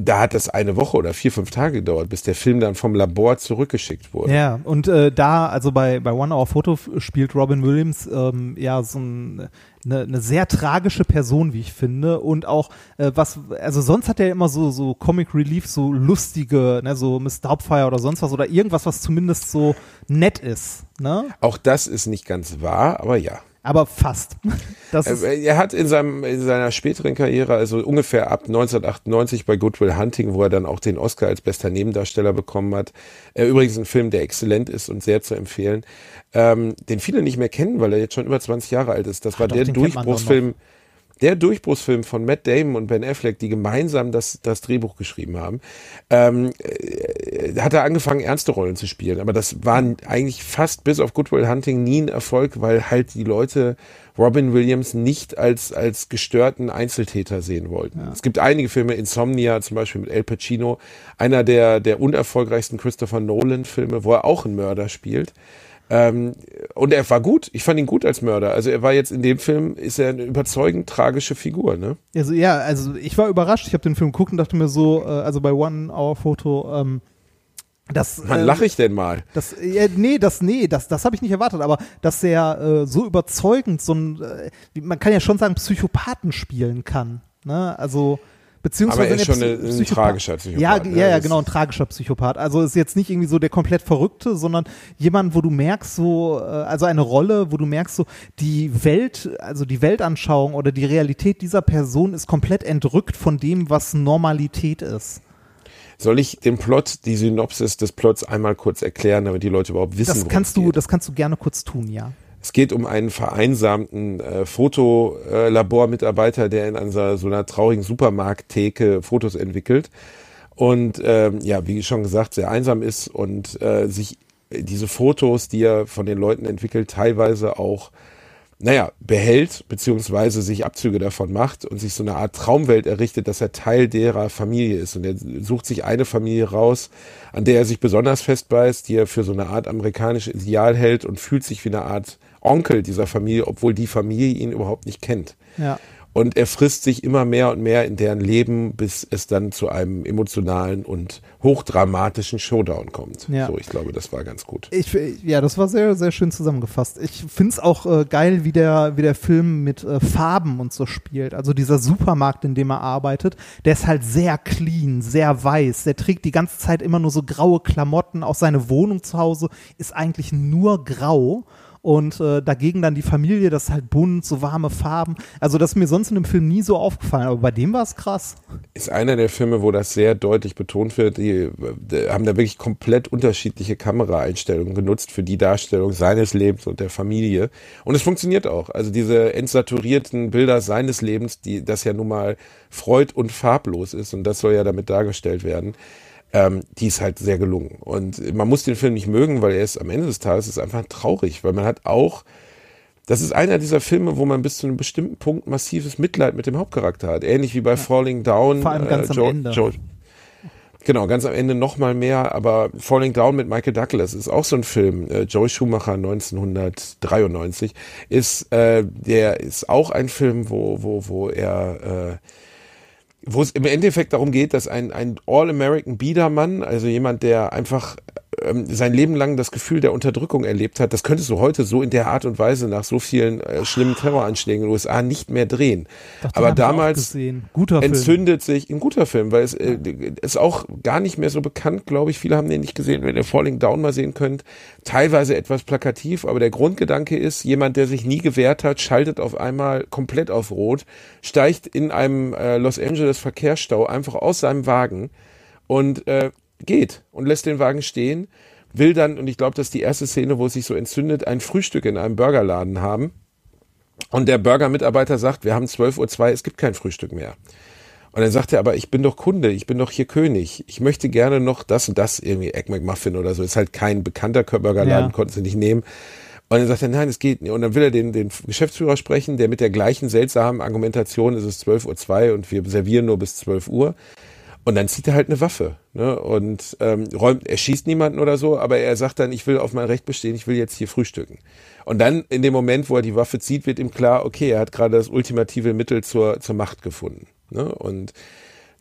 S3: da hat das eine Woche oder vier, fünf Tage gedauert, bis der Film dann vom Labor zurückgeschickt wurde.
S4: Ja, und äh, da, also bei, bei One Hour Photo spielt Robin Williams ähm, ja so ein, eine, eine sehr tragische Person, wie ich finde. Und auch, äh, was, also sonst hat er immer so, so Comic Relief, so lustige, ne, so Mr. Doubtfire oder sonst was oder irgendwas, was zumindest so nett ist. Ne?
S3: Auch das ist nicht ganz wahr, aber ja.
S4: Aber fast.
S3: Er, hat in, seinem, in seiner späteren Karriere, also ungefähr ab 1998 bei Good Will Hunting, wo er dann auch den Oscar als bester Nebendarsteller bekommen hat, äh, übrigens ein Film, der exzellent ist und sehr zu empfehlen, ähm, den viele nicht mehr kennen, weil er jetzt schon über 20 Jahre alt ist. Das war
S4: doch,
S3: der Durchbruchsfilm, der Durchbruchsfilm von Matt Damon und Ben Affleck, die gemeinsam das, das Drehbuch geschrieben haben, ähm, äh, hat er angefangen, ernste Rollen zu spielen. Aber das war eigentlich fast bis auf Good Will Hunting nie ein Erfolg, weil halt die Leute Robin Williams nicht als, als gestörten Einzeltäter sehen wollten. Es gibt einige Filme, Insomnia zum Beispiel mit El Pacino, einer der, der unerfolgreichsten Christopher Nolan-Filme, wo er auch einen Mörder spielt. Ähm, und er war gut. Ich fand ihn gut als Mörder. Also er war jetzt in dem Film, ist er eine überzeugend tragische Figur, ne?
S4: Also ja, also ich war überrascht. Ich habe den Film geguckt und dachte mir so, äh, also bei One Hour Photo, ähm, das.
S3: Wann
S4: äh,
S3: lache ich denn mal?
S4: Das, ja, nee, das, nee, das, das habe ich nicht erwartet, aber dass er äh, so überzeugend so ein, äh, man kann ja schon sagen, Psychopathen spielen kann. Ne? Also, beziehungsweise.
S3: Aber er ist schon eine- ein tragischer Psychopath,
S4: Ja,
S3: ne?
S4: ja, ja, genau, ein tragischer Psychopath. Also ist jetzt nicht irgendwie so der komplett Verrückte, sondern jemand, wo du merkst, so, äh, also eine Rolle, wo du merkst, so, die Welt, also die Weltanschauung oder die Realität dieser Person ist komplett entrückt von dem, was Normalität ist.
S3: Soll ich den Plot, die Synopsis des Plots einmal kurz erklären, damit die Leute überhaupt wissen,
S4: Das kannst du,
S3: geht?
S4: das kannst du gerne kurz tun, ja.
S3: Es geht um einen vereinsamten äh, Fotolabormitarbeiter, der in einer, so einer traurigen Supermarkttheke Fotos entwickelt. Und ähm, ja, wie schon gesagt, sehr einsam ist und äh, sich diese Fotos, die er von den Leuten entwickelt, teilweise auch naja, behält, beziehungsweise sich Abzüge davon macht und sich so eine Art Traumwelt errichtet, dass er Teil derer Familie ist. Und er sucht sich eine Familie raus, an der er sich besonders festbeißt, die er für so eine Art amerikanisches Ideal hält und fühlt sich wie eine Art Onkel dieser Familie, obwohl die Familie ihn überhaupt nicht kennt.
S4: Ja.
S3: Und er frisst sich immer mehr und mehr in deren Leben, bis es dann zu einem emotionalen und hochdramatischen Showdown kommt.
S4: Ja.
S3: So, ich glaube, das war ganz gut.
S4: Ich, ja, das war sehr, sehr schön zusammengefasst. Ich find's auch äh, geil, wie der, wie der Film mit äh, Farben und so spielt. Also dieser Supermarkt, in dem er arbeitet, der ist halt sehr clean, sehr weiß. Der trägt die ganze Zeit immer nur so graue Klamotten. Auch seine Wohnung zu Hause ist eigentlich nur grau. Und äh, dagegen dann die Familie, das ist halt bunt, so warme Farben. Also das ist mir sonst in dem Film nie so aufgefallen, aber bei dem war es krass.
S3: ist einer der Filme, wo das sehr deutlich betont wird. Die, die haben da wirklich komplett unterschiedliche Kameraeinstellungen genutzt für die Darstellung seines Lebens und der Familie. Und es funktioniert auch. Also diese entsaturierten Bilder seines Lebens, die das ja nun mal freud- und farblos ist, und das soll ja damit dargestellt werden, ähm, die ist halt sehr gelungen. Und man muss den Film nicht mögen, weil er ist am Ende des Tages ist einfach traurig, weil man hat auch das ist einer dieser Filme, wo man bis zu einem bestimmten Punkt massives Mitleid mit dem Hauptcharakter hat. Ähnlich wie bei Falling Down. äh,
S4: Vor allem ganz am
S3: Joe-
S4: Ende.
S3: Joe- Genau, ganz am Ende noch mal mehr, aber Falling Down mit Michael Douglas ist auch so ein Film. Äh, Joe Schumacher 1993 ist äh, der ist auch ein Film, wo wo wo er äh, wo es im Endeffekt darum geht, dass ein, ein All-American Biedermann, also jemand, der einfach ähm, sein Leben lang das Gefühl der Unterdrückung erlebt hat, das könntest du heute so in der Art und Weise nach so vielen äh, schlimmen Terroranschlägen in den USA nicht mehr drehen.
S4: Doch,
S3: Aber damals entzündet sich ein guter Film, weil es äh, ist auch gar nicht mehr so bekannt, glaube ich. Viele haben den nicht gesehen. Wenn ihr Falling Down mal sehen könnt, teilweise etwas plakativ, aber der Grundgedanke ist, jemand, der sich nie gewehrt hat, schaltet auf einmal komplett auf Rot, steigt in einem äh, Los Angeles Verkehrsstau einfach aus seinem Wagen und äh, geht und lässt den Wagen stehen, will dann, und ich glaube, das ist die erste Szene, wo es sich so entzündet, ein Frühstück in einem Burgerladen haben. Und der Burger-Mitarbeiter sagt, wir haben 12.02 Uhr, es gibt kein Frühstück mehr. Und dann sagt er, aber ich bin doch Kunde, ich bin doch hier König. Ich möchte gerne noch das und das, irgendwie Egg McMuffin oder so. Ist halt kein bekannter Burgerladen,
S4: Ja.
S3: konnten sie nicht nehmen. Und dann sagt er, nein, es geht nicht. Und dann will er den, den Geschäftsführer sprechen, der mit der gleichen seltsamen Argumentation, es ist 12.02 Uhr und wir servieren nur bis 12 Uhr. Und dann zieht er halt eine Waffe ne? und ähm, räumt, er schießt niemanden oder so, aber er sagt dann, ich will auf mein Recht bestehen, ich will jetzt hier frühstücken. Und dann in dem Moment, wo er die Waffe zieht, wird ihm klar, okay, er hat gerade das ultimative Mittel zur, zur Macht gefunden. Ne? Und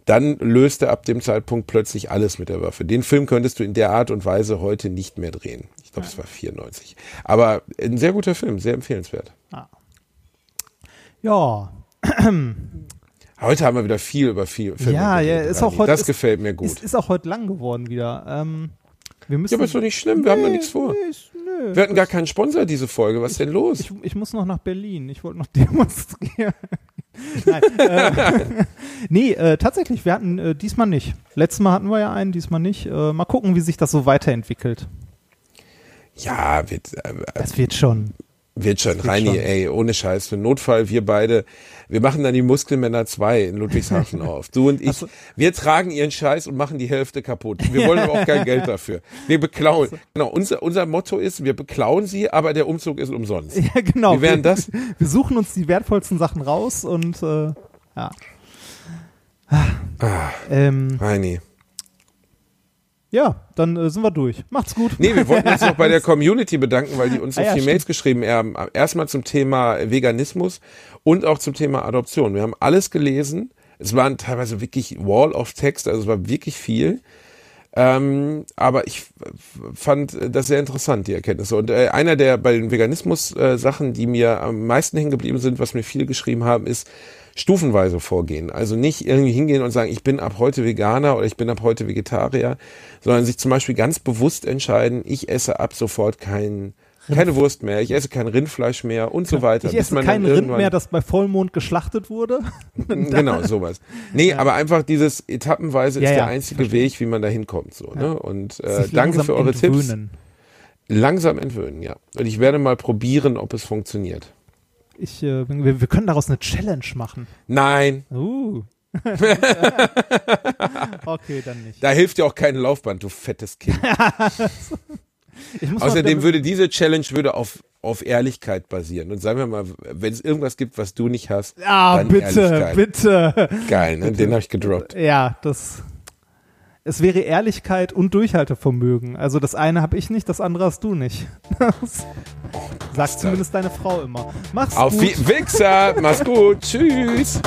S3: dann löst er ab dem Zeitpunkt plötzlich alles mit der Waffe. Den Film könntest du in der Art und Weise heute nicht mehr drehen. Ich glaube, es war 94. Aber ein sehr guter Film, sehr empfehlenswert.
S4: Ja,
S3: Heute haben wir wieder viel über viel Filme
S4: ja, ja, ist auch heute.
S3: Das
S4: ist,
S3: gefällt mir gut.
S4: Ist, ist auch heute lang geworden wieder. Ähm, wir müssen.
S3: ja, aber ist doch nicht schlimm, wir haben doch nichts vor.
S4: Nee, nö.
S3: Wir hatten gar keinen Sponsor diese Folge. Was ist denn los?
S4: Ich, ich muss noch nach Berlin. Ich wollte noch demonstrieren. Nein, äh, nee, äh, tatsächlich, wir hatten äh, diesmal nicht. Letztes Mal hatten wir ja einen, diesmal nicht. Äh, mal gucken, wie sich das so weiterentwickelt.
S3: ja, wird, äh,
S4: Das wird schon.
S3: Wird schon. Reini, ey, ohne Scheiß. Für Notfall, wir beide, wir machen dann die Muskelmänner 2 in Ludwigshafen auf. Du und ich, wir tragen ihren Scheiß und machen die Hälfte kaputt. Wir wollen aber auch kein Geld dafür. Wir beklauen. Genau, unser, unser Motto ist, wir beklauen sie, aber der Umzug ist umsonst.
S4: Ja, genau.
S3: Wie wären
S4: wir,
S3: das?
S4: Wir suchen uns die wertvollsten Sachen raus und äh, ja. Ähm,
S3: Reini.
S4: Ja, dann äh, sind wir durch. Macht's gut.
S3: Nee, wir wollten uns noch bei der Community bedanken, weil die uns so
S4: Ah ja,
S3: viele
S4: stimmt.
S3: Mails geschrieben haben. Erstmal zum Thema Veganismus und auch zum Thema Adoption. Wir haben alles gelesen. Es waren teilweise wirklich Wall of Text, also es war wirklich viel. Ähm, aber ich fand das sehr interessant, die Erkenntnisse. Und äh, einer der bei den Veganismus-Sachen, die mir am meisten hängen geblieben sind, was mir viele geschrieben haben, ist stufenweise vorgehen. Also nicht irgendwie hingehen und sagen, ich bin ab heute Veganer oder ich bin ab heute Vegetarier, sondern sich zum Beispiel ganz bewusst entscheiden, ich esse ab sofort kein, keine Wurst mehr, ich esse kein Rindfleisch mehr und so weiter.
S4: Ich esse kein Rind mehr, das bei Vollmond geschlachtet wurde.
S3: genau, sowas. Nee, aber einfach dieses etappenweise ist
S4: Ja, ja,
S3: der einzige Weg, wie man da hinkommt. So, ne? Und äh, danke für eure Tipps.
S4: entwöhnen.
S3: Langsam entwöhnen, ja. Und ich werde mal probieren, ob es funktioniert.
S4: Ich, äh, wir, wir können daraus eine Challenge machen.
S3: Nein,
S4: Uh. okay, dann nicht.
S3: da hilft dir auch kein Laufband, du fettes Kind.
S4: Mal
S3: Außerdem würde diese Challenge würde auf, auf Ehrlichkeit basieren. Und sagen wir mal, wenn es irgendwas gibt, was du nicht hast,
S4: Ah,
S3: dann
S4: bitte,
S3: Ehrlichkeit.
S4: bitte.
S3: Geil, ne? Den habe ich gedroppt.
S4: Ja, das es wäre Ehrlichkeit und Durchhaltevermögen. Also das eine habe ich nicht, das andere hast du nicht. Sagt zumindest deine Frau immer. Mach's
S3: Auf
S4: gut.
S3: Auf Wichser, mach's gut, tschüss.